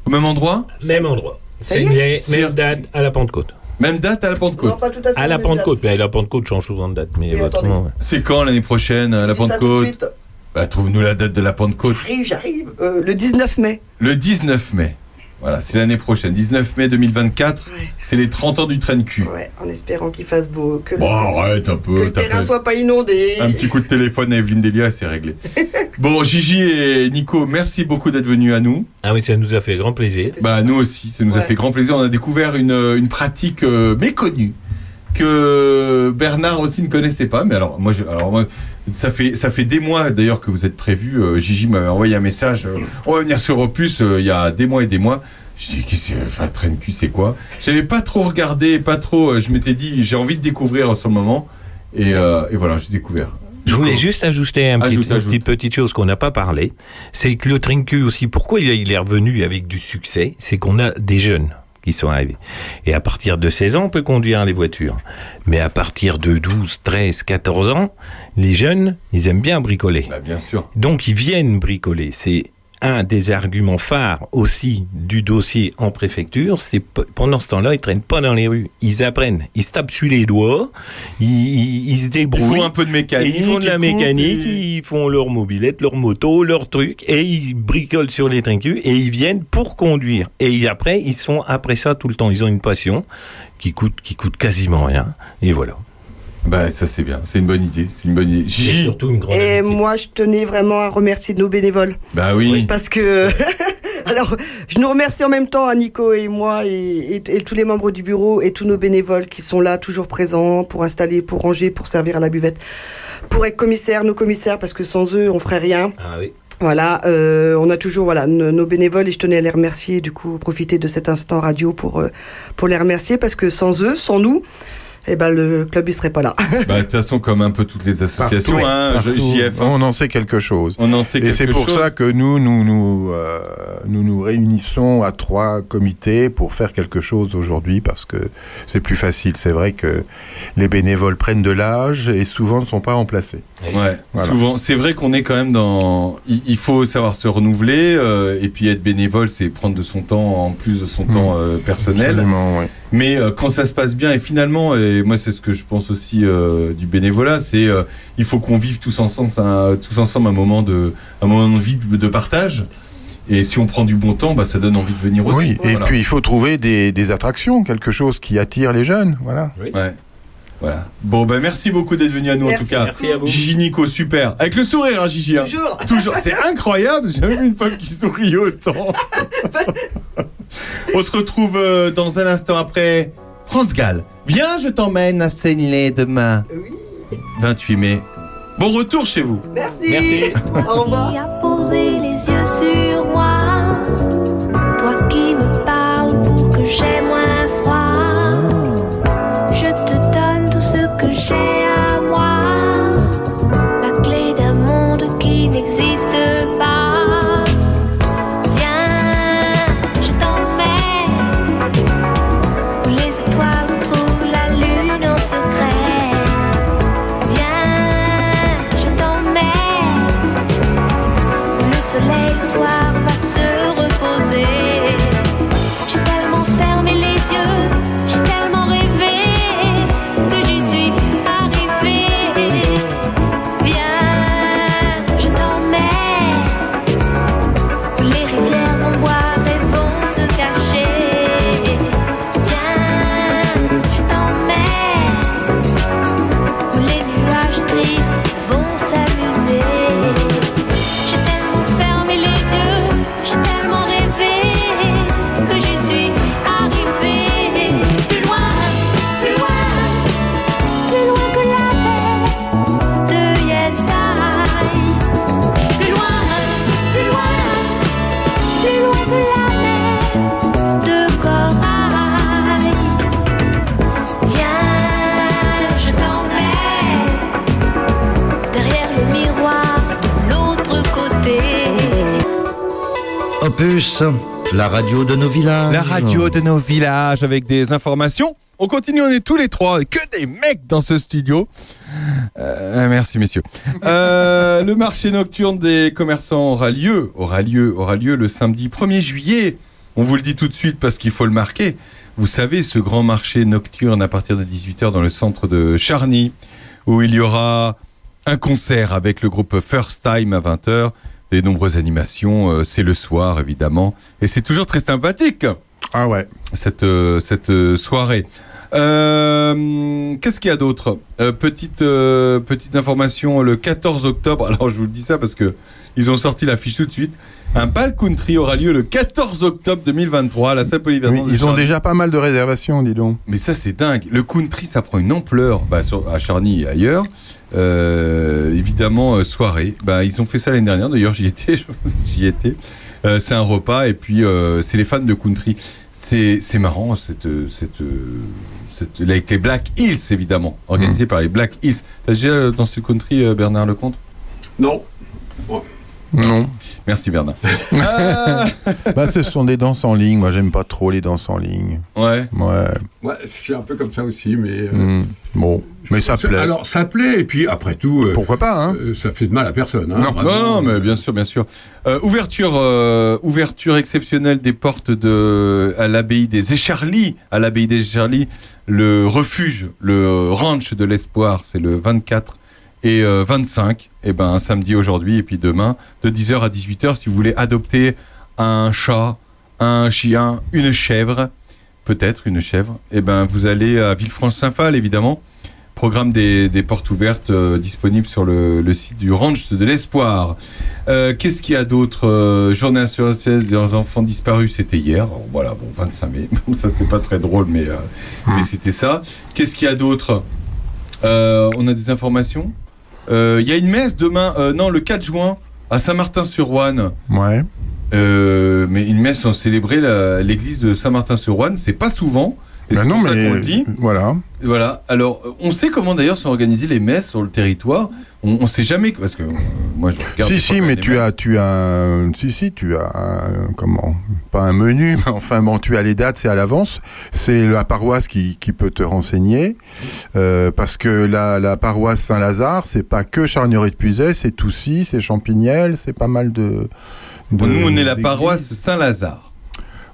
Speaker 2: Au même endroit
Speaker 6: Même endroit. C'est même date à la Pentecôte.
Speaker 2: Même date à la Pentecôte.
Speaker 3: Non, pas tout à fait.
Speaker 6: À la Pentecôte,
Speaker 3: date.
Speaker 6: mais la Pentecôte change souvent de date. Mais
Speaker 3: Oui,
Speaker 6: ouais.
Speaker 2: C'est quand l'année prochaine, à la Pentecôte
Speaker 3: suite.
Speaker 2: Bah, trouve-nous la date de la Pentecôte.
Speaker 3: J'arrive, j'arrive. Euh, le 19 mai.
Speaker 2: Le 19 mai. Voilà, c'est l'année prochaine. 19 mai 2024.
Speaker 3: Ouais.
Speaker 2: C'est les 30 ans du train de cul.
Speaker 3: Ouais, en espérant qu'il fasse beau, que, le-
Speaker 2: Bon, arrête un
Speaker 3: que
Speaker 2: peu.
Speaker 3: le terrain
Speaker 2: t'appelles.
Speaker 3: soit pas inondé.
Speaker 2: Un petit coup de téléphone à Evelyne Delia, c'est réglé. bon, Gigi et Nico, merci beaucoup d'être venus à nous.
Speaker 6: Ah oui, ça nous a fait grand plaisir.
Speaker 2: Bah, nous aussi, ça nous a fait grand plaisir. On a découvert une, une pratique euh, méconnue que Bernard aussi ne connaissait pas. Mais alors, moi, je, alors moi ça, fait, ça fait des mois d'ailleurs que vous êtes prévu. Euh, Gigi m'avait envoyé un message. euh, on va venir sur Opus euh, il y a des mois et des mois. Je dis, qu'est-ce que enfin, train de cul, c'est quoi? J'avais pas trop regardé, pas trop. euh, je m'étais dit, j'ai envie de découvrir en ce moment. Et, et voilà, j'ai découvert.
Speaker 6: Je voulais juste ajouter un
Speaker 2: Ajoute,
Speaker 6: petit, une
Speaker 2: ajoute.
Speaker 6: petite petite chose qu'on n'a pas parlé. C'est que le Trincu aussi, pourquoi il est revenu avec du succès? C'est qu'on a des jeunes qui sont arrivés. Et à partir de 16 ans, on peut conduire les voitures. Mais à partir de 12, 13, 14 ans, les jeunes, ils aiment bien bricoler.
Speaker 2: Bah, bien sûr.
Speaker 6: Donc ils viennent bricoler. C'est un des arguments phares aussi du dossier en préfecture. C'est pendant ce temps-là, ils traînent pas dans les rues. Ils apprennent. Ils se tapent sur les doigts. Ils, ils- ils se
Speaker 2: Il
Speaker 6: débrouillent.
Speaker 2: faut un peu de mécanique.
Speaker 6: Ils font de la
Speaker 2: ils
Speaker 6: mécanique,
Speaker 2: ils-
Speaker 6: ils font leur mobilette, leur moto, leur truc, et ils bricolent sur les trincus, et ils viennent pour conduire. Et après, ils sont après ça tout le temps. Ils ont une passion qui coûte, qui coûte quasiment rien. Et voilà.
Speaker 2: Bah, ça c'est bien. C'est une bonne idée. C'est une bonne idée.
Speaker 6: Surtout une grande
Speaker 3: Et
Speaker 6: amitié.
Speaker 3: moi, je tenais vraiment à remercier nos bénévoles.
Speaker 2: Bah oui.
Speaker 3: Parce que. Alors, je nous remercie en même temps à Nico et moi et, et- et tous les membres du bureau et tous nos bénévoles qui sont là, toujours présents pour installer, pour ranger, pour servir à la buvette, pour être commissaires, nos commissaires, parce que sans eux, on ferait rien.
Speaker 6: Ah oui.
Speaker 3: Voilà, euh, on a toujours voilà nos, nos bénévoles et je tenais à les remercier. Du coup, profiter de cet instant radio pour euh, pour les remercier parce que sans eux, sans nous, eh ben le club il serait pas là.
Speaker 2: Bah, de toute façon, comme un peu toutes les associations,
Speaker 4: Partout,
Speaker 2: hein,
Speaker 4: partout.
Speaker 2: JF, hein.
Speaker 4: On en sait quelque chose.
Speaker 2: On en sait
Speaker 4: Et c'est pour
Speaker 2: chose.
Speaker 4: ça que nous, nous, nous, euh, nous nous réunissons à trois comités pour faire quelque chose aujourd'hui parce que c'est plus facile. C'est vrai que les bénévoles prennent de l'âge et souvent ne sont pas remplacés.
Speaker 2: Ouais,
Speaker 4: Voilà.
Speaker 2: souvent. C'est vrai qu'on est quand même dans. Il, faut savoir se renouveler euh, et puis être bénévole, c'est prendre de son temps en plus de son temps euh, personnel.
Speaker 4: Absolument, ouais.
Speaker 2: Mais euh, quand ça se passe bien et finalement, et moi c'est ce que je pense aussi euh, du bénévolat, c'est euh, il faut qu'on vive tous ensemble, un, tous ensemble un moment de un moment de vie de partage. Et si on prend du bon temps, bah, ça donne envie de venir aussi.
Speaker 4: Oui, et
Speaker 2: Voilà.
Speaker 4: puis il faut trouver des, des attractions, quelque chose qui attire les jeunes. Voilà.
Speaker 2: Ouais. Voilà. Bon, ben merci beaucoup d'être venu à nous en tout cas.
Speaker 6: Merci à vous.
Speaker 2: Gigi Nico, super. Avec le sourire, hein, Gigi. hein.
Speaker 3: Toujours.
Speaker 2: Toujours. C'est incroyable. J'ai jamais vu une femme qui sourit autant. On se retrouve euh, dans un instant après France Gall. Viens, je t'emmène à Seignelay demain. 28 mai. Bon retour chez vous.
Speaker 3: Merci.
Speaker 6: Merci.
Speaker 3: Au revoir.
Speaker 10: Qui a posé les yeux sur moi Toi qui me parles pour que j'ai moins la
Speaker 5: radio de nos villages.
Speaker 2: La radio de nos villages avec des informations. On continue, on est tous les trois, que des mecs dans ce studio. Euh, merci messieurs. Euh, le marché nocturne des commerçants aura lieu, aura lieu, aura lieu le samedi 1er juillet. On vous le dit tout de suite parce qu'il faut le marquer. Vous savez, ce grand marché nocturne à partir de 18h dans le centre de Charny, où il y aura un concert avec le groupe First Time à 20h, des nombreuses animations, euh, c'est le soir évidemment, et c'est toujours très sympathique
Speaker 4: Ah ouais.
Speaker 2: cette, euh, cette euh, soirée. Euh, Qu'est-ce qu'il y a d'autre? Euh, petite, euh, petite information, le 14 octobre, alors je vous le dis ça parce que ils ont sorti l'affiche tout de suite, un bal country aura lieu le 14 octobre 2023 à la salle polyvalente.
Speaker 4: Oui, ils ont déjà pas mal de réservations, dis donc.
Speaker 2: Mais ça, c'est dingue. Le country, ça prend une ampleur bah, sur- à Charny et ailleurs. Euh, évidemment, euh, soirée. Bah, ils ont fait ça l'année dernière. D'ailleurs, j'y étais. j'y étais. Euh, c'est un repas et puis euh, c'est les fans de country. C'est c'est marrant, cette, cette, cette- avec les Black Hills, évidemment, organisé par les Black Hills. T'as déjà dansé le country, euh, Bernard Lecomte?
Speaker 9: Non.
Speaker 4: Non.
Speaker 2: Merci, Bernard. Ah,
Speaker 4: bah, ce sont des danses en ligne. Moi, j'aime pas trop les danses en ligne.
Speaker 2: ouais.
Speaker 4: Ouais.
Speaker 9: Ouais, je suis un peu comme ça aussi, mais. euh,
Speaker 4: Hmm. Bon. Mais ça plaît.
Speaker 9: Alors, ça plaît, et puis après tout, euh,
Speaker 4: Pourquoi pas, hein
Speaker 9: euh, ça fait de mal à personne. Hein,
Speaker 4: Non.
Speaker 2: Non, non, mais bien sûr, bien sûr. Euh, ouverture, euh, ouverture exceptionnelle des portes de à l'abbaye des Écharlis, à l'abbaye des Écharlis, le refuge, le ranch de l'espoir, c'est le 24 et euh, 25, et ben samedi aujourd'hui et puis demain de 10h à 18h si vous voulez adopter un chat, un chien, une chèvre, peut-être une chèvre, et ben vous allez à Villefranche-Saint-Phal évidemment. Programme des, des portes ouvertes euh, disponible sur le, le site du Ranch de l'Espoir. Euh, Qu'est-ce qu'il y a d'autre Euh, Journée nationale des enfants disparus, c'était hier. Alors, voilà, bon, 25 mai. ça, c'est pas très drôle, mais, euh, mais c'était ça. Qu'est-ce qu'il y a d'autre? Euh, On a des informations? Euh, Il y a une messe demain, euh, non, le 4 juin, à Saint-Martin-sur-Ouane.
Speaker 4: Ouais.
Speaker 2: Euh, mais une messe en célébrer la- l'église de Saint-Martin-sur-Ouane, c'est pas souvent.
Speaker 4: Ben non,
Speaker 2: ça
Speaker 4: mais
Speaker 2: le dit.
Speaker 4: voilà.
Speaker 2: Voilà. Alors, on sait comment d'ailleurs sont organisées les messes sur le territoire. On, on sait jamais parce que euh, moi je regarde.
Speaker 4: Si si, mais tu
Speaker 2: messes.
Speaker 4: as tu as si si tu as un- comment pas un menu, mais enfin bon tu as les dates c'est à l'avance. C'est la paroisse qui, qui peut te renseigner euh, parce que la, la paroisse Saint-Lazare c'est pas que Charnieret de Puiset, c'est Toussy, c'est Champignelles, c'est pas mal de. de-
Speaker 2: Nous, on est la paroisse Saint-Lazare.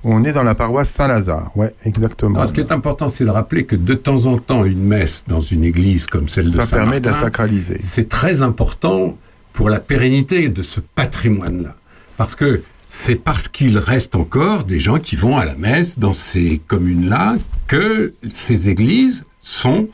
Speaker 4: On est dans la paroisse Saint-Lazare, ouais exactement.
Speaker 9: Alors, ce qui est important, c'est de rappeler que de temps en temps, une messe dans une église comme celle de
Speaker 4: Ça permet de la sacraliser.
Speaker 9: c'est très important pour la pérennité de ce patrimoine-là. Parce que c'est parce qu'il reste encore des gens qui vont à la messe dans ces communes-là que ces églises sont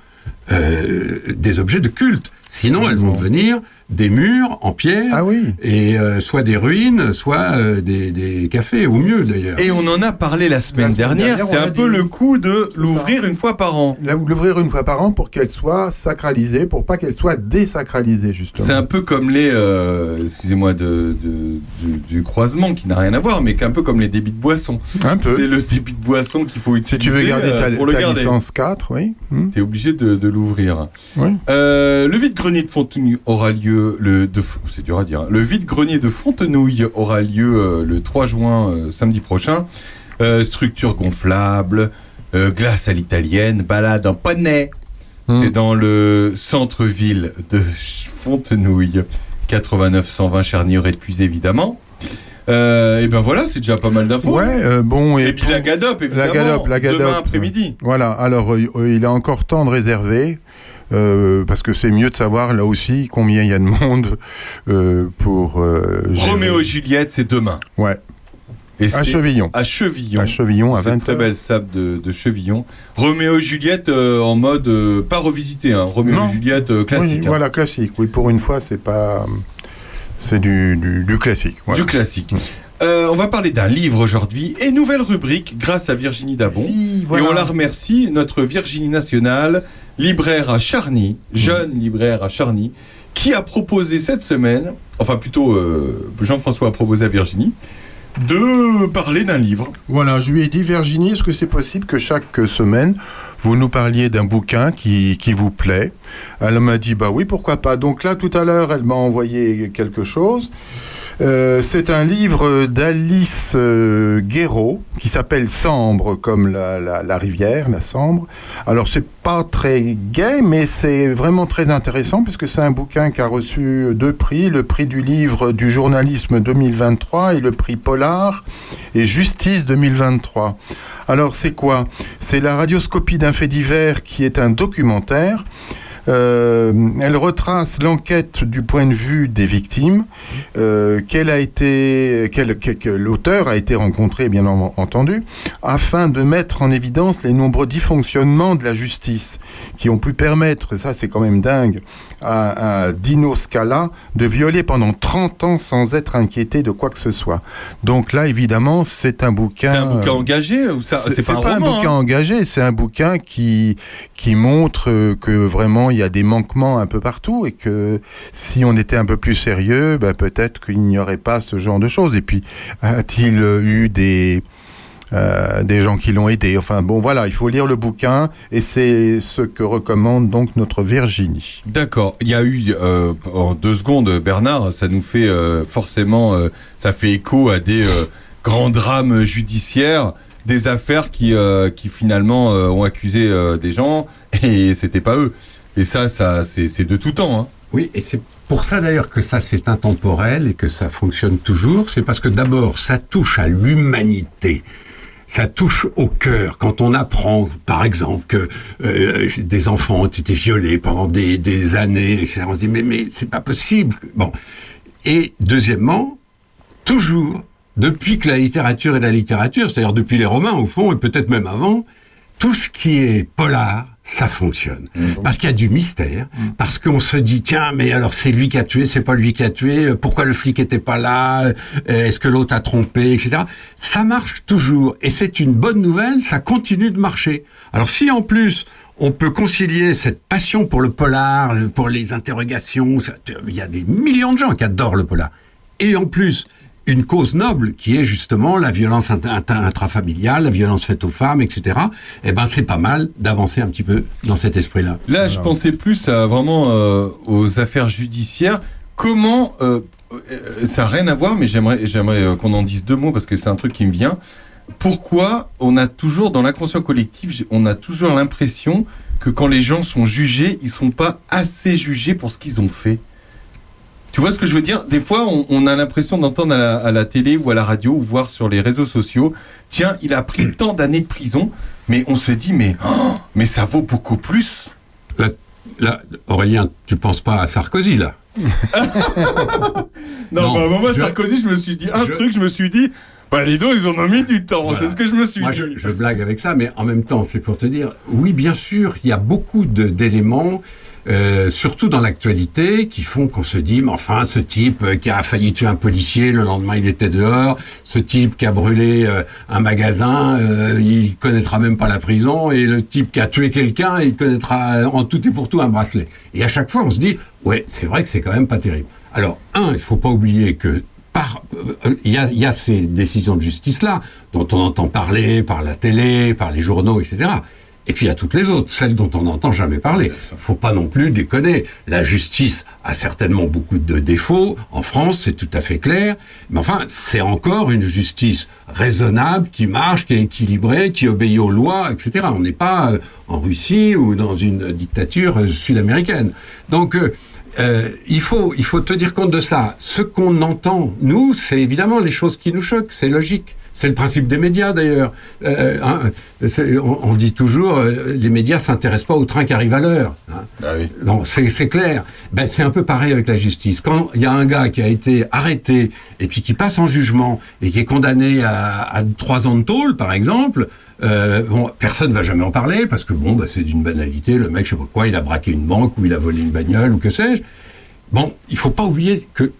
Speaker 9: euh, des objets de culte. Sinon, elles vont devenir des murs en pierre,
Speaker 4: Ah oui.
Speaker 9: et euh, soit des ruines, soit euh, des, des cafés, ou mieux d'ailleurs.
Speaker 2: Et on en a parlé la semaine,
Speaker 4: La semaine
Speaker 2: dernière.
Speaker 4: dernière,
Speaker 2: C'est un peu
Speaker 4: dit.
Speaker 2: le coup de l'ouvrir une fois par an.
Speaker 4: Là, L'ouvrir une fois par an pour qu'elle soit sacralisée, pour pas qu'elle soit désacralisée justement.
Speaker 2: C'est un peu comme les, euh, excusez-moi, de, de- du, du croisement qui n'a rien à voir, mais qu'un peu comme les débits de boissons.
Speaker 4: Un peu.
Speaker 2: C'est le débit de boisson qu'il faut utiliser.
Speaker 4: Si tu veux garder ta,
Speaker 2: euh, pour le
Speaker 4: ta
Speaker 2: garder.
Speaker 4: licence 4, oui. Hmm.
Speaker 2: T'es obligé de, de l'ouvrir.
Speaker 4: Oui.
Speaker 2: Euh, le vide-grenier de Fontenouille aura lieu le de, c'est dur à dire. hein. Le vide-grenier de Fontenouille aura lieu euh, le 3 juin euh, samedi prochain. Euh, structure gonflable, glace à l'italienne, balade en poney.
Speaker 4: Hmm.
Speaker 2: C'est dans le centre-ville de Fontenouille, 89 120 Charnieret de Puisé évidemment. Euh, et ben voilà, c'est déjà pas mal d'infos.
Speaker 4: Ouais, euh, bon.
Speaker 2: Et puis la Gadop, évidemment.
Speaker 4: La Gadop, la Gadop.
Speaker 2: Demain après-midi.
Speaker 4: Voilà, alors euh, il a encore temps de réserver. Euh, parce que c'est mieux de savoir là aussi combien il y a de monde euh, pour euh.
Speaker 2: Roméo et Juliette, c'est demain.
Speaker 4: Ouais.
Speaker 2: Et
Speaker 4: À Chevillon.
Speaker 2: À Chevillon.
Speaker 4: À Chevillon à
Speaker 2: C'est
Speaker 4: 20
Speaker 2: une très belle sable de, de Chevillon. Roméo et Juliette euh, en mode euh, pas revisité, hein. Roméo
Speaker 4: Non.
Speaker 2: et Juliette euh, classique.
Speaker 4: Oui,
Speaker 2: hein.
Speaker 4: Voilà, classique. Oui, pour une fois, c'est pas. C'est du, du, du classique. voilà.
Speaker 2: Du classique. On va parler d'un livre aujourd'hui et nouvelle rubrique grâce à Virginie Dabon.
Speaker 4: Oui, voilà.
Speaker 2: Et on la remercie, notre Virginie nationale, libraire à Charny, jeune libraire à Charny, qui a proposé cette semaine, enfin plutôt euh, Jean-François a proposé à Virginie, de parler d'un livre.
Speaker 4: Voilà, je lui ai dit, Virginie, est-ce que c'est possible que chaque semaine, vous nous parliez d'un bouquin qui, qui vous plaît? Elle m'a dit, bah oui, pourquoi pas. Donc là, tout à l'heure, elle m'a envoyé quelque chose. Euh, c'est un livre d'Alice euh, Guéraud qui s'appelle Sambre, comme la, la, la rivière, la Sambre. Alors, c'est pas très gai, mais c'est vraiment très intéressant puisque c'est un bouquin qui a reçu deux prix, le prix du livre du journalisme 2023 et le prix Polar et Justice 2023. Alors, c'est quoi? C'est la radioscopie d'un fait divers qui est un documentaire. Euh, elle retrace l'enquête du point de vue des victimes, euh, qu'elle a été, qu'elle- que, que l'auteur a été rencontré, bien en- entendu, afin de mettre en évidence les nombreux dysfonctionnements de la justice qui ont pu permettre, et ça c'est quand même dingue, à, à Dino Scala de violer pendant 30 ans sans être inquiété de quoi que ce soit. Donc là, évidemment, c'est un bouquin.
Speaker 2: C'est un bouquin engagé ou ça
Speaker 4: C'est
Speaker 2: pas,
Speaker 4: un
Speaker 2: roman,
Speaker 4: bouquin
Speaker 2: hein.
Speaker 4: engagé, c'est un bouquin qui qui montre que vraiment il y a des manquements un peu partout et que si on était un peu plus sérieux, ben, peut-être qu'il n'y aurait pas ce genre de choses. Et puis a-t-il eu des euh, des gens qui l'ont aidé? Enfin bon, voilà, il faut lire le bouquin et c'est ce que recommande donc notre Virginie.
Speaker 2: D'accord. Il y a eu euh, en deux secondes, Bernard, ça nous fait euh, forcément, ça fait écho à des grands drames judiciaires, des affaires qui, qui finalement ont accusé des gens et c'était pas eux. Et ça, ça, c'est de tout temps. Hein.
Speaker 9: Oui, et c'est pour ça d'ailleurs que ça c'est intemporel et que ça fonctionne toujours. C'est parce que d'abord ça touche à l'humanité. Ça touche au cœur quand on apprend, par exemple, que euh, des enfants ont été violés pendant des, des années, etc. On se dit mais mais c'est pas possible. Bon. Et deuxièmement, toujours depuis que la littérature est la littérature, c'est-à-dire depuis les Romains au fond et peut-être même avant, tout ce qui est polar, ça fonctionne. Parce qu'il y a du mystère, parce qu'on se dit, tiens, mais alors c'est lui qui a tué, c'est pas lui qui a tué, euh, pourquoi le flic était pas là, euh, est-ce que l'autre a trompé, etc. Ça marche toujours. Et c'est une bonne nouvelle, ça continue de marcher. Alors si en plus, on peut concilier cette passion pour le polar, euh, pour les interrogations, il y a des millions de gens qui adorent le polar. Et en plus, une cause noble qui est justement la violence intrafamiliale, la violence faite aux femmes, etc. Eh ben, c'est pas mal d'avancer un petit peu dans cet esprit-là.
Speaker 2: Là, je pensais plus à vraiment euh, aux affaires judiciaires. Comment euh, euh, ça n'a rien à voir, mais j'aimerais, j'aimerais qu'on en dise deux mots parce que c'est un truc qui me vient. Pourquoi on a toujours dans l'inconscient collectif, on a toujours l'impression que quand les gens sont jugés, ils sont pas assez jugés pour ce qu'ils ont fait? Tu vois ce que je veux dire? Des fois, on, on a l'impression d'entendre à la, à la télé ou à la radio ou voir sur les réseaux sociaux, tiens, il a pris tant d'années de prison, mais on se dit, mais, oh, mais ça vaut beaucoup plus.
Speaker 9: Là, là, Aurélien, tu penses pas à Sarkozy, là?
Speaker 2: Non,
Speaker 9: Non,
Speaker 2: bah, moi,
Speaker 9: je-
Speaker 2: Sarkozy, je me suis dit un
Speaker 9: je-
Speaker 2: truc, je me suis dit, bah, les deux, ils en ont mis du temps,
Speaker 9: Voilà.
Speaker 2: c'est ce que je me suis
Speaker 9: Moi,
Speaker 2: dit.
Speaker 9: je, je blague avec ça, mais en même temps, c'est pour te dire, oui, bien sûr, il y a beaucoup d'éléments, euh, surtout dans l'actualité, qui font qu'on se dit, mais enfin, ce type euh, qui a failli tuer un policier, le lendemain il était dehors, ce type qui a brûlé euh, un magasin, euh, il connaîtra même pas la prison, et le type qui a tué quelqu'un, il connaîtra en tout et pour tout un bracelet. Et à chaque fois, on se dit, ouais, c'est vrai que c'est quand même pas terrible. Alors, un, il faut pas oublier euh, il y, a, il y a ces décisions de justice-là, dont on entend parler par la télé, par les journaux, etc. Et puis il y a toutes les autres, celles dont on n'entend jamais parler. faut pas non plus déconner. La justice a certainement beaucoup de défauts. En France, c'est tout à fait clair. Mais enfin, c'est encore une justice raisonnable, qui marche, qui est équilibrée, qui obéit aux lois, etc. On n'est pas euh, en Russie ou dans une dictature euh, sud-américaine. Donc, euh, euh, il faut il faut tenir compte de ça. Ce qu'on entend, nous, c'est évidemment les choses qui nous choquent, c'est logique. C'est le principe des médias d'ailleurs. Euh, hein, on, on dit toujours, euh, les médias s'intéressent pas au train qui arrive à l'heure. hein. Non, c'est c'est clair. Ben, c'est un peu pareil avec la justice. Quand il y a un gars qui a été arrêté et puis qui passe en jugement et qui est condamné à, à trois ans de tôle, par exemple, euh, bon, personne va jamais en parler parce que bon, bah, c'est d'une banalité. Le mec, je sais pas quoi, il a braqué une banque ou il a volé une bagnole ou que sais-je. Bon, il faut pas oublier que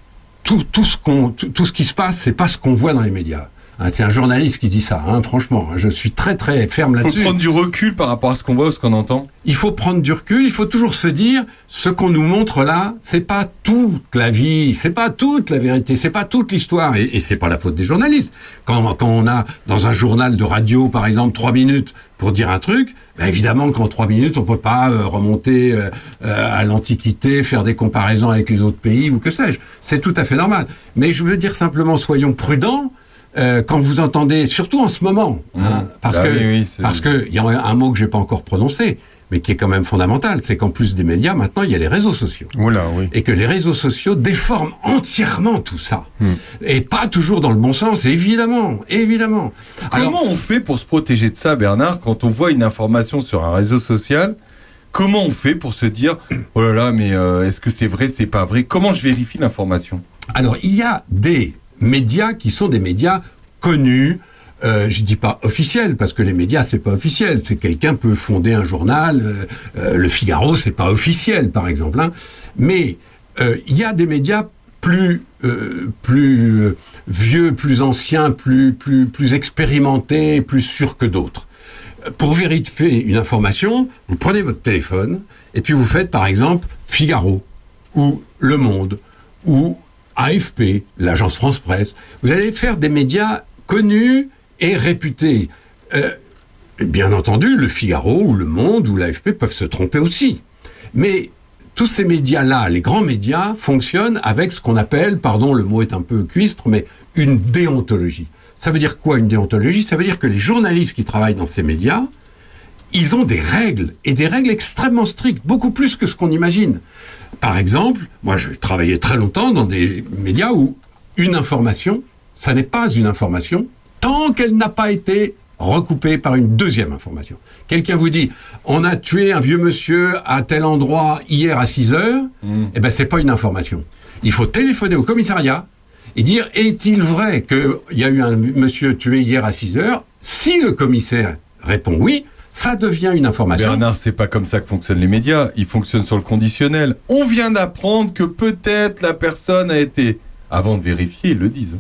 Speaker 9: tout, tout ce qu'on, tout, tout ce qui se passe, c'est pas ce qu'on voit dans les médias. Hein, c'est un journaliste qui dit ça, hein, franchement. Je suis très très ferme
Speaker 2: Il faut
Speaker 9: là-dessus.
Speaker 2: prendre du recul par rapport à ce qu'on voit ou ce qu'on entend.
Speaker 9: Il faut prendre du recul, il faut toujours se dire ce qu'on nous montre là, c'est pas toute la vie, c'est pas toute la vérité, c'est pas toute l'histoire et, et c'est pas la faute des journalistes. Quand, quand on a dans un journal de radio par exemple trois minutes pour dire un truc, ben évidemment qu'en trois minutes on peut pas euh, remonter euh, euh, à l'Antiquité, faire des comparaisons avec les autres pays ou que sais-je. C'est tout à fait normal. Mais je veux dire simplement soyons prudents. Euh, quand vous entendez, surtout en ce moment, hein, parce
Speaker 2: Ah
Speaker 9: que
Speaker 2: oui, oui, c'est-
Speaker 9: parce que il y a un mot que j'ai pas encore prononcé, mais qui est quand même fondamental, c'est qu'en plus des médias, maintenant il y a les réseaux sociaux.
Speaker 4: Oula, oui.
Speaker 9: Et que les réseaux sociaux déforment entièrement tout ça.
Speaker 2: Hmm.
Speaker 9: Et pas toujours dans le bon sens, évidemment, évidemment.
Speaker 2: Comment on fait pour se protéger de ça, Bernard, quand on voit une information sur un réseau social? Comment on fait pour se dire oh là là, mais euh, est-ce que c'est vrai, c'est pas vrai? Comment je vérifie l'information?
Speaker 9: Alors, il y a des médias qui sont des médias connus. Euh, je dis pas officiels parce que les médias c'est pas officiel. C'est quelqu'un peut fonder un journal. euh, euh, le Figaro c'est pas officiel par exemple. hein. Mais euh, il y a des médias plus plus vieux, plus anciens, plus plus plus expérimentés, plus sûrs que d'autres. Pour vérifier une information, vous prenez votre téléphone et puis vous faites par exemple Figaro ou Le Monde ou AFP, l'agence France Presse. Vous allez faire des médias connus et réputés. Euh, bien entendu, le Figaro ou Le Monde ou l'AFP peuvent se tromper aussi. Mais tous ces médias-là, les grands médias, fonctionnent avec ce qu'on appelle, pardon, le mot est un peu cuistre, mais une déontologie. Ça veut dire quoi une déontologie? Ça veut dire que les journalistes qui travaillent dans ces médias, ils ont des règles, et des règles extrêmement strictes, beaucoup plus que ce qu'on imagine. Par exemple, moi je travaillais très longtemps dans des médias où une information, ça n'est pas une information tant qu'elle n'a pas été recoupée par une deuxième information. Quelqu'un vous dit, on a tué un vieux monsieur à tel endroit hier à 6 heures, eh ben c'est pas une information. Il faut téléphoner au commissariat et dire, est-il vrai qu'il y a eu un monsieur tué hier à 6 heures? Si le commissaire répond oui, ça devient une information.
Speaker 2: Bernard, c'est pas comme ça que fonctionnent les médias. Ils fonctionnent sur le conditionnel. On vient d'apprendre que peut-être la personne a été. Avant de vérifier, ils le disent.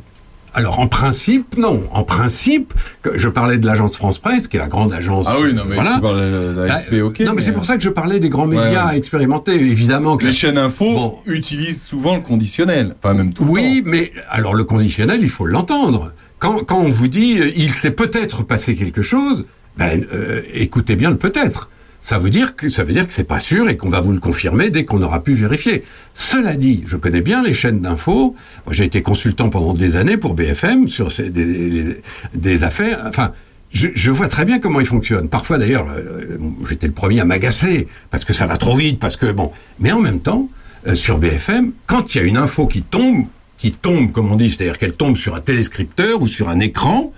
Speaker 9: Alors en principe, non. En principe, je parlais de l'agence France Presse, qui est la grande agence.
Speaker 2: Ah oui, non, mais
Speaker 9: voilà.
Speaker 2: tu parles de la
Speaker 9: Bah,
Speaker 2: AFP, ok.
Speaker 9: non, mais, c'est pour ça que je parlais des grands médias
Speaker 2: Ouais,
Speaker 9: expérimentés. Évidemment que
Speaker 2: Les
Speaker 9: la-
Speaker 2: chaînes info
Speaker 9: Bon.
Speaker 2: utilisent souvent le conditionnel. Enfin, même tout le
Speaker 9: Oui, mais alors le conditionnel, il faut l'entendre. Quand, quand on vous dit euh, il s'est peut-être passé quelque chose, ben, euh, écoutez bien le peut-être. Ça veut dire que ça veut dire que c'est pas sûr et qu'on va vous le confirmer dès qu'on aura pu vérifier. Cela dit, je connais bien les chaînes d'infos. J'ai été consultant pendant des années pour BFM sur des, affaires. Enfin, je, vois très bien comment ils fonctionnent. Parfois, d'ailleurs, euh, j'étais le premier à m'agacer parce que ça va trop vite, parce que bon. Mais en même temps, euh, sur BFM, quand il y a une info qui tombe, qui tombe, comme on dit, c'est-à-dire qu'elle tombe sur un téléscripteur ou sur un écran,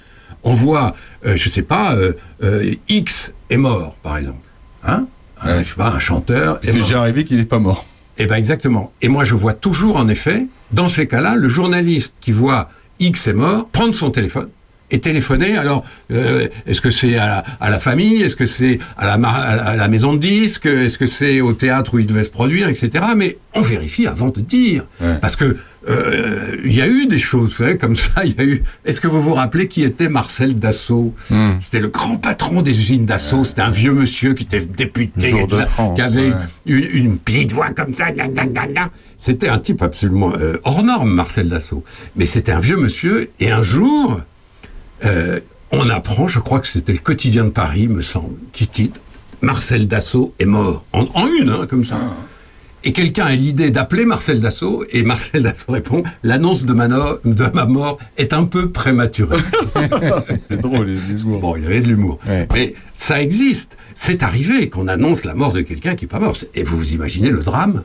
Speaker 9: on voit, euh, je sais pas, euh, euh, X est mort, par exemple. Hein Un- Je sais pas, un chanteur. est
Speaker 2: C'est déjà arrivé qu'il n'est pas mort.
Speaker 9: Eh ben exactement. Et moi, je vois toujours, en effet, dans ces cas-là, le journaliste qui voit X est mort, prendre son téléphone et téléphoner. Alors, euh, est-ce que c'est à la, à la famille? Est-ce que c'est à la, ma- à la maison de disques? Est-ce que c'est au théâtre où il devait se produire, etc. Mais on vérifie avant de dire. Parce que euh, il y a eu des choses, comme ça. Il y a eu. Est-ce que vous vous rappelez qui était Marcel Dassault? C'était le grand patron des usines Dassault. C'était un vieux monsieur qui était député, et tout ça,
Speaker 4: France,
Speaker 9: qui avait
Speaker 4: ouais.
Speaker 9: une, une petite voix comme ça. C'était un type absolument euh, hors norme, Marcel Dassault. Mais c'était un vieux monsieur. Et un jour, euh, on apprend, je crois que c'était le quotidien de Paris, me semble, qui titre Marcel Dassault est mort. En, en une, hein, comme ça. Et quelqu'un a l'idée d'appeler Marcel Dassault, et Marcel Dassault répond L'annonce de ma, de mort est un peu prématurée.
Speaker 2: C'est drôle, l'humour.
Speaker 9: Bon, il y avait de l'humour.
Speaker 4: Ouais.
Speaker 9: Mais ça existe. C'est arrivé qu'on annonce la mort de quelqu'un qui n'est pas mort. Et vous vous imaginez le drame?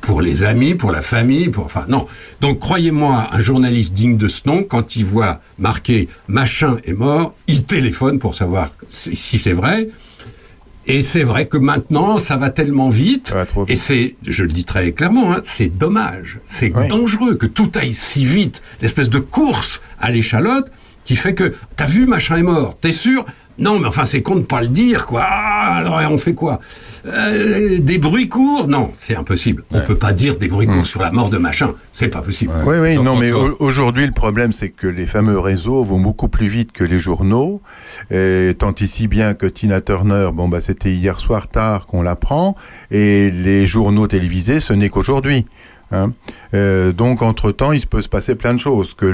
Speaker 9: Pour les amis, pour la famille, pour enfin non. Donc croyez-moi, un journaliste digne de ce nom, quand il voit marqué machin est mort, il téléphone pour savoir si c'est vrai. Et c'est vrai que maintenant, ça va tellement vite.
Speaker 4: Va
Speaker 9: Et c'est, je le dis très clairement, hein, c'est dommage, c'est
Speaker 4: Oui.
Speaker 9: dangereux que tout aille si vite, l'espèce de course à l'échalote qui fait que t'as vu machin est mort, t'es sûr Non, mais enfin c'est con de pas le dire quoi. Ah, alors on fait quoi? Euh, Des bruits courts? Non, c'est impossible. On peut pas dire des bruits courts sur la mort de machin, c'est pas possible.
Speaker 4: Oui, oui, non, mais aujourd'hui, le problème, c'est que les fameux réseaux vont beaucoup plus vite que les journaux. Et tant ici bien que Tina Turner, bon, bah, c'était hier soir tard qu'on l'apprend. Et les journaux télévisés, ce n'est qu'aujourd'hui. Hein. Euh, donc, entre-temps, il peut se passer plein de choses. Que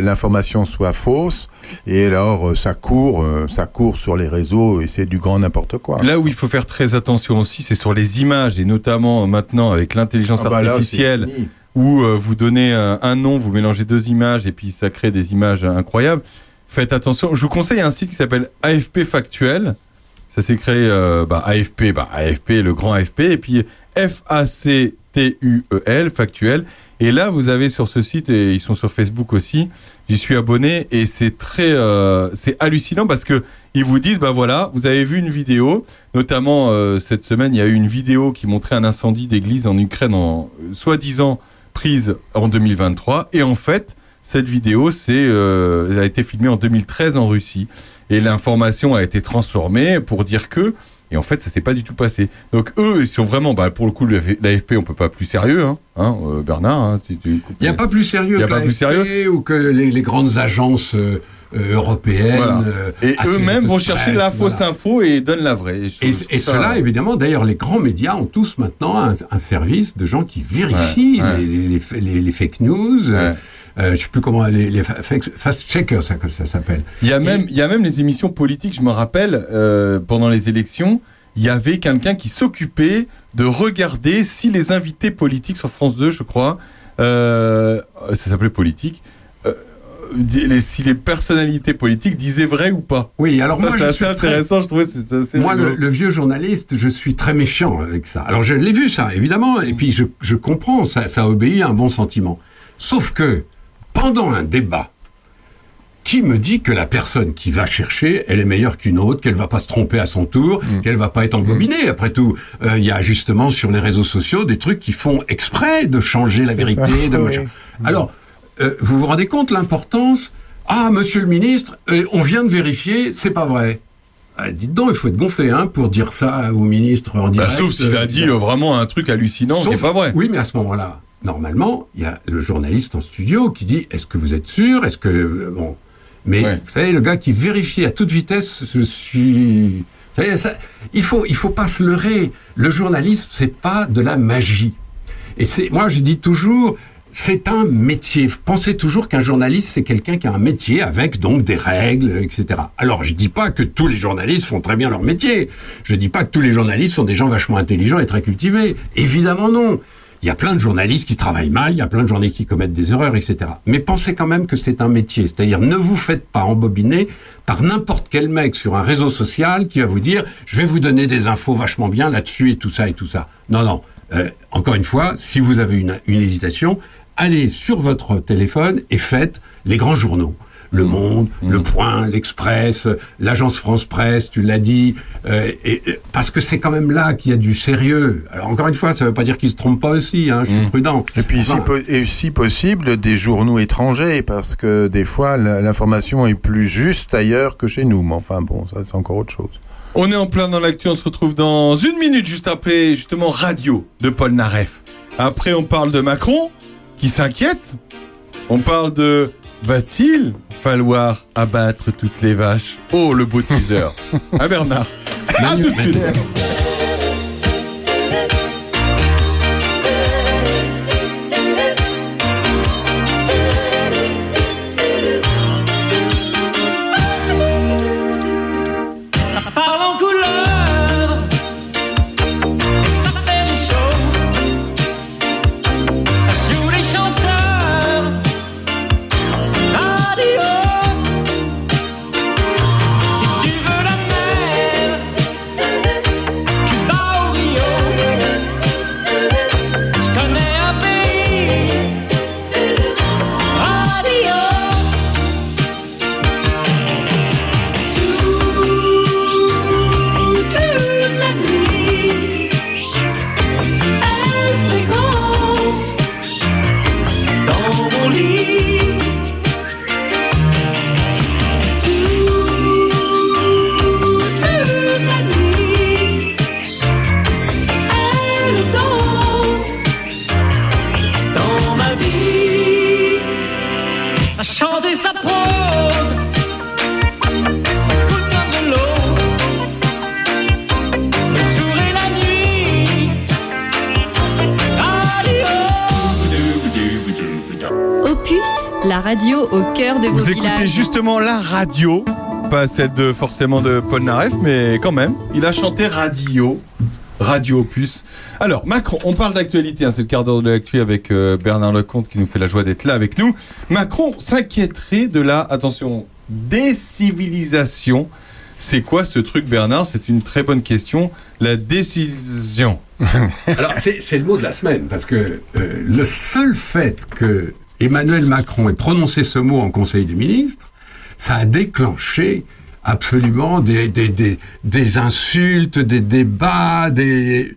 Speaker 4: l'information soit fausse. Et alors, euh, ça court, euh, ça court sur les réseaux et c'est du grand n'importe quoi.
Speaker 2: Là où il faut faire très attention aussi, c'est sur les images et notamment maintenant avec l'intelligence
Speaker 4: Ah bah
Speaker 2: artificielle où euh, vous donnez un, un nom, vous mélangez deux images et puis ça crée des images incroyables. Faites attention. Je vous conseille un site qui s'appelle AFP Factuel. Ça s'est créé euh, bah, AFP, bah, AFP, le grand AFP, et puis F-A-C-T-U-E-L, E Factuel. Et là, vous avez sur ce site, et ils sont sur Facebook aussi, j'y suis abonné, et c'est très, euh, c'est hallucinant parce que ils vous disent, bah voilà, vous avez vu une vidéo, notamment euh, cette semaine, il y a eu une vidéo qui montrait un incendie d'église en Ukraine, en soi-disant prise en 2023, et en fait, cette vidéo, c'est, euh, elle a été filmée en 2013 en Russie, et l'information a été transformée pour dire que, et en fait, ça s'est pas du tout passé. Donc eux, ils sont vraiment, bah, pour le coup, l'AFP, on peut pas plus sérieux, hein, hein, euh, Bernard. Hein, tu, tu-
Speaker 9: Il n'y a pas plus sérieux que
Speaker 2: pas
Speaker 9: la
Speaker 2: plus
Speaker 9: FP
Speaker 2: sérieux.
Speaker 9: ou que les, les grandes agences euh, euh, européennes.
Speaker 2: Voilà.
Speaker 9: euh,
Speaker 2: Et eux-mêmes vont chercher
Speaker 9: presse,
Speaker 2: la fausse
Speaker 9: voilà.
Speaker 2: info et donnent la vraie. je
Speaker 9: Et,
Speaker 2: trouve
Speaker 9: et
Speaker 2: ça-
Speaker 9: cela, évidemment, d'ailleurs, les grands médias ont tous maintenant un, un service de gens qui vérifient
Speaker 2: Ouais, ouais.
Speaker 9: Les, les- les- les fake news.
Speaker 2: Ouais.
Speaker 9: Euh, je sais plus comment les, les fast-checkers, ça, s'appelle.
Speaker 2: Il y a même, il y a même les émissions politiques. Je me rappelle euh, pendant les élections, il y avait quelqu'un qui s'occupait de regarder si les invités politiques sur France 2, je crois, euh, ça s'appelait politique. euh, les- si les personnalités politiques disaient vrai ou pas.
Speaker 9: Oui, alors
Speaker 2: Ça,
Speaker 9: moi,
Speaker 2: c'est assez
Speaker 9: suis très-
Speaker 2: intéressant, je trouvais. C'est assez
Speaker 9: Moi, le vieux journaliste, je suis très méchant avec ça. Alors, je l'ai vu, ça, évidemment, et puis je, je comprends, ça, ça obéit à un bon sentiment. Sauf que, pendant un débat, qui me dit que la personne qui va chercher, elle est meilleure qu'une autre, qu'elle va pas se tromper à son tour, qu'elle va pas être embobinée Après tout, euh, il y a justement sur les réseaux sociaux des trucs qui font exprès de changer la vérité. de
Speaker 4: oui.
Speaker 9: machin. Alors, euh, vous vous rendez compte l'importance? Ah, monsieur le ministre, euh, on vient de vérifier, c'est pas vrai. Ah, dites donc, il faut être gonflé hein, pour dire ça au ministre en
Speaker 2: Bah,
Speaker 9: direct.
Speaker 2: sauf s'il a dit vraiment un truc hallucinant, c'est pas vrai.
Speaker 9: Oui, mais à ce moment-là, normalement, il y a le journaliste en studio qui dit Est-ce que vous êtes sûr? Est-ce que. euh, Bon. Mais
Speaker 2: Ouais.
Speaker 9: vous savez, le gars qui vérifie à toute vitesse, je suis. Vous savez, ça, il faut, il faut pas se leurrer. Le journalisme, c'est pas de la magie. Et c'est, moi, je dis toujours, c'est un métier. Pensez toujours qu'un journaliste, c'est quelqu'un qui a un métier avec donc des règles, etc. Alors, je dis pas que tous les journalistes font très bien leur métier. Je dis pas que tous les journalistes sont des gens vachement intelligents et très cultivés. Évidemment non. Il y a plein de journalistes qui travaillent mal, il y a plein de journalistes qui commettent des erreurs, etc. Mais pensez quand même que c'est un métier. C'est-à-dire, ne vous faites pas embobiner par n'importe quel mec sur un réseau social qui va vous dire, je vais vous donner des infos vachement bien là-dessus et tout ça et tout ça. Non, non. Euh, encore une fois, si vous avez une, une hésitation, allez sur votre téléphone et faites les grands journaux. Le Monde, Le Point, l'Express, l'agence France Presse, tu l'as dit, euh, et, et- parce que c'est quand même là qu'il y a du sérieux. Alors encore une fois, ça ne veut pas dire qu'ils se trompent pas aussi, hein, je suis prudent.
Speaker 4: Et puis, si,
Speaker 9: Enfin,
Speaker 4: po- et si possible, des journaux étrangers, parce que des fois, l'information est plus juste ailleurs que chez nous. Mais enfin, bon, ça, c'est encore autre chose.
Speaker 2: On est en plein dans l'actu, on se retrouve dans une minute, juste après, justement, Radio de Paul Naref. Après, on parle de Macron, qui s'inquiète. On parle de Va-t-il falloir abattre toutes les vaches? Oh, le beau teaser. à Bernard. À tout de suite.
Speaker 11: Radio au
Speaker 12: cœur de vos
Speaker 2: Vous écoutez
Speaker 12: villages.
Speaker 2: justement la radio, pas celle de forcément de Paul Naref, mais quand même, il a chanté Radio, Radio Opus. Alors, Macron, on parle d'actualité, hein, c'est le quart d'heure de l'actu avec euh, Bernard Lecomte qui nous fait la joie d'être là avec nous. Macron s'inquiéterait de la, attention, décivilisation. C'est quoi ce truc, Bernard? C'est une très bonne question. La décision.
Speaker 9: Alors, c'est c'est le mot de la semaine, parce que euh, le seul fait que Emmanuel Macron ait prononcé ce mot en Conseil des ministres, ça a déclenché absolument des, des, des, des insultes, des débats, des...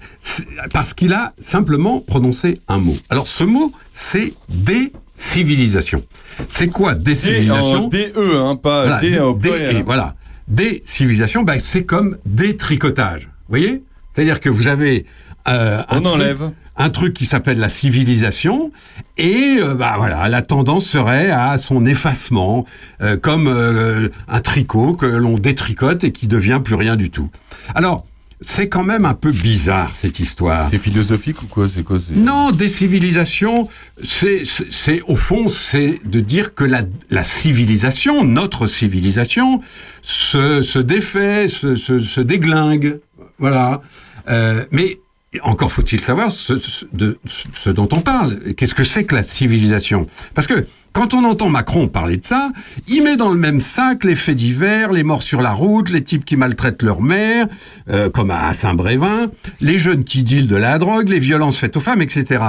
Speaker 9: parce qu'il a simplement prononcé un mot. Alors, ce mot, c'est décivilisation. C'est quoi décivilisation
Speaker 2: D, en DE, hein, pas
Speaker 9: voilà,
Speaker 2: D
Speaker 9: dé-
Speaker 2: au
Speaker 9: dé-
Speaker 2: pluriel.
Speaker 9: et voilà. Des civilisations, bah, c'est comme des tricotages. Vous voyez? C'est-à-dire que vous avez euh, un,
Speaker 2: On
Speaker 9: truc,
Speaker 2: enlève.
Speaker 9: un truc qui s'appelle la civilisation, et euh, bah voilà, la tendance serait à son effacement, euh, comme euh, un tricot que l'on détricote et qui devient plus rien du tout. Alors, c'est quand même un peu bizarre cette histoire.
Speaker 2: C'est philosophique ou quoi? C'est quoi c'est-
Speaker 9: Non, décivilisation, c'est, c'est, c'est- au fond, c'est de dire que la, la civilisation, notre civilisation, se, se défait, se, se, se déglingue. Voilà. Euh, mais encore faut-il savoir ce, dont on parle. Qu'est-ce que c'est que la civilisation? Parce que quand on entend Macron parler de ça, il met dans le même sac les faits divers, les morts sur la route, les types qui maltraitent leur mère, euh, comme à Saint-Brévin, les jeunes qui dealent de la drogue, les violences faites aux femmes, etc.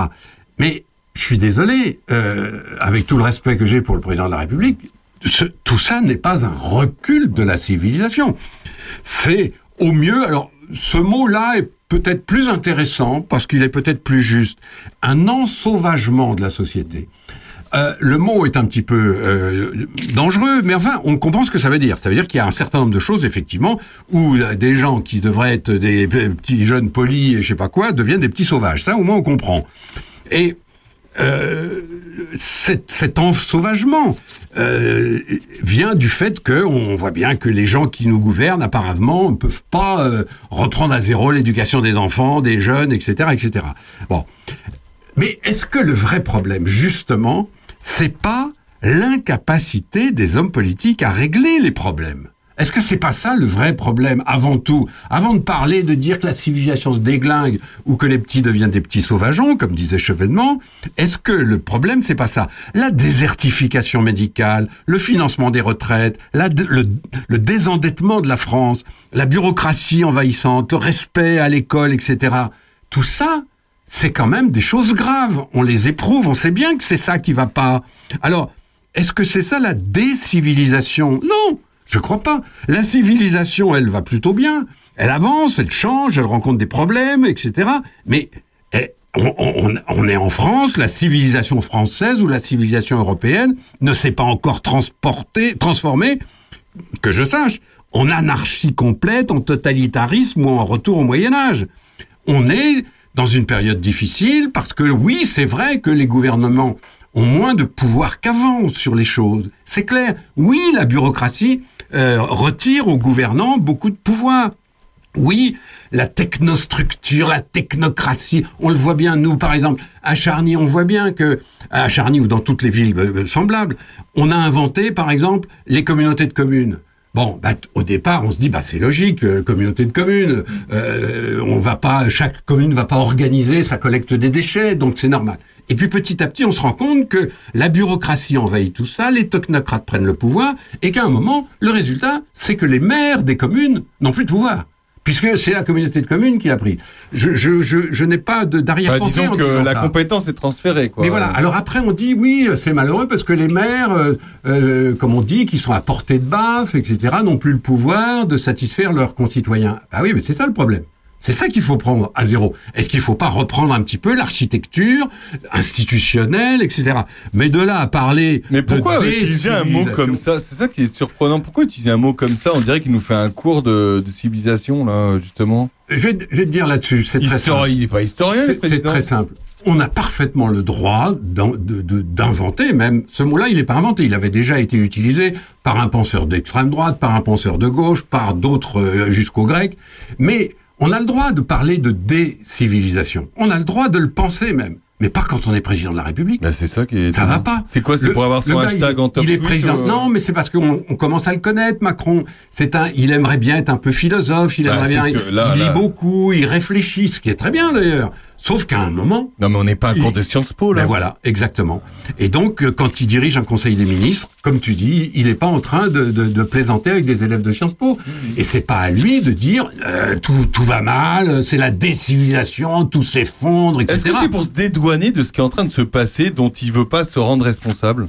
Speaker 9: Mais je suis désolé, euh, avec tout le respect que j'ai pour le président de la République, tout ça n'est pas un recul de la civilisation. C'est au mieux, alors ce mot-là est peut-être plus intéressant parce qu'il est peut-être plus juste, un ensauvagement de la société. Euh, le mot est un petit peu euh, dangereux, mais enfin, on comprend ce que ça veut dire. Ça veut dire qu'il y a un certain nombre de choses, effectivement, où euh, des gens qui devraient être des p- petits jeunes polis et je sais pas quoi deviennent des petits sauvages. Ça, au moins, on comprend. Et euh, cet, cet ensauvagement euh, vient du fait que on voit bien que les gens qui nous gouvernent apparemment ne peuvent pas euh, reprendre à zéro l'éducation des enfants, des jeunes, etc., etc. Bon, mais est-ce que le vrai problème, justement, c'est pas l'incapacité des hommes politiques à régler les problèmes? Est-ce que c'est pas ça le vrai problème avant tout? Avant de parler de dire que la civilisation se déglingue ou que les petits deviennent des petits sauvageons, comme disait Chevènement, est-ce que le problème c'est pas ça? La désertification médicale, le financement des retraites, le, le désendettement de la France, la bureaucratie envahissante, le respect à l'école, etc. Tout ça, c'est quand même des choses graves. On les éprouve, on sait bien que c'est ça qui va pas. Alors, est-ce que c'est ça la décivilisation? Non, je crois pas. La civilisation, elle va plutôt bien. Elle avance, elle change, elle rencontre des problèmes, etc. Mais eh, on, on- est en France, la civilisation française ou la civilisation européenne ne s'est pas encore transportée, transformée, que je sache, en anarchie complète, en totalitarisme ou en retour au Moyen Âge. On est dans une période difficile parce que oui, c'est vrai que les gouvernements ont moins de pouvoir qu'avant sur les choses. C'est clair. Oui, la bureaucratie euh, retire aux gouvernants beaucoup de pouvoir. Oui, la technostructure, la technocratie, on le voit bien, nous par exemple, à Charny, on voit bien que, à Charny ou dans toutes les villes euh, semblables, on a inventé par exemple les communautés de communes. Bon, bah, au départ, on se dit, bah, c'est logique, euh, communauté de communes, euh, on va pas, chaque commune va pas organiser sa collecte des déchets, donc c'est normal. Et puis petit à petit, on se rend compte que la bureaucratie envahit tout ça, les technocrates prennent le pouvoir, et qu'à un moment, le résultat, c'est que les maires des communes n'ont plus de pouvoir. Puisque c'est la communauté de communes qui l'a pris. Je, je, je, je n'ai pas de-
Speaker 2: Bah,
Speaker 9: d'arrière-pensée
Speaker 2: disons
Speaker 9: en
Speaker 2: que la
Speaker 9: ça.
Speaker 2: compétence est transférée. Quoi.
Speaker 9: Mais voilà. Alors après, on dit oui, c'est malheureux parce que les maires, euh, euh, comme on dit, qui sont à portée de baffe, etc., n'ont plus le pouvoir de satisfaire leurs concitoyens. Ah oui, mais c'est ça le problème. C'est ça qu'il faut prendre à zéro. Est-ce qu'il faut pas reprendre un petit peu l'architecture institutionnelle, etc. Mais de là à parler
Speaker 2: Mais pourquoi
Speaker 9: de
Speaker 2: utiliser un mot comme ça? C'est ça qui est surprenant. Pourquoi utiliser un mot comme ça? On dirait qu'il nous fait un cours de, de civilisation, là, justement.
Speaker 9: Je vais, je vais te dire là-dessus, c'est très
Speaker 2: Histori-
Speaker 9: simple.
Speaker 2: il est pas historien,
Speaker 9: C'est- très simple. On a parfaitement le droit d'inventer, même ce mot-là, il n'est pas inventé. Il avait déjà été utilisé par un penseur d'extrême droite, par un penseur de gauche, par d'autres euh, jusqu'aux Grecs. Mais on a le droit de parler de décivilisation. On a le droit de le penser même. Mais pas quand on est président de la République.
Speaker 2: Bah, c'est ça qui est.
Speaker 9: Ça va pas.
Speaker 2: C'est quoi C'est pour avoir son
Speaker 9: gars,
Speaker 2: hashtag
Speaker 9: il,
Speaker 2: en top
Speaker 9: Il est président.
Speaker 2: euh
Speaker 9: Non, mais c'est parce qu'on on commence à le connaître, Macron. C'est un, il aimerait bien être un peu philosophe. Il
Speaker 2: Bah,
Speaker 9: aimerait bien.
Speaker 2: là,
Speaker 9: il lit
Speaker 2: là.
Speaker 9: beaucoup, il réfléchit, ce qui est très bien d'ailleurs. Sauf qu'à un moment.
Speaker 2: Non, mais on n'est pas à
Speaker 9: il-
Speaker 2: cours de Sciences Po, là.
Speaker 9: Ben voilà, exactement. Et donc, euh, quand il dirige un conseil des ministres, comme tu dis, il n'est pas en train de, de- de plaisanter avec des élèves de Sciences Po. Et c'est pas à lui de dire euh, tout, tout va mal, c'est la décivilisation, tout s'effondre, etc.
Speaker 2: Est-ce que c'est pour se dédouaner de ce qui est en train de se passer dont il veut pas se rendre responsable?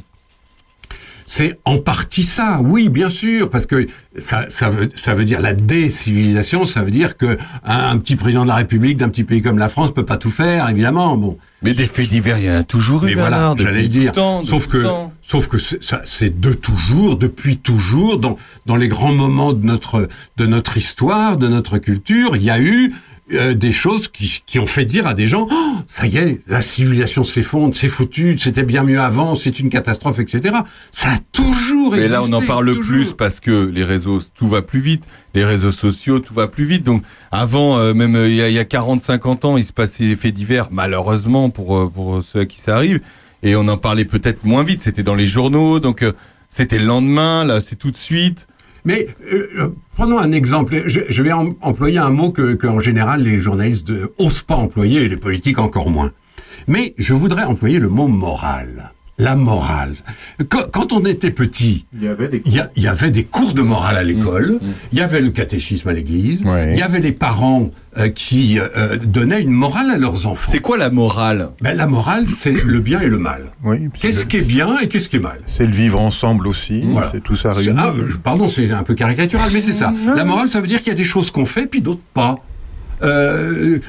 Speaker 9: C'est en partie ça, oui, bien sûr, parce que ça, ça, veut, ça veut dire la décivilisation, ça veut dire que un, un petit président de la République d'un petit pays comme la France peut pas tout faire, évidemment. Bon,
Speaker 2: Mais des faits divers, il y en a toujours eu.
Speaker 9: mais voilà, j'allais le dire.
Speaker 2: temps,
Speaker 9: sauf que, sauf que c'est de toujours, depuis toujours, dans, dans les grands moments de notre, de notre histoire, de notre culture, il y a eu euh, des choses qui, qui ont fait dire à des gens, Oh, ça y est, la civilisation s'effondre, c'est foutu, c'était bien mieux avant, c'est une catastrophe, etc. Ça a toujours
Speaker 2: Mais
Speaker 9: existé.
Speaker 2: là, on en parle
Speaker 9: toujours.
Speaker 2: plus parce que les réseaux, tout va plus vite. Les réseaux sociaux, tout va plus vite. Donc, avant, euh, même euh, il y a, a 40, 50 ans, il se passait des faits divers, malheureusement, pour, pour ceux à qui ça arrive. Et on en parlait peut-être moins vite. C'était dans les journaux. Donc, euh, c'était le lendemain. Là, c'est tout de suite.
Speaker 9: Mais euh, euh, prenons un exemple. Je, vais em- employer un mot que, que, en général, les journalistes euh, osent pas employer et les politiques encore moins. Mais je voudrais employer le mot moral. La morale. Quand, quand on était petit,
Speaker 4: Il y avait des
Speaker 9: il y, a- il y avait des cours de morale à l'école, il y avait le catéchisme à l'église,
Speaker 4: Ouais.
Speaker 9: il y avait les parents euh, qui euh, donnaient une morale à leurs enfants.
Speaker 2: C'est quoi la morale?
Speaker 9: Ben, la morale, c'est le bien et le mal.
Speaker 4: Oui,
Speaker 9: Qu'est-ce qui est bien et qu'est-ce qui est mal?
Speaker 4: C'est le vivre ensemble aussi.
Speaker 9: Voilà.
Speaker 4: C'est tout ça réuni.
Speaker 9: ah, pardon, c'est un peu caricatural, mais c'est ça. La morale, ça veut dire qu'il y a des choses qu'on fait, puis d'autres pas. Euh,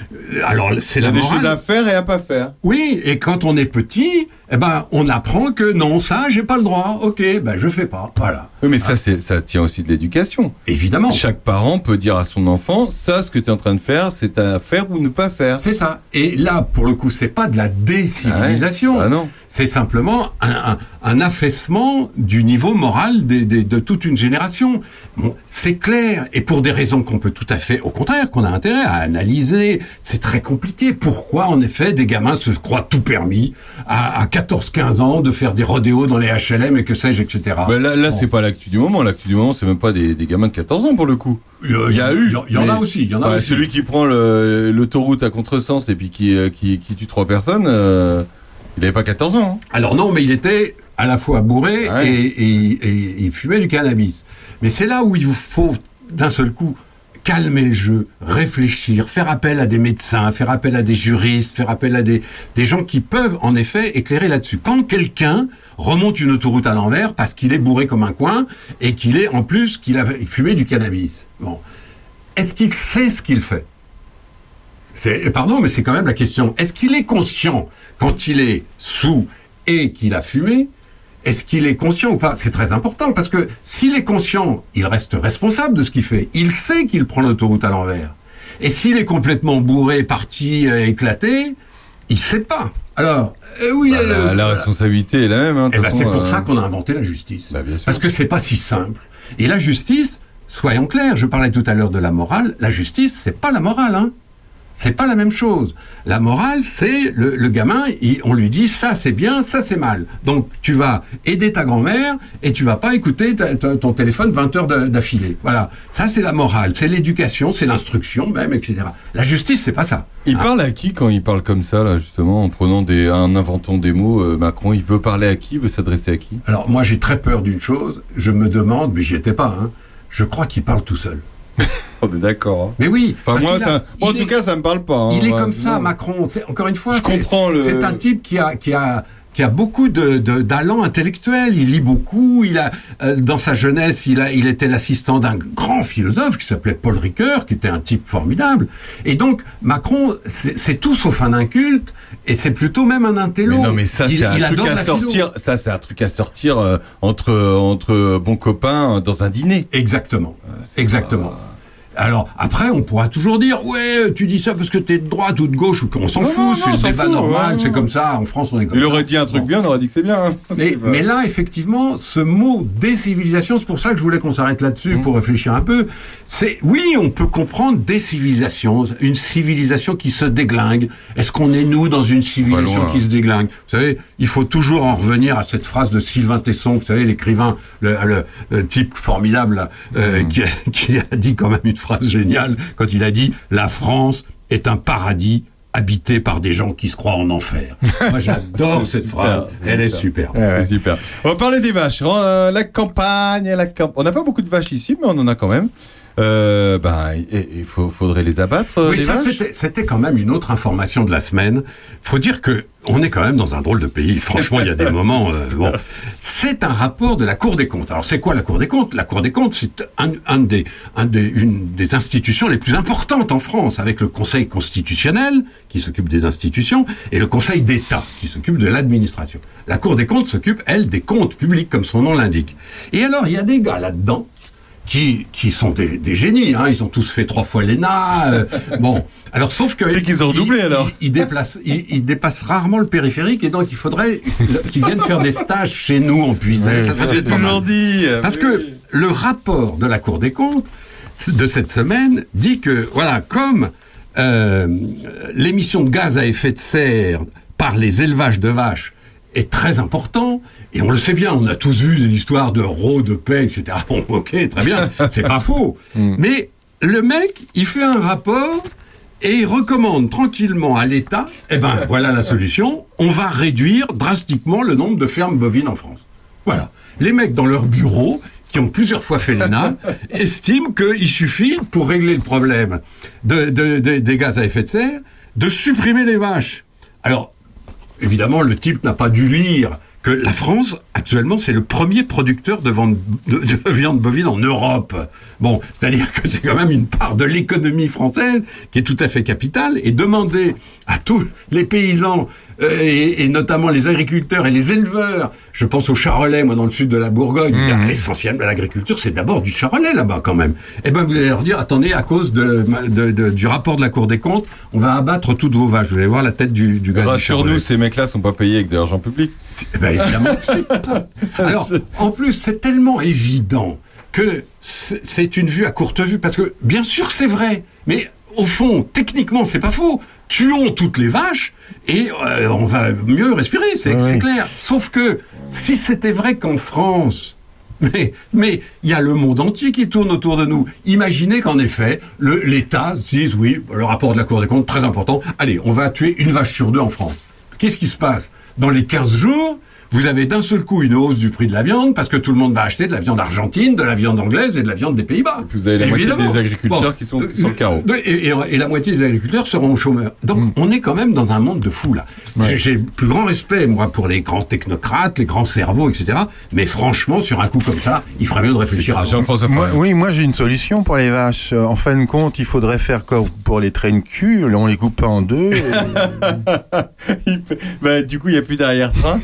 Speaker 9: alors, c'est
Speaker 2: Il y
Speaker 9: la
Speaker 2: a des
Speaker 9: morale.
Speaker 2: choses à faire et à pas faire.
Speaker 9: Oui, et quand on est petit, eh ben, on apprend que non, ça, j'ai pas le droit. Ok, ben, je fais pas. Voilà.
Speaker 2: Oui, mais ça, c'est, ça tient aussi de l'éducation.
Speaker 9: Évidemment.
Speaker 2: Chaque parent peut dire à son enfant, ça, ce que tu es en train de faire, c'est à faire ou ne pas faire.
Speaker 9: C'est ça. Et là, pour le coup, c'est pas de la décivilisation.
Speaker 2: Ah non.
Speaker 9: C'est simplement un, un- un affaissement du niveau moral des- des- de toute une génération. Bon, c'est clair. Et pour des raisons qu'on peut tout à fait, au contraire, qu'on a intérêt à analyser. C'est très compliqué. Pourquoi, en effet, des gamins se croient tout permis à, à 14-15 ans de faire des rodéos dans les HLM et que sais-je, etc.
Speaker 2: Là, là c'est pas l'actu du moment. L'actu du moment, c'est même pas des, des gamins de 14 ans pour le coup.
Speaker 9: Il y a-
Speaker 2: Il y a eu.
Speaker 9: il y en a aussi, y en a
Speaker 2: bah,
Speaker 9: aussi.
Speaker 2: Celui qui prend l'autoroute à contresens et puis qui, euh, qui, qui tue trois personnes, euh, il avait pas 14 ans. hein.
Speaker 9: Alors non, mais il était à la fois bourré
Speaker 2: Ouais.
Speaker 9: et, et- et il fumait du cannabis. Mais c'est là où il vous faut d'un seul coup calmer le jeu, réfléchir, faire appel à des médecins, faire appel à des juristes, faire appel à des, gens qui peuvent en effet éclairer là-dessus. Quand quelqu'un remonte une autoroute à l'envers parce qu'il est bourré comme un coin et qu'il est en plus qu'il a fumé du cannabis. Est-ce qu'il sait ce qu'il fait? C'est, pardon, mais c'est quand même la question. Est-ce qu'il est conscient quand il est sous et qu'il a fumé Est-ce qu'il est conscient ou pas? C'est très important parce que s'il est conscient, il reste responsable de ce qu'il fait. Il sait qu'il prend l'autoroute à l'envers. Et s'il est complètement bourré, parti, euh, éclaté, il sait pas. Alors, euh, oui,
Speaker 2: Bah,
Speaker 9: euh,
Speaker 2: la, la responsabilité est la même. hein,
Speaker 9: eh ben, c'est pour
Speaker 2: euh,
Speaker 9: ça qu'on a inventé la justice.
Speaker 2: bah.
Speaker 9: Parce que c'est pas si simple. Et la justice, soyons clairs, je parlais tout à l'heure de la morale, la justice, c'est pas la morale, hein. C'est pas la même chose. La morale, c'est le, le gamin, il- on lui dit ça c'est bien, ça c'est mal. Donc tu vas aider ta grand-mère et tu vas pas écouter ta- ta- ton téléphone 20 heures d'a- d'affilée. Voilà. Ça c'est la morale, c'est l'éducation, c'est l'instruction même, etc. La justice, c'est pas ça.
Speaker 2: Il
Speaker 9: Ah.
Speaker 2: parle à qui quand il parle comme ça, là, justement, en prenant des, en inventant des mots, euh, Macron? Il veut parler à qui? Il veut s'adresser à qui?
Speaker 9: Alors moi j'ai très peur d'une chose, je me demande, mais j'y étais pas, hein, je crois qu'il parle tout seul.
Speaker 2: On est d'accord. hein.
Speaker 9: Mais oui.
Speaker 2: Enfin,
Speaker 9: parce
Speaker 2: moi,
Speaker 9: qu'il a-
Speaker 2: ça, moi, en tout
Speaker 9: est-
Speaker 2: cas, ça me parle pas. hein.
Speaker 9: Il est comme ça,
Speaker 2: non.
Speaker 9: Macron. Encore une fois, c'est-
Speaker 2: le-
Speaker 9: un type qui a, qui a, qui a beaucoup de, de- d'allant intellectuel. Il lit beaucoup. Il a, euh, dans sa jeunesse, il, a, il était l'assistant d'un grand philosophe qui s'appelait Paul Ricoeur, qui était un type formidable. Et donc, Macron, c'est, tout sauf un inculte, et c'est plutôt même un intello.
Speaker 2: Mais non, mais ça, c'est un truc à sortir. Ça, c'est un truc à sortir euh, entre entre bons copains euh, dans un dîner.
Speaker 9: Exactement. Exactement. Alors, après, on pourra toujours dire, ouais, tu dis ça parce que t'es de droite ou de gauche, ou qu'on s'en fout, c'est le débat
Speaker 2: fout,
Speaker 9: normal,
Speaker 2: ouais,
Speaker 9: c'est comme ça, en France, on est comme
Speaker 2: Il
Speaker 9: ça.
Speaker 2: aurait dit un truc
Speaker 9: Bon.
Speaker 2: bien, on aurait dit que c'est bien. hein.
Speaker 9: Mais,
Speaker 2: C'est pas-
Speaker 9: mais là, effectivement, ce mot décivilisation, c'est pour ça que je voulais qu'on s'arrête là-dessus
Speaker 2: Mmh.
Speaker 9: pour réfléchir un peu. C'est oui, on peut comprendre décivilisation, une civilisation qui se déglingue. Est-ce qu'on est nous dans une civilisation qui se déglingue? Vous savez, il faut toujours en revenir à cette phrase de Sylvain Tesson, vous savez, l'écrivain, le, le- le type formidable euh, qui, a, qui a dit quand même une phrase géniale quand il a dit la France est un paradis habité par des gens qui se croient en enfer. Moi, j'adore cette
Speaker 2: super,
Speaker 9: phrase. Elle est
Speaker 2: super.
Speaker 9: super.
Speaker 2: On va parler des vaches. Euh, la campagne, la camp- On n'a pas beaucoup de vaches ici, mais on en a quand même. Euh, ben, il faudrait les abattre. euh,
Speaker 9: Oui,
Speaker 2: les
Speaker 9: ça c'était quand même une autre information de la semaine. Faut dire que on est quand même dans un drôle de pays. Franchement, il y a des moments. euh, bon, c'est un rapport de la Cour des comptes. Alors, c'est quoi la Cour des comptes? La Cour des comptes, c'est un, un des, un des, une des institutions les plus importantes en France, avec le Conseil constitutionnel qui s'occupe des institutions et le Conseil d'État qui s'occupe de l'administration. La Cour des comptes s'occupe elle des comptes publics, comme son nom l'indique. Et alors, il y a des gars là-dedans qui, qui sont des, des génies. Hein. Ils ont tous fait trois fois l'ENA. euh, bon, alors sauf que
Speaker 2: C'est qu'ils ont redoublé,
Speaker 9: ils-
Speaker 2: alors.
Speaker 9: Ils, ils déplacent, ils, ils dépassent rarement le périphérique et donc il faudrait qu'ils viennent faire des stages chez nous en puisée. ça, ça mal.
Speaker 2: toujours dit.
Speaker 9: Parce
Speaker 2: Oui.
Speaker 9: que le rapport de la Cour des comptes de cette semaine dit que, voilà, comme euh, l'émission de gaz à effet de serre par les élevages de vaches est très important, et on le sait bien, on a tous vu des histoires de rots, de paix, etc. Bon, ok, très bien, c'est pas faux. Mais le mec, il fait un rapport et il recommande tranquillement à l'État, eh ben voilà la solution, on va réduire drastiquement le nombre de fermes bovines en France. Voilà. Les mecs dans leur bureau, qui ont plusieurs fois fait l'ENA, estiment qu'il suffit, pour régler le problème de, de- de- des gaz à effet de serre, de supprimer les vaches. Alors, évidemment, le type n'a pas dû lire que la France actuellement, c'est le premier producteur de, vente- de- de viande bovine en Europe. Bon, c'est-à-dire que c'est quand même une part de l'économie française qui est tout à fait capitale. Et demander à tous les paysans, euh, et, et notamment les agriculteurs et les éleveurs, je pense au Charolais, moi dans le sud de la Bourgogne, il y a essentiellement l'agriculture, c'est d'abord du Charolais là-bas quand même. Eh ben vous allez leur dire, attendez, à cause de, de- de- du rapport de la Cour des comptes, on va abattre toutes vos vaches. Vous allez voir la tête du, du gars
Speaker 2: Rassure-nous, ces mecs-là sont pas payés avec de l'argent public.
Speaker 9: Eh ben, évidemment. Alors, en plus, c'est tellement évident que c'est une vue à courte vue, parce que bien sûr c'est vrai, mais au fond, techniquement, c'est pas faux. Tuons toutes les vaches et euh, on va mieux respirer, c'est
Speaker 4: oui.
Speaker 9: clair. Sauf que si c'était vrai qu'en France, mais mais il y a le monde entier qui tourne autour de nous. Imaginez qu'en effet, l'État se dise oui, le rapport de la Cour des comptes très important. Allez, on va tuer une vache sur deux en France. Qu'est-ce qui se passe? Dans les 15 jours, vous avez d'un seul coup une hausse du prix de la viande parce que tout le monde va acheter de la viande argentine, de la viande anglaise et de la viande des Pays-Bas.
Speaker 2: Vous avez la moitié
Speaker 9: Évidemment.
Speaker 2: des agriculteurs
Speaker 9: Bon.
Speaker 2: qui sont sur le carreau.
Speaker 9: De- Et, et- et la moitié des agriculteurs seront au chômeur. Donc on est quand même dans un monde de fous là. J'ai- J'ai le plus grand respect moi pour les grands technocrates, les grands cerveaux, etc. Mais franchement, sur un coup comme ça, il ferait mieux de réfléchir avant.
Speaker 2: Jean-François
Speaker 4: oui, moi j'ai une solution pour les vaches. En fin de compte, il faudrait faire comme pour les traînes cul, on les coupe pas en deux. et-
Speaker 2: Il peut- bah, du coup, il n'y a plus d'arrière-train.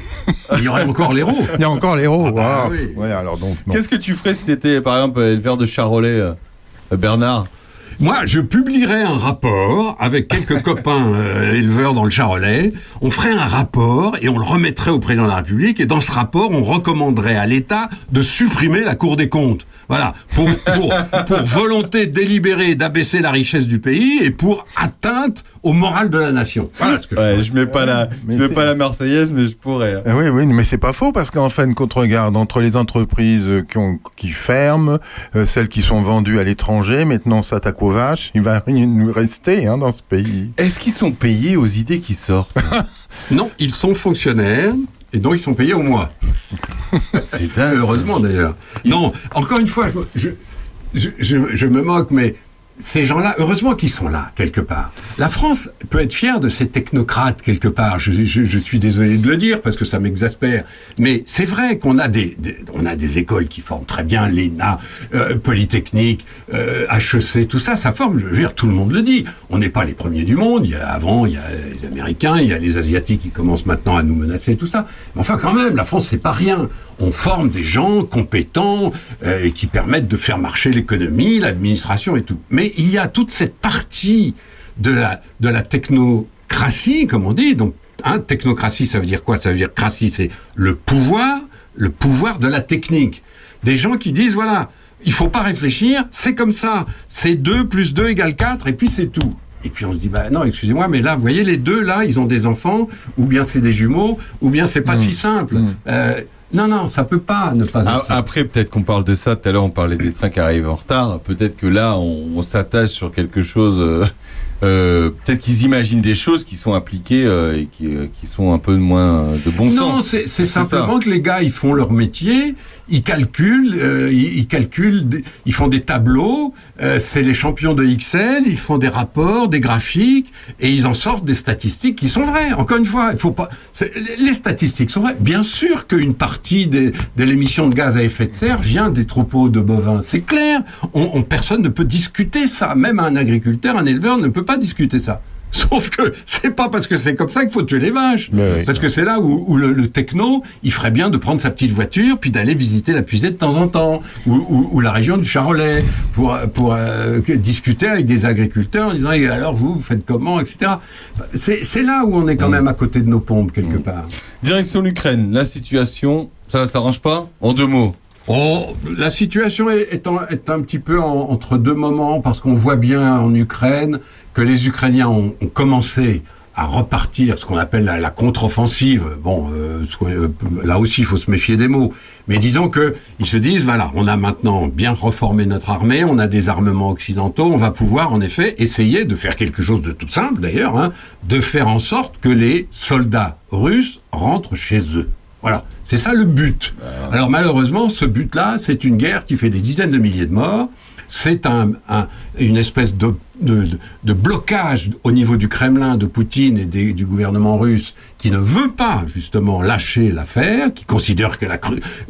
Speaker 9: Il y aurait encore l'héros.
Speaker 4: Il y a encore
Speaker 9: bah
Speaker 4: Ah,
Speaker 9: oui.
Speaker 4: ouais, alors donc.
Speaker 2: Qu'est-ce que tu ferais si t'étais, par exemple, éleveur de charolais, euh, euh, Bernard?
Speaker 9: Moi, je publierais un rapport avec quelques copains euh, éleveurs dans le Charolais. On ferait un rapport et on le remettrait au président de la République. Et dans ce rapport, on recommanderait à l'État de supprimer la Cour des comptes. Voilà, pour, pour, pour volonté délibérée d'abaisser la richesse du pays et pour atteinte au moral de la nation. Voilà ce que je
Speaker 2: Ouais, je mets pas la,
Speaker 4: mais
Speaker 2: je mets
Speaker 4: c'est-
Speaker 2: pas la Marseillaise, mais je pourrais. hein.
Speaker 4: Ah oui, oui, mais c'est pas faux parce qu'en fin de compte, regarde, entre les entreprises euh, qui, ont, qui ferment, euh, celles qui sont vendues à l'étranger, maintenant s'attaque aux vaches, il va rien nous rester hein, dans ce pays.
Speaker 2: Est-ce qu'ils sont payés aux idées qui sortent?
Speaker 9: Non, ils sont fonctionnaires et donc ils sont payés au mois.
Speaker 2: C'est dingue.
Speaker 9: Heureusement d'ailleurs. Non, encore une fois, je, je, je, je me moque, mais ces gens-là, heureusement qu'ils sont là, quelque part. La France peut être fière de ces technocrates, quelque part. Je, suis désolé de le dire, parce que ça m'exaspère. Mais c'est vrai qu'on a des, on a des écoles qui forment très bien, l'ENA, euh, Polytechnique, euh, HEC, tout ça, ça forme. Je veux dire, tout le monde le dit. On n'est pas les premiers du monde. Il y a, avant, il y a les Américains, il y a les Asiatiques qui commencent maintenant à nous menacer, tout ça. Mais enfin, quand même, la France, c'est pas rien. On forme des gens compétents euh, qui permettent de faire marcher l'économie, l'administration et tout. Mais il y a toute cette partie de la, de la technocratie, comme on dit. Donc, hein, technocratie, ça veut dire quoi? Ça veut dire cratie, c'est le pouvoir, le pouvoir de la technique. Des gens qui disent, voilà, il faut pas réfléchir, c'est comme ça. C'est 2 plus 2 égale 4 et puis c'est tout. Et puis on se dit, bah non, excusez-moi, mais là, vous voyez, les deux, là, ils ont des enfants, ou bien c'est des jumeaux, ou bien c'est pas si simple. Euh, non, non, ça peut pas ne pas être
Speaker 2: Ah,
Speaker 9: ça.
Speaker 2: Après, peut-être qu'on parle de ça. Tout à l'heure, on parlait des trains qui arrivent en retard. Peut-être que là, on, on s'attache sur quelque chose. euh, euh, peut-être qu'ils imaginent des choses qui sont appliquées euh, et qui, qui sont un peu moins de bon
Speaker 9: non,
Speaker 2: sens.
Speaker 9: c'est c'est
Speaker 2: ça.
Speaker 9: simplement que les gars, ils font leur métier, ils calculent, euh, ils, calculent, ils font des tableaux, euh, c'est les champions de XL, ils font des rapports, des graphiques, et ils en sortent des statistiques qui sont vraies. Encore une fois, il faut pas. les statistiques sont vraies. Bien sûr qu'une partie des- de l'émission de gaz à effet de serre vient des troupeaux de bovins. C'est clair. On, on- personne ne peut discuter ça. Même un agriculteur, un éleveur ne peut pas discuter ça. Sauf que c'est pas parce que c'est comme ça qu'il faut tuer les vaches.
Speaker 4: Mais oui.
Speaker 9: Parce que c'est là où, où le, le techno, il ferait bien de prendre sa petite voiture puis d'aller visiter la puisée de temps en temps, ou, ou- ou la région du Charolais, pour, pour euh, discuter avec des agriculteurs en disant Et alors vous, vous faites comment, etc. C'est c'est là où on est quand même à côté de nos pompes quelque part.
Speaker 2: Direction l'Ukraine. La situation, ça s'arrange pas? En deux mots.
Speaker 9: Oh, la situation est, est, en- est un petit peu en- entre deux moments parce qu'on voit bien en Ukraine que les Ukrainiens ont, ont commencé à repartir, ce qu'on appelle la, la contre-offensive. Bon, euh, euh, là aussi, il faut se méfier des mots. Mais disons que ils se disent, voilà, on a maintenant bien reformé notre armée, on a des armements occidentaux, on va pouvoir en effet essayer de faire quelque chose de tout simple d'ailleurs, hein, de faire en sorte que les soldats russes rentrent chez eux. Voilà, c'est ça le but. Alors malheureusement, ce but-là, c'est une guerre qui fait des dizaines de milliers de morts. C'est un, un- une espèce de, de, blocage au niveau du Kremlin, de Poutine et du gouvernement russe qui ne veut pas justement lâcher l'affaire, qui considère que la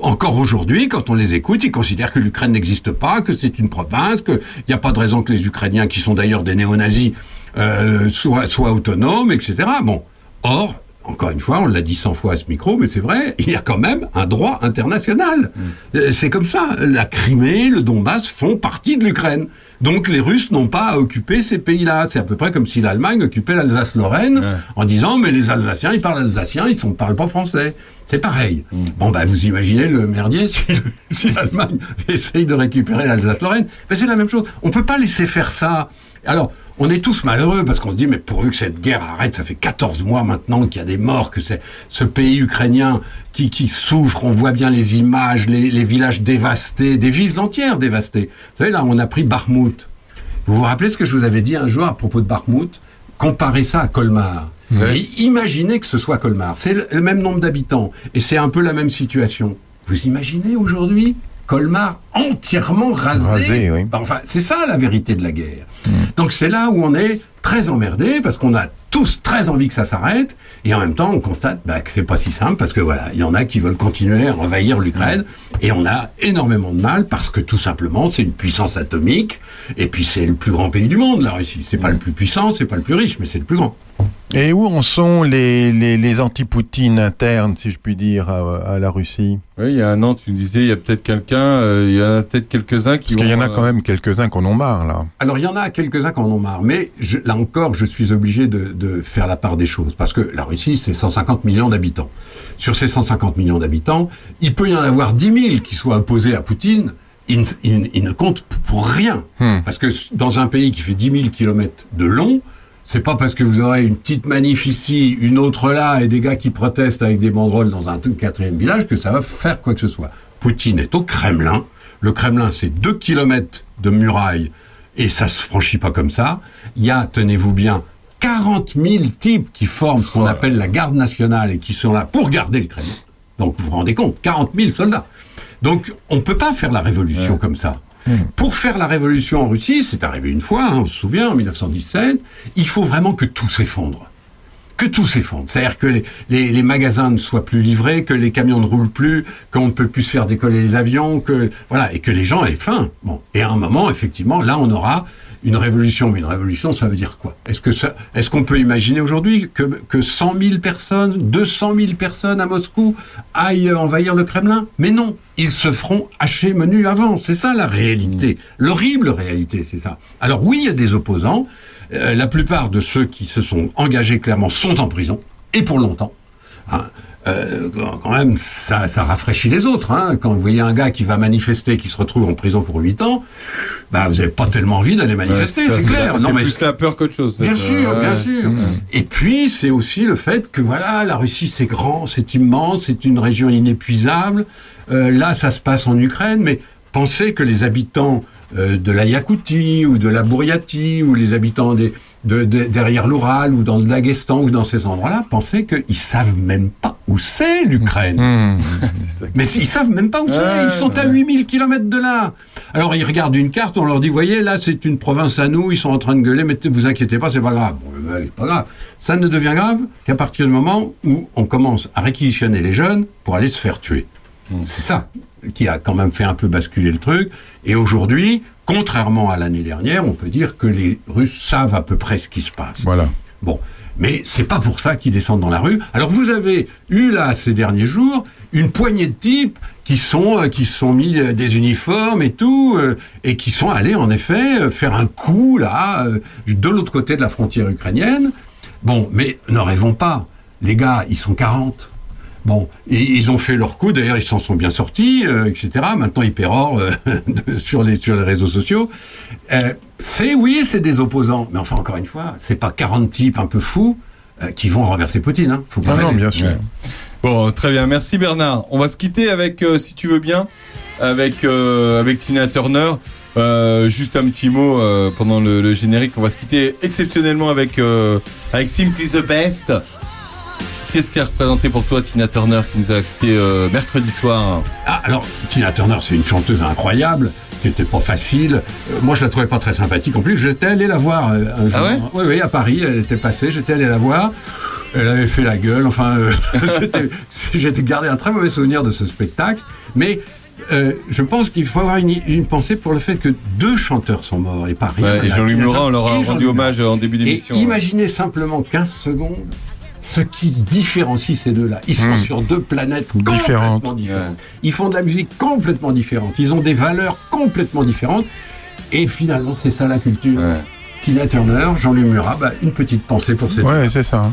Speaker 9: encore aujourd'hui, quand on les écoute, ils considèrent que l'Ukraine n'existe pas, que c'est une province, qu'il n'y a pas de raison que les Ukrainiens, qui sont d'ailleurs des néo-nazis, euh, soient, soient autonomes, etc. Bon, or, encore une fois, on l'a dit 100 fois à ce micro, mais c'est vrai, il y a quand même un droit international. Euh, C'est comme ça. La Crimée, le Donbass font partie de l'Ukraine. Donc les Russes n'ont pas à occuper ces pays-là. C'est à peu près comme si l'Allemagne occupait l'Alsace-Lorraine en disant mais les Alsaciens, ils parlent alsacien, ils ne parlent pas français. C'est pareil. Bon, bah, vous imaginez le merdier si, si l'Allemagne essaye de récupérer l'Alsace-Lorraine. Ben, c'est la même chose. On peut pas laisser faire ça. Alors, on est tous malheureux parce qu'on se dit, mais pourvu que cette guerre arrête, ça fait 14 mois maintenant qu'il y a des morts, que c'est ce pays ukrainien qui, qui souffre, on voit bien les images, les, les villages dévastés, des villes entières dévastées. Vous savez, là, on a pris Barmouth. Vous vous rappelez ce que je vous avais dit un jour à propos de Barmouth Comparez ça à Colmar. Et imaginez que ce soit Colmar. C'est le, le même nombre d'habitants. Et c'est un peu la même situation. Vous imaginez aujourd'hui? Colmar entièrement rasé.
Speaker 4: Rasé, oui.
Speaker 9: Enfin, c'est ça la vérité de la guerre. Donc c'est là où on est très emmerdé parce qu'on a tous très envie que ça s'arrête et en même temps on constate bah, que c'est pas si simple parce que voilà, il y en a qui veulent continuer à envahir l'Ukraine et on a énormément de mal parce que tout simplement c'est une puissance atomique et puis c'est le plus grand pays du monde la Russie. C'est pas le plus puissant, c'est pas le plus riche, mais c'est le plus grand.
Speaker 4: Et où en sont les, les, les anti-Poutine internes, si je puis dire, à, à la Russie?
Speaker 2: Oui, il y a un an, tu me disais, il y a peut-être quelqu'un, euh, il y en a peut-être quelques-uns qui
Speaker 4: Parce qu'il y en a
Speaker 2: vont,
Speaker 4: quand
Speaker 2: euh,
Speaker 4: même quelques-uns qu'on en marre, là.
Speaker 9: Alors, il y en a quelques-uns qui en ont marre, mais je- là encore, je suis obligé de, de faire la part des choses, parce que la Russie, c'est 150 millions d'habitants. Sur ces 150 millions d'habitants, il peut y en avoir 10 000 qui soient opposés à Poutine, ils, ne- p- pour rien. Parce que dans un pays qui fait 10 000 kilomètres de long, c'est pas parce que vous aurez une petite manif ici, une autre là, et des gars qui protestent avec des banderoles dans un quatrième village que ça va faire quoi que ce soit. Poutine est au Kremlin. Le Kremlin, c'est 2 kilomètres de muraille, et ça se franchit pas comme ça. Il y a, tenez-vous bien, 40 000 types qui forment ce qu'on appelle la garde nationale et qui sont là pour garder le Kremlin. Donc vous vous rendez compte, 40 000 soldats. Donc on ne peut pas faire la révolution comme ça. Pour faire la révolution en Russie, c'est arrivé une fois, hein, on se souvient, en 1917, il faut vraiment que tout s'effondre. Que tout s'effondre. C'est-à-dire que les, les- les magasins ne soient plus livrés, que les camions ne roulent plus, qu'on ne peut plus se faire décoller les avions, que voilà, et que les gens aient faim. Bon, et à un moment, effectivement, là, on aura une révolution. Mais une révolution, ça veut dire quoi? Est-ce que ça, est-ce qu'on peut imaginer aujourd'hui que, que 100 000 personnes, 200 000 personnes à Moscou aillent envahir le Kremlin? Mais non, ils se feront hacher menu avant. C'est ça la réalité, l'horrible réalité, c'est ça. Alors oui, il y a des opposants. Euh, la plupart de ceux qui se sont engagés clairement sont en prison et pour longtemps. Hein. Euh, quand même, ça, ça rafraîchit les autres. Hein. Quand vous voyez un gars qui va manifester, qui se retrouve en prison pour 8 ans, bah, vous n'avez pas tellement envie d'aller manifester,
Speaker 2: Ouais,
Speaker 9: c'est clair.
Speaker 2: C'est
Speaker 9: mais
Speaker 2: plus la peur qu'autre chose.
Speaker 9: Bien sûr,
Speaker 2: Ouais.
Speaker 9: bien sûr.
Speaker 2: Mmh.
Speaker 9: Et puis, c'est aussi le fait que voilà, la Russie, c'est grand, c'est immense, c'est une région inépuisable. Euh, là, ça se passe en Ukraine, mais pensez que les habitants euh, de la Yakoutie ou de la Bouriatie ou les habitants des, de, de- derrière l'Oural ou dans le Daghestan ou dans ces endroits-là, pensez qu'ils savent même pas où c'est l'Ukraine.
Speaker 2: Mmh.
Speaker 9: Mais c'est- ils savent même pas où c'est.
Speaker 2: Ouais,
Speaker 9: Ils sont à 8000 km de là. Alors ils regardent une carte, on leur dit, voyez, là c'est une province à nous, ils sont en train de gueuler, mais vous inquiétez pas, c'est pas grave. Bon, ben, c'est pas grave. Ça ne devient grave qu'à partir du moment où on commence à réquisitionner les jeunes pour aller se faire tuer. C'est ça qui a quand même fait un peu basculer le truc. Et aujourd'hui, contrairement à l'année dernière, on peut dire que les Russes savent à peu près ce qui se passe.
Speaker 4: Voilà.
Speaker 9: Bon, mais c'est pas pour ça qu'ils descendent dans la rue. Alors vous avez eu là ces derniers jours une poignée de types qui sont euh, qui se sont mis euh, des uniformes et tout euh, et qui sont allés en effet faire un coup là de l'autre côté de la frontière ukrainienne. Bon, mais ne rêvons pas. Les gars, ils sont 40. Bon, et ils ont fait leur coup, d'ailleurs ils s'en sont bien sortis, euh, etc. Maintenant ils pérorent euh, sur, les, sur les réseaux sociaux. Euh, c'est oui, c'est des opposants, mais enfin encore une fois, c'est pas 40 types un peu fous qui vont renverser Poutine. Hein. Faut pas
Speaker 2: Non, non,
Speaker 9: rêver.
Speaker 2: bien sûr. Bon, très bien. Merci Bernard. On va se quitter avec, si tu veux bien, avec, avec Tina Turner. Euh, juste un petit mot euh, pendant le, le générique. On va se quitter exceptionnellement avec, euh, avec Simply the Best. Qu'est-ce qu'a représenté pour toi Tina Turner qui nous a quitté euh, mercredi soir?
Speaker 9: Ah, alors, Tina Turner, c'est une chanteuse incroyable. qui était pas facile. Euh, moi, je la trouvais pas très sympathique. En plus, j'étais allé la voir euh, un jour.
Speaker 2: Ah ouais?
Speaker 9: Oui, oui, à Paris, elle était passée. J'étais allé la voir. Elle avait fait la gueule. Enfin, euh, j'ai gardé un très mauvais souvenir de ce spectacle. Mais euh, je pense qu'il faut avoir une, une pensée pour le fait que deux chanteurs sont morts et pas rien.
Speaker 2: Ouais, et Jean-Louis Murat, on leur a rendu hommage en début d'émission.
Speaker 9: imaginez simplement 15 secondes ce qui différencie ces deux-là. Ils sont
Speaker 4: Hmm.
Speaker 9: sur deux planètes
Speaker 4: Différentes.
Speaker 9: complètement différentes. Ils font de la musique complètement différente. Ils ont des valeurs complètement différentes. Et finalement, c'est ça la culture. Tina Turner, Jean-Louis Murat, bah, une petite pensée pour ces
Speaker 4: Ouais, c'est ça.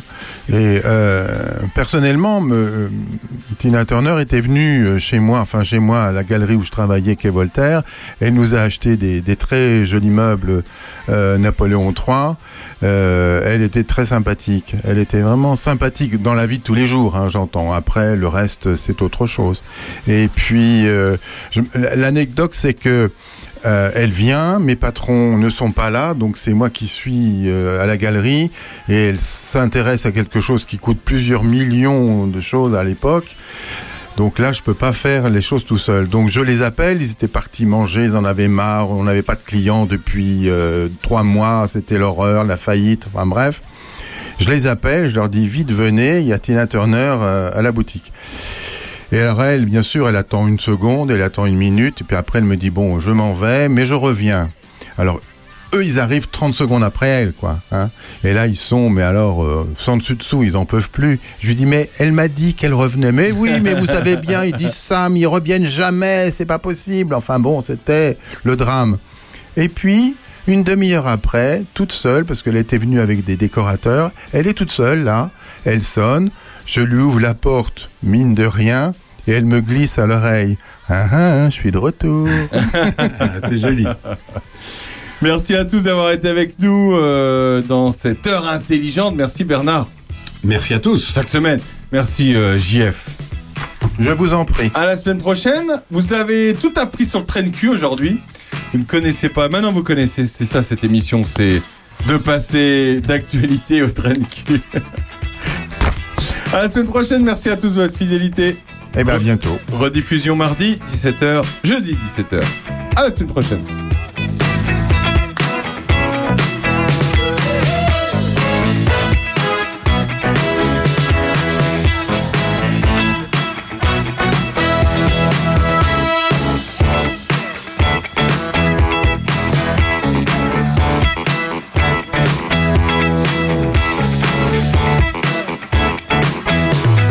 Speaker 4: Et euh, personnellement, me- euh, Tina Turner était venue euh, chez moi, enfin chez moi, à la galerie où je travaillais, quai Voltaire. Elle nous a acheté des, des très jolis meubles euh, Napoléon III. Euh, elle était très sympathique. Elle était vraiment sympathique dans la vie de tous les jours, hein, j'entends. Après, le reste, c'est autre chose. Et puis, euh, l'anecdote, c'est que euh, elle vient, mes patrons ne sont pas là, donc c'est moi qui suis à la galerie et elle s'intéresse à quelque chose qui coûte plusieurs millions de choses à l'époque. Donc là, je peux pas faire les choses tout seul. Donc je les appelle, ils étaient partis manger, ils en avaient marre, on n'avait pas de clients depuis euh, trois mois, c'était l'horreur, la faillite, enfin bref. Je les appelle, je leur dis vite venez, il y a Tina Turner euh, à la boutique. Et alors elle, bien sûr, elle attend une seconde, elle attend une minute, et puis après elle me dit bon, je m'en vais, mais je reviens. Alors eux, ils arrivent 30 secondes après elle, quoi. hein. Et là, ils sont, mais alors, euh, sans dessus dessous, ils en peuvent plus. Je lui dis, mais elle m'a dit qu'elle revenait. Mais oui, mais vous savez bien, ils disent ça, mais ils reviennent jamais, c'est pas possible. Enfin bon, c'était le drame. Et puis, une demi-heure après, toute seule, parce qu'elle était venue avec des décorateurs, elle est toute seule, là, elle sonne, je lui ouvre la porte, mine de rien, et elle me glisse à l'oreille. Ah ah, je suis de retour.
Speaker 9: C'est joli.
Speaker 2: Merci à tous d'avoir été avec nous euh, dans cette heure intelligente. Merci Bernard.
Speaker 9: Merci à tous.
Speaker 2: Chaque semaine. Merci euh, JF.
Speaker 4: Je vous en prie.
Speaker 2: À la semaine prochaine. Vous avez tout appris sur le train de cul aujourd'hui. Vous ne connaissez pas. Maintenant vous connaissez. C'est ça cette émission. C'est de passer d'actualité au train de cul. à la semaine prochaine. Merci à tous de votre fidélité.
Speaker 4: Eh bien, à bientôt.
Speaker 2: Rediffusion mardi 17h, jeudi 17h. À la semaine prochaine.